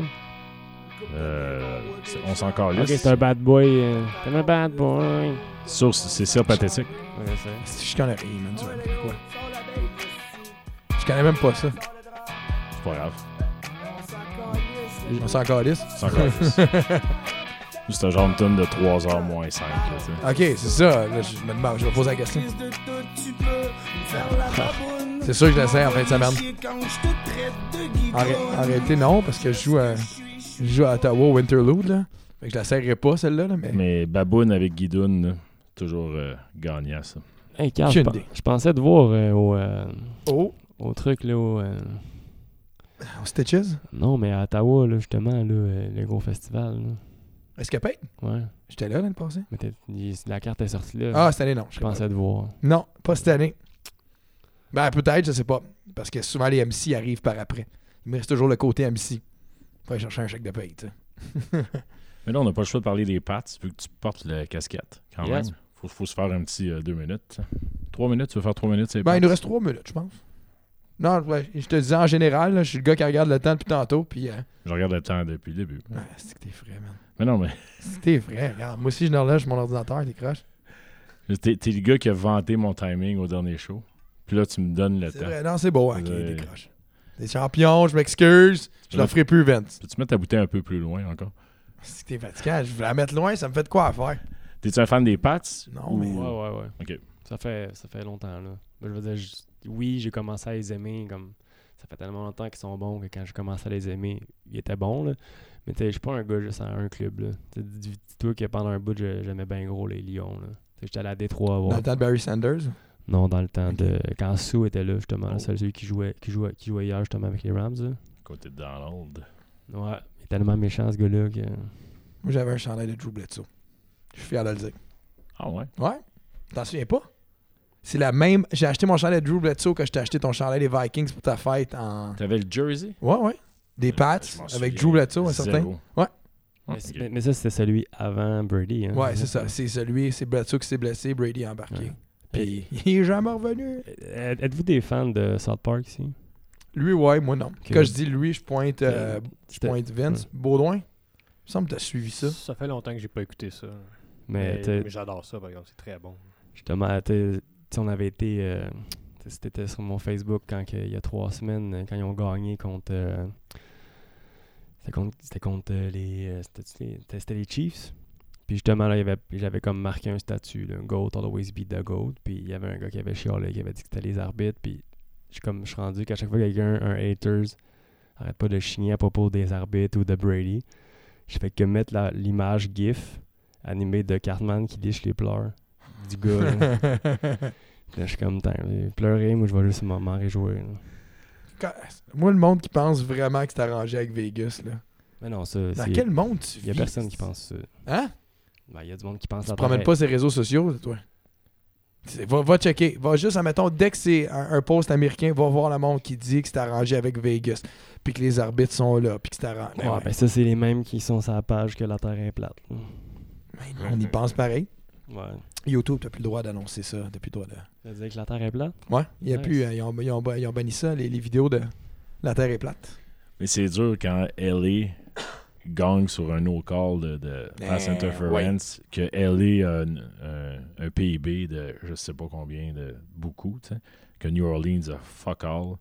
Speaker 1: Euh, on s'en
Speaker 3: Ok,
Speaker 1: calisse.
Speaker 3: c'est un bad boy. euh, T'es un bad boy.
Speaker 1: Sur- c'est sympathétique.
Speaker 3: Ouais, c'est.
Speaker 2: Je connais rien, man. tu vois, quoi. Je connais même pas ça.
Speaker 1: C'est pas grave.
Speaker 2: On s'en calisse?
Speaker 1: On s'en calisse. (laughs) C'est un genre de tune de 3h moins 5. Là, tu sais.
Speaker 2: Ok, c'est ça. Là, je me demande, je me pose la question. C'est sûr que je l'essaie en fin de semaine. Arrê- arrêtez, non, parce que je joue à, je joue à Ottawa au Winterlude, là. Fait que je l'essayerai pas, celle-là, là, mais...
Speaker 1: Mais Baboon avec Guidoun, toujours euh, gagnant, ça.
Speaker 3: Hey, Carl,
Speaker 2: Aucune
Speaker 3: je, pe-
Speaker 2: idée.
Speaker 3: je pensais te voir euh, au, euh,
Speaker 2: Oh!
Speaker 3: au truc, là. au, euh,
Speaker 2: Au Stitches?
Speaker 3: Non, mais à Ottawa, là, justement, là, le gros festival. Là.
Speaker 2: Escapade?
Speaker 3: Ouais.
Speaker 2: J'étais là l'année passée.
Speaker 3: Mais il- la carte est sortie là.
Speaker 2: Ah, cette année, non.
Speaker 3: je pensais te voir.
Speaker 2: Non, pas cette année. Ben, peut-être, je sais pas. Parce que souvent, les MC arrivent par après. Il me reste toujours le côté MC. Faut aller chercher un chèque de paye, tu sais. (laughs)
Speaker 1: Mais là, on n'a pas le choix de parler des pattes, vu que tu portes la casquette, quand
Speaker 3: Yes.
Speaker 1: même. Faut, faut se faire un petit euh, deux minutes. Trois minutes, tu veux faire trois minutes, c'est
Speaker 2: Ben, il nous reste trois minutes, je pense. Non, ouais, je te disais en général, là, je suis le gars qui regarde le temps depuis tantôt, puis... euh,
Speaker 1: Je regarde le temps depuis le début.
Speaker 2: ah, c'est que t'es frais, man.
Speaker 1: Mais non, mais
Speaker 2: C'est que t'es frais, regarde. Moi aussi, je relâche mon ordinateur, il décroche.
Speaker 1: t'es t'es le gars qui a vanté mon timing au dernier show. Puis là, tu me donnes le
Speaker 2: C'est
Speaker 1: temps.
Speaker 2: vrai, non, c'est beau, hein, qu'il
Speaker 1: Ouais.
Speaker 2: décroche. T'es champion, je m'excuse. Je
Speaker 1: Ouais.
Speaker 2: le ferai plus, Vince.
Speaker 1: Peux-tu mettre ta bouteille un peu plus loin encore?
Speaker 2: Si t'es fatiguant, je vais la mettre loin, ça me fait de quoi à faire.
Speaker 1: T'es-tu un fan des Pats?
Speaker 2: Non,
Speaker 1: Ou-
Speaker 2: mais-
Speaker 3: Ouais, ouais, ouais.
Speaker 1: Ok.
Speaker 3: Ça fait, ça fait longtemps, là. Ben, je veux dire, je- oui, j'ai commencé à les aimer, comme... Ça fait tellement longtemps qu'ils sont bons que quand j'ai commencé à les aimer, ils étaient bons, là. Mais je suis pas un gars juste à un club, là. Tu sais, dis- Dis-toi que pendant un bout, je- j'aimais bien gros les Lions, là. J'étais allé à Détroit voir.
Speaker 2: Dans le temps de Barry Sanders?
Speaker 3: Non, dans le temps de... Quand Sue était là, justement.
Speaker 1: Oh.
Speaker 3: C'est celui qui jouait, qui, jouait, qui jouait hier, justement, avec les Rams, là.
Speaker 1: Côté de Donald.
Speaker 3: Ouais, il est tellement méchant, ce gars-là, que...
Speaker 2: Moi, j'avais un chandail de Drew Bledsoe. Je suis fier de le dire.
Speaker 1: Ah ouais?
Speaker 2: Ouais? T'en souviens pas? C'est la même. J'ai acheté mon chandail de Drew Bledsoe que je t'ai acheté ton chandail des Vikings pour ta fête en.
Speaker 1: T'avais le jersey?
Speaker 2: Ouais, ouais. Des Pats
Speaker 1: Je m'en
Speaker 2: avec Drew Bledsoe, un certain. Ouais.
Speaker 1: Ah,
Speaker 3: Mais,
Speaker 1: ok.
Speaker 3: mais- mais ça, c'était celui avant Brady, hein.
Speaker 2: Ouais, c'est ça. C'est celui, c'est Bledsoe qui s'est blessé, Brady a embarqué.
Speaker 3: Ouais.
Speaker 2: Puis (laughs) il est jamais revenu.
Speaker 3: Euh, Êtes-vous des fans de South Park ici?
Speaker 2: Lui, ouais, moi non. Quand je dis lui, je pointe, euh, je
Speaker 3: C'était-
Speaker 2: pointe Vince. Baudouin, il me semble que t'as suivi ça.
Speaker 4: Ça fait longtemps que j'ai pas écouté ça.
Speaker 3: Mais,
Speaker 4: Mais,
Speaker 3: t'sais,
Speaker 4: mais j'adore ça, par exemple. C'est très bon.
Speaker 3: justement, t'sais, t'sais, on avait été. euh, C'était sur mon Facebook quand il y a trois semaines, euh, quand ils ont gagné contre. euh, C'était contre, contre euh, les, euh, c'était les Chiefs? Puis justement, là, j'avais comme marqué un statut, là, GOAT, always beat the GOAT. Puis il y avait un gars qui avait chialé, qui avait dit que c'était les arbitres. Puis je suis comme, je suis rendu qu'à chaque fois que quelqu'un, un haters, arrête pas de chigner à propos des arbitres ou de Brady, je fais que mettre l'image GIF animée de Cartman qui liche les pleurs du gars. là. Puis (laughs) là, je suis comme, pleurer, moi je vais juste m'en réjouir.
Speaker 2: Quand- Moi, le monde qui pense vraiment que c'est arrangé avec Vegas, là.
Speaker 3: Mais non, ça,
Speaker 2: Dans quel monde tu
Speaker 3: il y a
Speaker 2: vis,
Speaker 3: personne qui pense ça.
Speaker 2: Hein?
Speaker 3: Ben, il y a du monde qui pense
Speaker 2: Tu
Speaker 3: la
Speaker 2: promènes pas ces réseaux sociaux, toi? Va, va checker. Va juste, admettons, dès que c'est un, un post américain, va voir le monde qui dit que c'est arrangé avec Vegas, puis que les arbitres sont là, puis que c'est arrangé.
Speaker 3: est- Ouais, ben ça, c'est les mêmes qui sont sur la page que la Terre est plate.
Speaker 2: Ben, on y pense pareil.
Speaker 3: Ouais.
Speaker 2: YouTube, t'as plus le droit d'annoncer ça. T'as plus le droit de.
Speaker 3: Ça veut dire que la Terre est plate?
Speaker 2: Ouais, il y a
Speaker 3: Nice.
Speaker 2: plus. euh, ils, ont, ils, ont, ils ont banni ça, les, les vidéos de La Terre est plate.
Speaker 1: Mais c'est dur quand LA gagne sur un no-call de, de pass
Speaker 2: Eh,
Speaker 1: interference, que LA a un, un- un PIB de je sais pas combien, de beaucoup, que New Orleans a fuck all.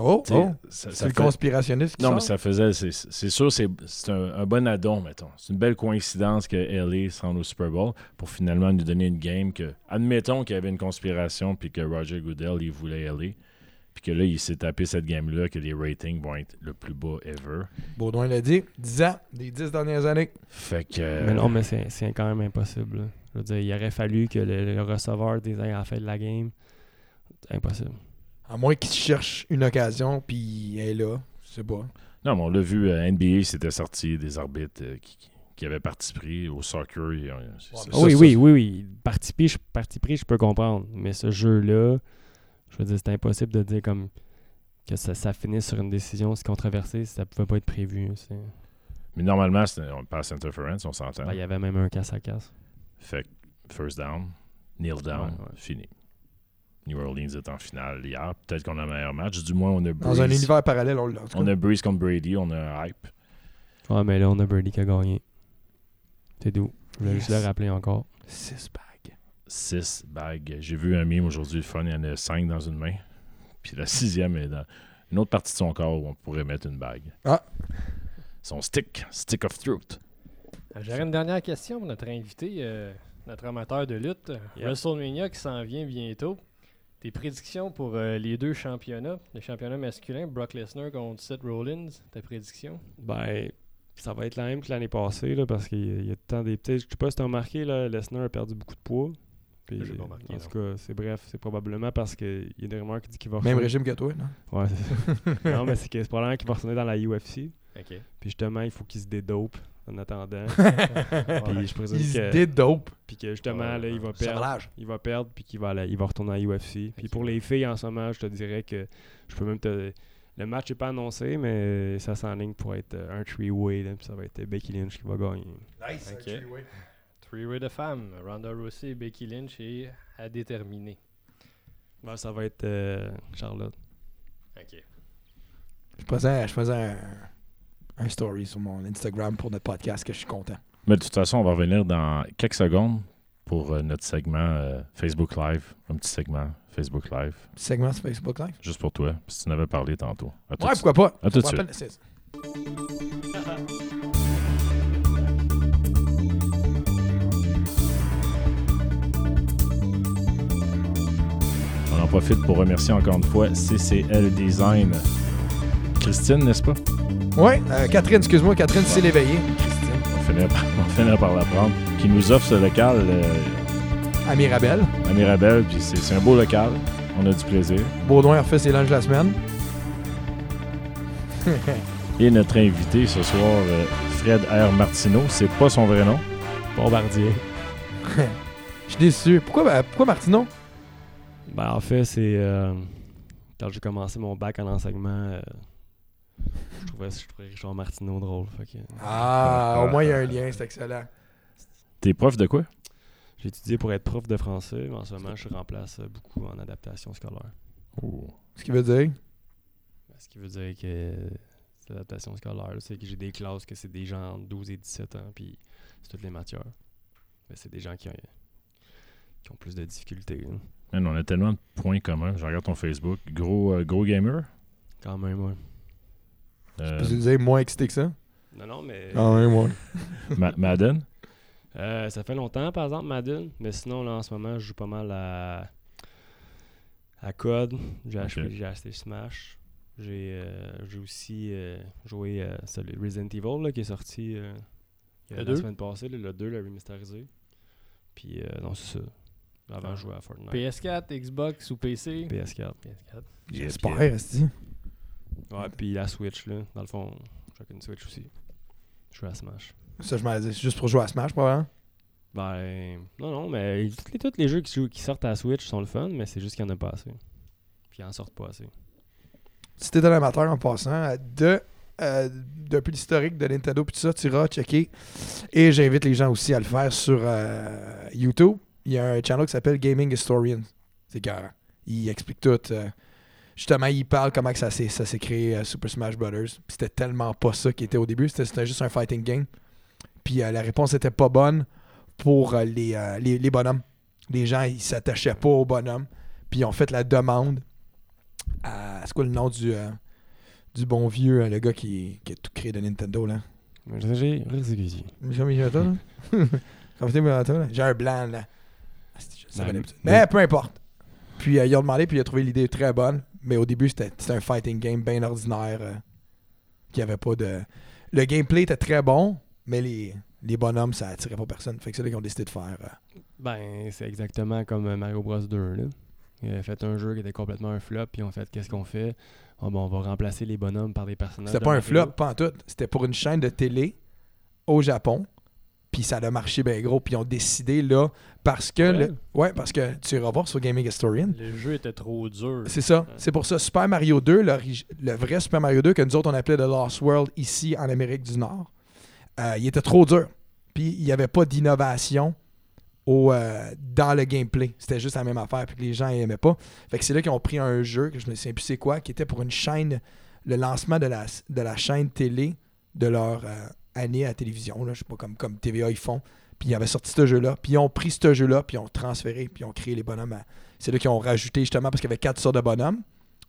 Speaker 2: Oh, oh. C'est le
Speaker 1: fait-
Speaker 2: conspirationniste qui
Speaker 1: Non, mais ça faisait. C'est sûr, c'est c'est un, un bon addon, mettons. C'est une belle coïncidence que LA se rende au Super Bowl pour finalement nous donner une game que. Admettons qu'il y avait une conspiration puis que Roger Goodell, il voulait LA. Puis que là, il s'est tapé cette game-là, que les ratings vont être le plus bas ever.
Speaker 2: Baudouin l'a dit. 10 ans, des 10 dernières années.
Speaker 1: Fait que.
Speaker 3: Mais non, mais c'est c'est quand même impossible. là. Je veux dire, il aurait fallu que le, le receveur des à la fin de la game. Impossible.
Speaker 2: À moins qu'il cherche une occasion, puis elle est là. Je sais pas.
Speaker 1: Non, mais on l'a vu, euh, NBA, c'était sorti des arbitres euh, qui, qui- qui avaient participé au soccer. c'est-
Speaker 2: Ouais,
Speaker 1: c'est ça,
Speaker 3: Ah oui,
Speaker 1: ça,
Speaker 3: oui, oui, oui. Parti pris, je, parti pris, je peux comprendre. Mais ce jeu-là, je veux dire, c'est impossible de dire comme que ça, ça finisse sur une décision si controversée, ça pouvait pas être prévu. c'est-
Speaker 1: Mais normalement, c'est un pass interference, on s'entend.
Speaker 3: Ben, Il y avait même un casse à casse.
Speaker 1: Fait que first down, kneel down,
Speaker 3: Ouais, ouais.
Speaker 1: fini. New Orleans est en finale hier. Peut-être qu'on a un meilleur match. Du moins, on a
Speaker 2: Dans un
Speaker 1: Breeze.
Speaker 2: univers parallèle, on l'a.
Speaker 1: On a Breeze contre Brady, on a hype.
Speaker 3: Ouais, mais là, on a Birdie qui a gagné. C'est doux. Je voulais juste le rappeler encore.
Speaker 2: Six bags.
Speaker 1: 6 bagues. J'ai vu un meme aujourd'hui, le fun, il y en a 5 dans une main. Puis la sixième est dans une autre partie de son corps où on pourrait mettre une bague.
Speaker 2: Ah.
Speaker 1: Son stick, stick of truth.
Speaker 4: Euh, J'aurais une dernière question pour notre invité, euh, notre amateur de lutte.
Speaker 3: Yeah.
Speaker 4: WrestleMania qui s'en vient bientôt. Tes prédictions pour euh, les deux championnats, le championnat masculin, Brock Lesnar contre Seth Rollins, ta prédiction?
Speaker 3: Ben, ça va être la même que l'année passée, là, parce qu'il y y a tant des petits. Je sais pas si tu as remarqué, là, Lesnar a perdu beaucoup de poids. Puis,
Speaker 4: remarqué,
Speaker 3: en tout cas, c'est bref, c'est probablement parce qu'il y a des rumeurs qui disent qu'il va
Speaker 2: Même régime que toi, non?
Speaker 3: Ouais, c'est ça. (laughs) non, mais c'est que c'est probablement qu'il va retourner dans la UFC.
Speaker 4: OK.
Speaker 3: Puis justement, il faut qu'il se dédope en attendant. (laughs) puis je présume
Speaker 2: Il se
Speaker 3: que,
Speaker 2: dédope.
Speaker 3: puis que justement,
Speaker 4: Ouais,
Speaker 3: là, il va perdre. Il va perdre, puis qu'il va, aller- il va retourner à UFC. Puis pour les filles, en ce moment, je te dirais que je peux même te. Le match n'est pas annoncé, mais ça s'enligne pour être euh, un three-way. là, Puis ça va être Becky Lynch qui va gagner.
Speaker 2: Nice.
Speaker 4: Ok. Three-way de femmes, Ronda Rousey, Becky Lynch et à déterminer.
Speaker 3: Ben, ça va être euh, Charlotte.
Speaker 4: OK.
Speaker 2: Je faisais, je faisais un, un story sur mon Instagram pour notre podcast que je suis content.
Speaker 1: Mais de toute façon, on va revenir dans quelques secondes pour euh, notre segment euh, Facebook Live. Un petit segment Facebook Live,
Speaker 2: Petit segment sur Facebook Live?
Speaker 1: juste pour toi, parce que tu en avais parlé tantôt. À
Speaker 2: Ouais, pourquoi pas?
Speaker 1: À tout de suite. (laughs) On en profite pour remercier encore une fois CCL Design. Christine, n'est-ce pas?
Speaker 2: Ouais, euh, Catherine, excuse-moi, Catherine s'est l'éveillée. Christine.
Speaker 1: On va finir par, (laughs) par l'apprendre. Qui nous offre ce local euh,
Speaker 2: À Mirabel.
Speaker 1: à Mirabel. Puis c'est c'est un beau local. On a du plaisir.
Speaker 2: Baudouin a refait ses lunchs la semaine. (laughs)
Speaker 1: Et notre invité ce soir, euh, Fred R. Martineau. C'est pas son vrai nom.
Speaker 3: Bombardier. (laughs)
Speaker 2: Je suis déçu. Pourquoi, ben, pourquoi Martineau?
Speaker 3: Ben, en fait, c'est euh, quand j'ai commencé mon bac en enseignement, euh, je trouvais, je trouvais Richard Martineau drôle. Fait que,
Speaker 2: Ah, au moins il y a un lien, c'est excellent.
Speaker 1: T'es prof de quoi?
Speaker 3: j'ai étudié pour être prof de français, mais en ce moment, je remplace beaucoup en adaptation scolaire.
Speaker 2: Ce qui veut dire?
Speaker 3: Ben, Ce qui veut dire que c'est l'adaptation scolaire, c'est que j'ai des classes que c'est des gens entre 12 et 17 ans, puis c'est toutes les matières. Mais c'est des gens qui ont, qui ont plus de difficultés.
Speaker 1: Man, on a tellement de points communs. Je regarde ton Facebook. Gros, euh, gros gamer.
Speaker 3: Quand même, ouais.
Speaker 1: Euh,
Speaker 2: Tu dire moins excité que ça?
Speaker 3: Non, non, mais.
Speaker 2: Ah ouais, moi. (laughs)
Speaker 1: Ma- Madden?
Speaker 3: Euh, ça fait longtemps, par exemple, Madden. Mais sinon, là, en ce moment, je joue pas mal à, à COD. J'ai acheté, Smash. J'ai euh, j'ai aussi euh, joué à celui Resident Evil là, qui est sorti euh, la
Speaker 4: deux?
Speaker 3: semaine passée, là, le 2, le remasterisé. Puis, euh, non, c'est ça. Avant, je jouais à Fortnite.
Speaker 4: PS4, Xbox ou PC?
Speaker 3: PS4.
Speaker 4: PS4.
Speaker 2: J'espère.
Speaker 3: Ouais, puis la Switch, là. Dans le fond, j'ai une Switch aussi. Je joue à Smash.
Speaker 2: Ça, je m'en dis. C'est juste pour jouer à Smash, probablement?
Speaker 3: Ben, non, non, mais tous les, tous les jeux qui, jouent- qui sortent à Switch sont le fun, mais c'est juste qu'il n'y en a pas assez. Puis ils en sortent pas assez.
Speaker 2: Si t'es un amateur en passant, de, euh, depuis l'historique de Nintendo puis tout ça, tu iras checker. Et j'invite les gens aussi à le faire sur euh, YouTube. Il y a un channel qui s'appelle Gaming Historian. C'est carré. Il explique tout. euh, justement, il parle comment que ça s'est ça s'est créé euh, Super Smash Brothers. Puis c'était tellement pas ça qui était au début. C'était c'était juste un fighting game. Puis euh, la réponse était pas bonne pour euh, les, euh, les, les bonhommes. Les gens, ils s'attachaient pas aux bonhommes. Puis ils ont fait la demande à. C'est quoi le nom du, euh, du bon vieux, euh, le gars qui, qui a tout créé de Nintendo?
Speaker 3: J'ai
Speaker 2: là? J'ai un blanc, là.
Speaker 3: Ben.
Speaker 2: Mais peu importe. Puis euh, ils ont demandé, puis il a trouvé l'idée très bonne. Mais au début, c'était c'était un fighting game bien ordinaire. euh, qui avait pas de. Le gameplay était très bon, mais les, les bonhommes, ça attirait pas personne. Fait que c'est là qu'ils ont décidé de faire euh,
Speaker 3: Ben, c'est exactement comme euh, Mario Bros 2. Là. Il a fait un jeu qui était complètement un flop, puis on fait qu'est-ce qu'on fait? Ah, bon, On va remplacer les bonhommes par des personnages.
Speaker 2: C'était
Speaker 3: de
Speaker 2: pas un
Speaker 3: Mario.
Speaker 2: flop, pas en tout. C'était pour une chaîne de télé au Japon. Puis ça a marché bien gros. Puis ils ont décidé là, parce que.
Speaker 3: Ouais.
Speaker 2: le- ouais, parce que tu iras voir sur Gaming Historian.
Speaker 4: Le jeu était trop dur.
Speaker 2: C'est ça. C'est pour ça. Super Mario 2, l'origi- le vrai Super Mario 2 que nous autres on appelait The Lost World ici en Amérique du Nord, euh, il était trop dur. Puis il n'y avait pas d'innovation au, euh, dans le gameplay. C'était juste la même affaire puis que les gens n'aimaient pas. Fait que c'est là qu'ils ont pris un jeu que je ne sais plus c'est quoi, qui était pour une chaîne, le lancement de la, de la chaîne télé de leur euh, année à la télévision. Là, je sais pas, comme, comme TVA ils font. Puis ils avaient sorti ce jeu-là. Puis ils ont pris ce jeu-là, puis ils ont transféré, puis ils ont créé les bonhommes. à- C'est là qu'ils ont rajouté justement parce qu'il y avait quatre sortes de bonhommes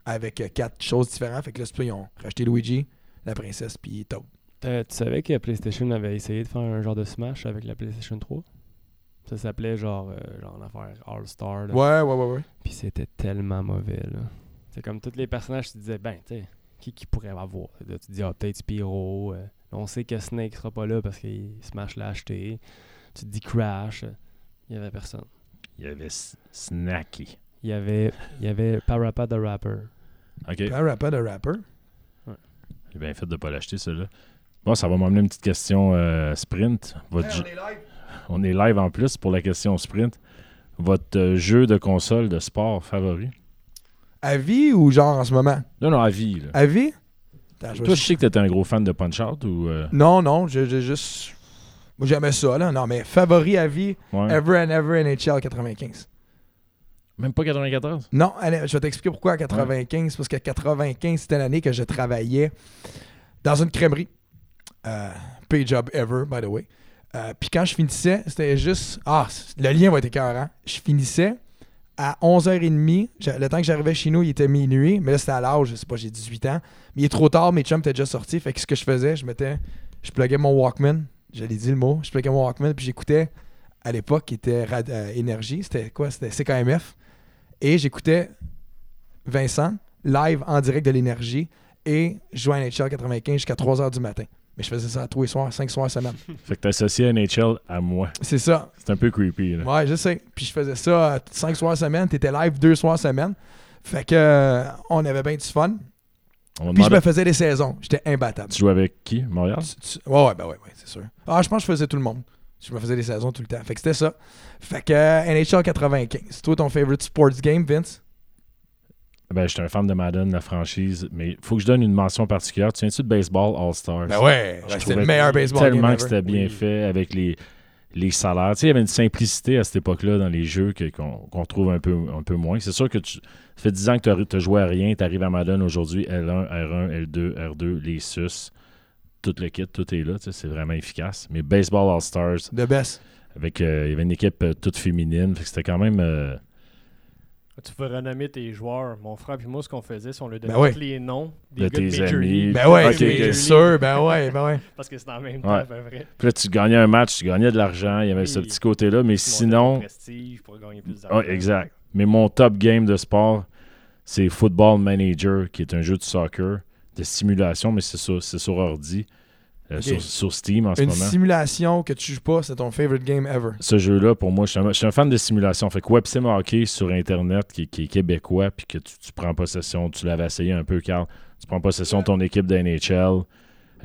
Speaker 2: avec euh, quatre choses différentes. Fait que là, qu'ils ont rajouté Luigi, la princesse, puis Toad.
Speaker 3: Tu savais que PlayStation avait essayé de faire un genre de Smash avec la PlayStation 3 Ça s'appelait genre, euh, genre une affaire All-Star.
Speaker 2: Ouais, ouais, ouais, ouais.
Speaker 3: Puis c'était tellement mauvais, là. C'est comme tous les personnages, tu disais, ben, tu sais, qui, qui pourrait avoir? Là, Tu dis, ah, peut-être Spyro. euh, on sait que Snake sera pas là parce qu'il Smash l'a acheté. Tu te dis Crash. Il y avait personne.
Speaker 1: Il y avait Snacky.
Speaker 3: Il y avait, il y avait Parappa the Rapper.
Speaker 1: OK.
Speaker 2: Un rapper? De rapper.
Speaker 1: J'ai bien fait de ne pas l'acheter, celui-là. Bon, ça va m'emmener une petite question euh, sprint. Votre on est live en plus pour la question sprint. Votre euh, jeu de console de sport favori?
Speaker 2: À vie ou genre en ce moment?
Speaker 1: Non, non, à vie. là.
Speaker 2: À vie? Attends, je vais
Speaker 1: Toi, je sais que tu un gros fan de Punch-Out ou... euh,
Speaker 2: Non, non, j'ai j'ai juste. Moi, j'aimais ça, là. Non, mais favori à vie,
Speaker 1: ouais.
Speaker 2: ever and ever NHL 95.
Speaker 1: Même pas 94?
Speaker 2: Non, allez, je vais t'expliquer pourquoi à 95. Parce que 95, c'était l'année que je travaillais dans une crèmerie. Euh, pay job ever, by the way. Euh, Puis quand je finissais, c'était juste. Ah, c- le lien va être écœurant. Je finissais à 11h30. J'a- Le temps que j'arrivais chez nous, il était minuit. Mais là, c'était à l'âge, je sais pas, j'ai 18 ans. Mais il est trop tard, mes chums étaient déjà sortis. Fait que ce que je faisais, je mettais. Je pluguais mon Walkman. J'allais dire le mot. Je pluguais mon Walkman, puis j'écoutais. À l'époque, qui était euh. C'était quoi C'était CKMF. Et j'écoutais Vincent live en direct de l'énergie et je jouais à NHL 95 jusqu'à 3h du matin. Mais je faisais ça tous les soirs, 5 soirs semaine. (laughs)
Speaker 1: Fait que t'as associé NHL à moi.
Speaker 2: C'est ça.
Speaker 1: C'est un peu creepy, là.
Speaker 2: Ouais, je sais. Puis je faisais ça 5 soirs semaine. T'étais live 2 soirs semaine. Fait que euh, on avait bien du fun.
Speaker 1: On
Speaker 2: Puis je me faisais des saisons. J'étais imbattable.
Speaker 1: Tu joues avec qui? Montréal?
Speaker 2: Tu- tu- Ouais, ouais, ben ouais, ouais, c'est sûr. Ah, je pense que je faisais tout le monde. Je me faisais des saisons tout le temps. Fait que c'était ça. Fait que euh, NHL 95. Toi, ton favorite sports game, Vince?
Speaker 1: Ben, j'étais un fan de Madden, la franchise, mais il faut que je donne une mention particulière. Tu viens-tu de Baseball All-Stars?
Speaker 2: Ben ouais,
Speaker 1: Je
Speaker 2: c'était le meilleur baseball
Speaker 1: Tellement que c'était bien
Speaker 4: Oui.
Speaker 1: fait avec les, les salaires. Tu sais, il y avait une simplicité à cette époque-là dans les jeux qu'on qu'on retrouve un peu, un peu moins. C'est sûr que tu, ça fait 10 ans que tu as joué à rien, tu arrives à Madden aujourd'hui, L1, R1, L2, R2, les SUS, tout le kit, tout est là. tu sais, C'est vraiment efficace. Mais Baseball All-Stars,
Speaker 2: The best.
Speaker 1: avec, euh, il y avait une équipe euh, toute féminine, c'était quand même. euh,
Speaker 4: Tu peux renommer tes joueurs. Mon frère et moi, ce qu'on faisait, c'est on leur donnait
Speaker 2: Ben ouais.
Speaker 4: tous les noms des
Speaker 1: De
Speaker 4: gars de
Speaker 1: tes
Speaker 4: Major
Speaker 1: amis.
Speaker 4: League.
Speaker 2: Ben ouais,
Speaker 1: Ok,
Speaker 2: c'est
Speaker 1: ok.
Speaker 2: bien sûr. Ben ouais, ben ouais. (laughs)
Speaker 4: Parce que c'est en même
Speaker 1: Ouais.
Speaker 4: temps, près.
Speaker 1: Puis là, tu gagnais un match, tu gagnais de l'argent, il y avait ce petit côté-là, mais sinon.
Speaker 4: prestige pour gagner plus d'argent.
Speaker 1: Ouais, exact. Mais mon top game de sport, c'est Football Manager, qui est un jeu de soccer, de simulation, mais c'est sur, c'est sur ordi, euh, sur, sur Steam en ce
Speaker 2: Une
Speaker 1: moment.
Speaker 2: simulation que tu joues pas, c'est ton favorite game ever.
Speaker 1: Ce jeu-là, pour moi, je suis, un, je suis un fan de simulation. Fait que WebSim Hockey sur Internet, qui, qui est québécois, puis que tu, tu prends possession, tu l'avais essayé un peu, Carl, tu prends possession de ton équipe de NHL,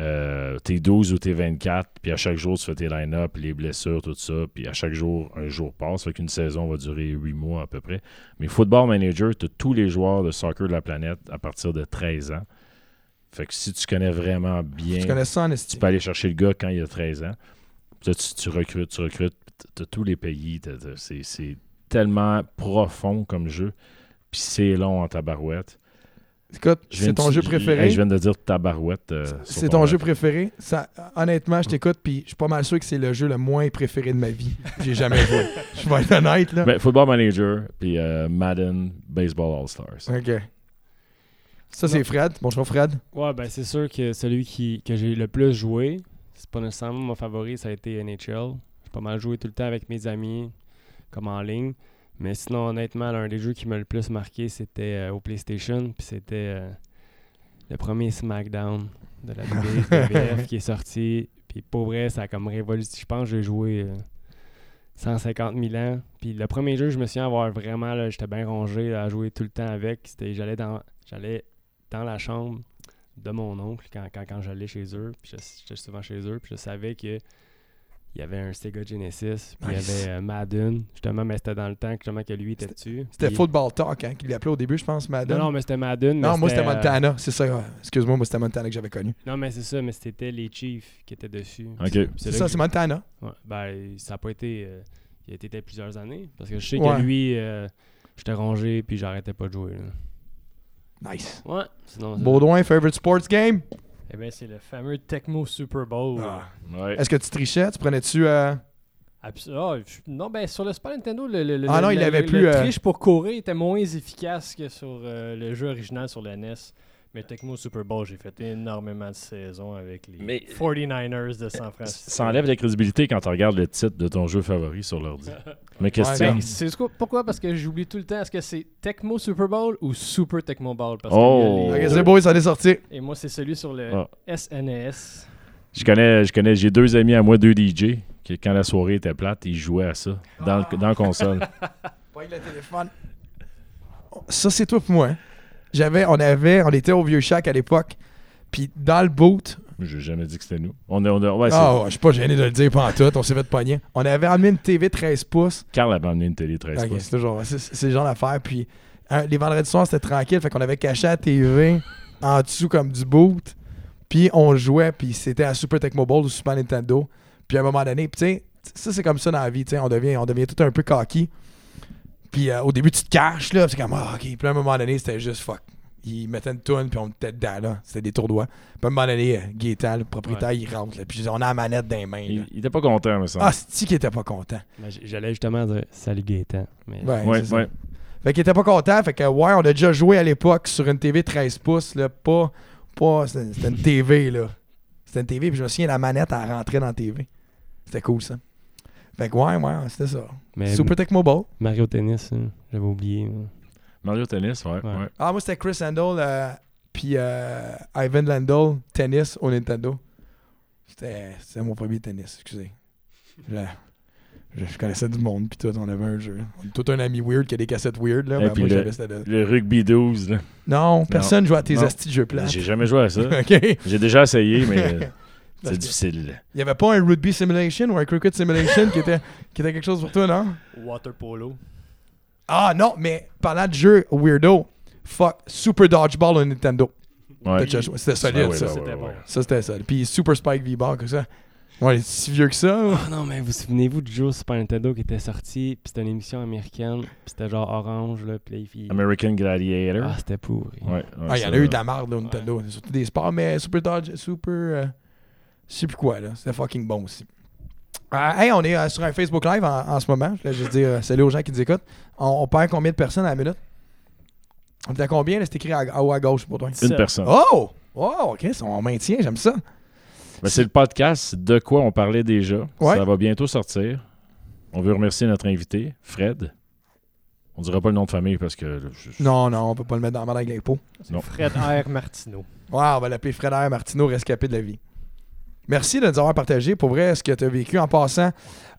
Speaker 1: euh, t'es 12 ou t'es 24, puis à chaque jour, tu fais tes line-up, les blessures, tout ça, puis à chaque jour, un jour passe. Fait qu'une saison va durer 8 mois à peu près. Mais Football Manager, tu tous les joueurs de soccer de la planète à partir de 13 ans. Fait que si tu connais vraiment bien,
Speaker 2: Tu connais ça en
Speaker 1: tu
Speaker 2: estime.
Speaker 1: peux aller chercher le gars quand il a 13 ans. Puis là, tu, tu recrutes, tu recrutes. Tu as tous les pays. t'as- t'as- c'est, tellement profond comme jeu. Puis c'est long en tabarouette.
Speaker 2: Écoute, c'est ton jeu
Speaker 1: je-
Speaker 2: préféré.
Speaker 1: je viens de dire tabarouette. euh,
Speaker 2: C'est
Speaker 1: ton
Speaker 2: ton jeu préféré. Ça, honnêtement, je t'écoute, puis je suis pas mal sûr que c'est le jeu le moins préféré de ma vie. J'ai jamais joué. (laughs) Je vais être honnête, là.
Speaker 1: Ben, Football Manager, puis euh, Madden, Baseball All-Stars.
Speaker 2: OK. Ça, c'est Fred. Bonjour, Fred.
Speaker 3: Ouais, ben c'est sûr que celui qui, que j'ai le plus joué, c'est pas nécessairement mon favori, ça a été NHL. J'ai pas mal joué tout le temps avec mes amis, comme en ligne. Mais sinon, honnêtement, l'un des jeux qui m'a le plus marqué, c'était euh, au PlayStation. Puis c'était euh, le premier SmackDown de la (laughs) WWF qui est sorti. Puis pour vrai, ça a comme révolutionné. Je pense que j'ai joué euh, 150 000 ans. Puis le premier jeu, je me souviens avoir vraiment, j'étais bien rongé à jouer tout le temps avec. C'était, j'allais dans, j'allais dans la chambre de mon oncle quand, quand, quand j'allais chez eux. Puis je- j'étais souvent chez eux. Puis je savais que il y avait un Sega Genesis. Puis
Speaker 2: Nice.
Speaker 3: il y avait euh, Madden. Justement, mais c'était dans le temps que, justement, que lui était dessus.
Speaker 2: C'était
Speaker 3: Puis-
Speaker 2: Football Talk, hein, qu'il l'appelait au début, je pense, Madden.
Speaker 3: Non, non, mais c'était Madden. mais
Speaker 2: Non, moi, c'était
Speaker 3: euh,
Speaker 2: Montana. C'est ça. Excuse-moi, moi, c'était Montana que j'avais connu.
Speaker 3: Non, mais c'est ça, mais c'était les Chiefs qui étaient dessus.
Speaker 1: Ok.
Speaker 3: C'est
Speaker 2: ça,
Speaker 3: que
Speaker 2: c'est Montana.
Speaker 3: Ouais, ben, ça n'a pas été. euh, il a été plusieurs années. Parce que je sais
Speaker 2: Ouais.
Speaker 3: que lui, euh, j'étais rongé puis j'arrêtais pas de jouer. là.
Speaker 2: Nice.
Speaker 3: Ouais. Sinon,
Speaker 2: Baudouin, favorite sports game?
Speaker 4: Eh bien, c'est le fameux Tecmo Super Bowl.
Speaker 2: Ah.
Speaker 1: Ouais.
Speaker 2: Est-ce que tu trichais? Tu prenais-tu... euh,
Speaker 4: ah, je- non, ben sur le Super Nintendo, le, le, le-
Speaker 2: Ah non,
Speaker 4: le-
Speaker 2: il avait
Speaker 4: le-
Speaker 2: plus,
Speaker 4: le
Speaker 2: euh,
Speaker 4: triche pour courir était moins efficace que sur euh, le jeu original sur la NES. Mais Tecmo Super Bowl, j'ai fait énormément de saisons avec les
Speaker 1: Mais-
Speaker 4: 49ers de San Francisco.
Speaker 1: Ça enlève la crédibilité quand tu regardes le titre de ton jeu favori sur l'ordi. (laughs) Mais question.
Speaker 2: Ouais,
Speaker 4: c'est quoi- pourquoi? Parce que j'oublie tout le temps. Est-ce que c'est Tecmo Super Bowl ou Super Tecmo Bowl? Parce
Speaker 1: Oh.
Speaker 4: les-
Speaker 2: Ok, c'est beau, ça est sorti.
Speaker 4: Et moi, c'est celui sur le
Speaker 1: Ah.
Speaker 4: SNES.
Speaker 1: Je connais, je connais, j'ai deux amis à moi, deux DJ, qui quand la soirée était plate, ils jouaient à ça dans, le- dans la console. (laughs)
Speaker 2: Pas le téléphone. Ça, c'est tout pour moi. hein. J'avais, on avait, on était au Vieux Shack à l'époque. Puis dans le boot,
Speaker 1: J'ai jamais dit que c'était nous. On a, on a- ouais,
Speaker 2: ah, ouais, je suis pas gêné de le dire en tout, on s'est fait pogner. On avait amené une TV 13 pouces.
Speaker 1: Carl avait amené une télé 13
Speaker 2: Ok,
Speaker 1: pouces.
Speaker 2: c'est toujours, c'est, le genre d'affaire. Puis hein, les vendredis soirs, c'était tranquille. Fait qu'on avait caché la TV (laughs) en dessous comme du boot. Puis on jouait, puis c'était à Super Tecmo Bowl ou Super Nintendo. Puis à un moment donné, tu sais, ça c'est comme ça dans la vie, on devient, on devient tout un peu cocky. Puis euh, au début, tu te caches, là, puis c'est comme, ah, ok. Puis à un moment donné, c'était juste fuck. Ils mettaient une toune, puis on était dedans, là. C'était des tournois. Puis à un moment donné, euh, Gaétan, le propriétaire, il rentre, là, puis on a la manette dans les mains. là.
Speaker 1: Il, il était pas content, mais ça.
Speaker 2: Ah, c'est qui était pas content?
Speaker 3: Ben, J'allais justement dire Salut Gaëtan. Mais
Speaker 2: Ouais,
Speaker 1: ouais.
Speaker 2: Fait qu'il était pas content. Fait que, ouais, on a déjà joué à l'époque sur une TV 13 pouces, là. Pas. pas c'était c'était une TV, là. C'était une TV, puis je me souviens, la manette, elle rentrait dans la TV. C'était cool, ça. Fait que, ouais, ouais, c'était ça.
Speaker 3: mais
Speaker 2: Super Tecmo Bowl.
Speaker 3: Mario Tennis, hein, j'avais oublié. hein.
Speaker 1: Mario Tennis, ouais.
Speaker 3: Ouais.
Speaker 1: ouais.
Speaker 2: Ah, moi, c'était Chris Handel, euh, puis euh, Ivan Landel, tennis au Nintendo. C'était mon premier tennis, excusez. Je, je- connaissais du monde, puis tout, on avait un jeu. On tout un ami weird qui a des cassettes weird, là.
Speaker 1: Et
Speaker 2: mais
Speaker 1: puis
Speaker 2: moi,
Speaker 1: le- rugby 12, là.
Speaker 2: Non, personne joue à tes astis de jeux plates.
Speaker 1: J'ai jamais joué à ça. (laughs)
Speaker 2: OK.
Speaker 1: J'ai déjà essayé, mais (laughs) c'est difficile.
Speaker 2: Il n'y avait pas un rugby simulation ou un cricket simulation qui, était, qui était quelque chose pour toi, non?
Speaker 4: Water Polo.
Speaker 2: Ah non, mais parlant de jeu weirdo, fuck, Super Dodgeball au Nintendo.
Speaker 1: Ouais.
Speaker 2: C'était solide,
Speaker 1: Ah ouais,
Speaker 2: ça.
Speaker 1: ouais,
Speaker 4: C'était
Speaker 1: ouais, ouais.
Speaker 2: Ça, c'était ça. Puis Super Spike V-Ball, comme ça. Ouais, il est si vieux que ça. ou?
Speaker 3: Ah non, mais vous souvenez-vous du jeu Super Nintendo qui était sorti, puis c'était une émission américaine, puis c'était genre orange, là, puis il-
Speaker 1: American Gladiator.
Speaker 3: Ah, c'était pourri.
Speaker 1: Ouais, ouais,
Speaker 2: Ah, il y en
Speaker 1: ça,
Speaker 2: a eu de la merde, là, au Nintendo. Surtout des sports, mais Super Dodge, Super. euh, je sais plus quoi, là. C'était fucking bon aussi. Euh, hey, on est euh, sur un Facebook Live en, en ce moment. Je voulais juste dire euh, salut aux gens qui nous écoutent. On, on perd combien de personnes à la minute? On est à combien? là? C'est écrit à, haut à gauche pour toi.
Speaker 1: Une
Speaker 4: Sept.
Speaker 1: personne.
Speaker 2: Oh! Oh, ok, ça, on maintient, j'aime ça.
Speaker 1: Ben, c'est le podcast de quoi on parlait déjà.
Speaker 2: Ouais.
Speaker 1: Ça va bientôt sortir. On veut remercier notre invité, Fred. On dira pas le nom de famille parce que. je- je-
Speaker 2: Non, non, on peut pas le mettre dans la merde avec l'impôt.
Speaker 4: Fred R. Martineau.
Speaker 2: Ouais, on va l'appeler Frédéric Martineau, rescapé de la vie. Merci de nous avoir partagé. Pour vrai, ce que tu as vécu en passant,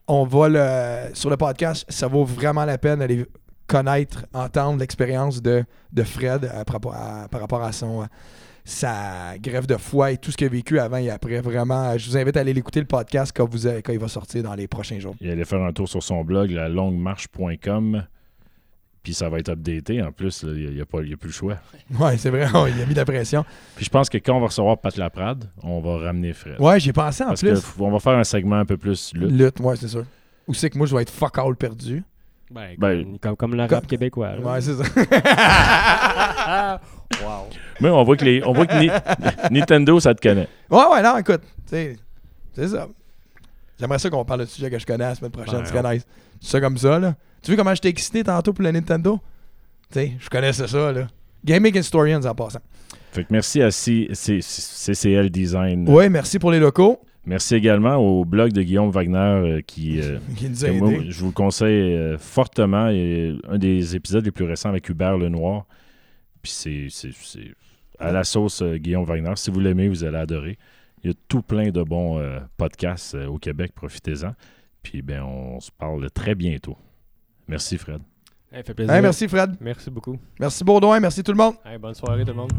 Speaker 2: on va le. Sur le podcast, ça vaut vraiment la peine d'aller connaître, entendre l'expérience de, de Fred à- par rapport à son. euh, sa grève de foie et tout ce qu'il a vécu avant et après. Vraiment, je vous invite à aller l'écouter le podcast quand, vous, quand il va sortir dans les prochains jours.
Speaker 1: Il allait faire un tour sur son blog, la longuemarche.com. Puis ça va être updaté. En plus, il n'y a, pas- il y a plus le choix. (laughs)
Speaker 2: Ouais, c'est vrai, il a mis de la pression.
Speaker 1: Puis je pense que quand on va recevoir Pat Laprade, on va ramener Fred.
Speaker 2: Ouais, j'ai pensé en
Speaker 1: Parce
Speaker 2: plus.
Speaker 1: qu'on va faire un segment un peu plus lutte.
Speaker 2: Lutte, ouais, c'est sûr. Ou c'est que moi, je vais être fuck all perdu?
Speaker 3: Ben,
Speaker 1: Ben,
Speaker 3: comme, comme, comme rap québécois. là.
Speaker 2: Ouais, c'est ça. (laughs) (laughs)
Speaker 4: wow.
Speaker 1: Mais on voit que, les, on voit que Ni- Nintendo, ça te connaît.
Speaker 2: Ouais, ouais, non, écoute, tu sais, c'est ça. J'aimerais ça qu'on parle de sujet que je connais la semaine prochaine,
Speaker 3: Ouais,
Speaker 2: tu connais. C'est ça comme ça, là. Tu vois comment j'étais excité tantôt pour le Nintendo? Tu sais, je connaissais ça, là. Gaming Historians en passant.
Speaker 1: Fait que merci à C- C- CCL Design.
Speaker 2: Ouais, merci pour les locaux.
Speaker 1: Merci également au blog de Guillaume Wagner euh, qui, euh, (laughs)
Speaker 2: Qui nous a
Speaker 1: moi, je vous le conseille euh, fortement. Et un des épisodes les plus récents avec Hubert Lenoir. Puis c'est, à la sauce euh, Guillaume Wagner. Si vous l'aimez, vous allez adorer. Il y a tout plein de bons euh, podcasts euh, au Québec. Profitez-en. Puis ben, on se parle très bientôt. Merci, Fred.
Speaker 3: Hey, fait plaisir.
Speaker 2: Hey, merci Fred.
Speaker 4: Merci beaucoup.
Speaker 2: Merci Baudouin. Merci tout le monde.
Speaker 3: Hey, bonne soirée tout le monde.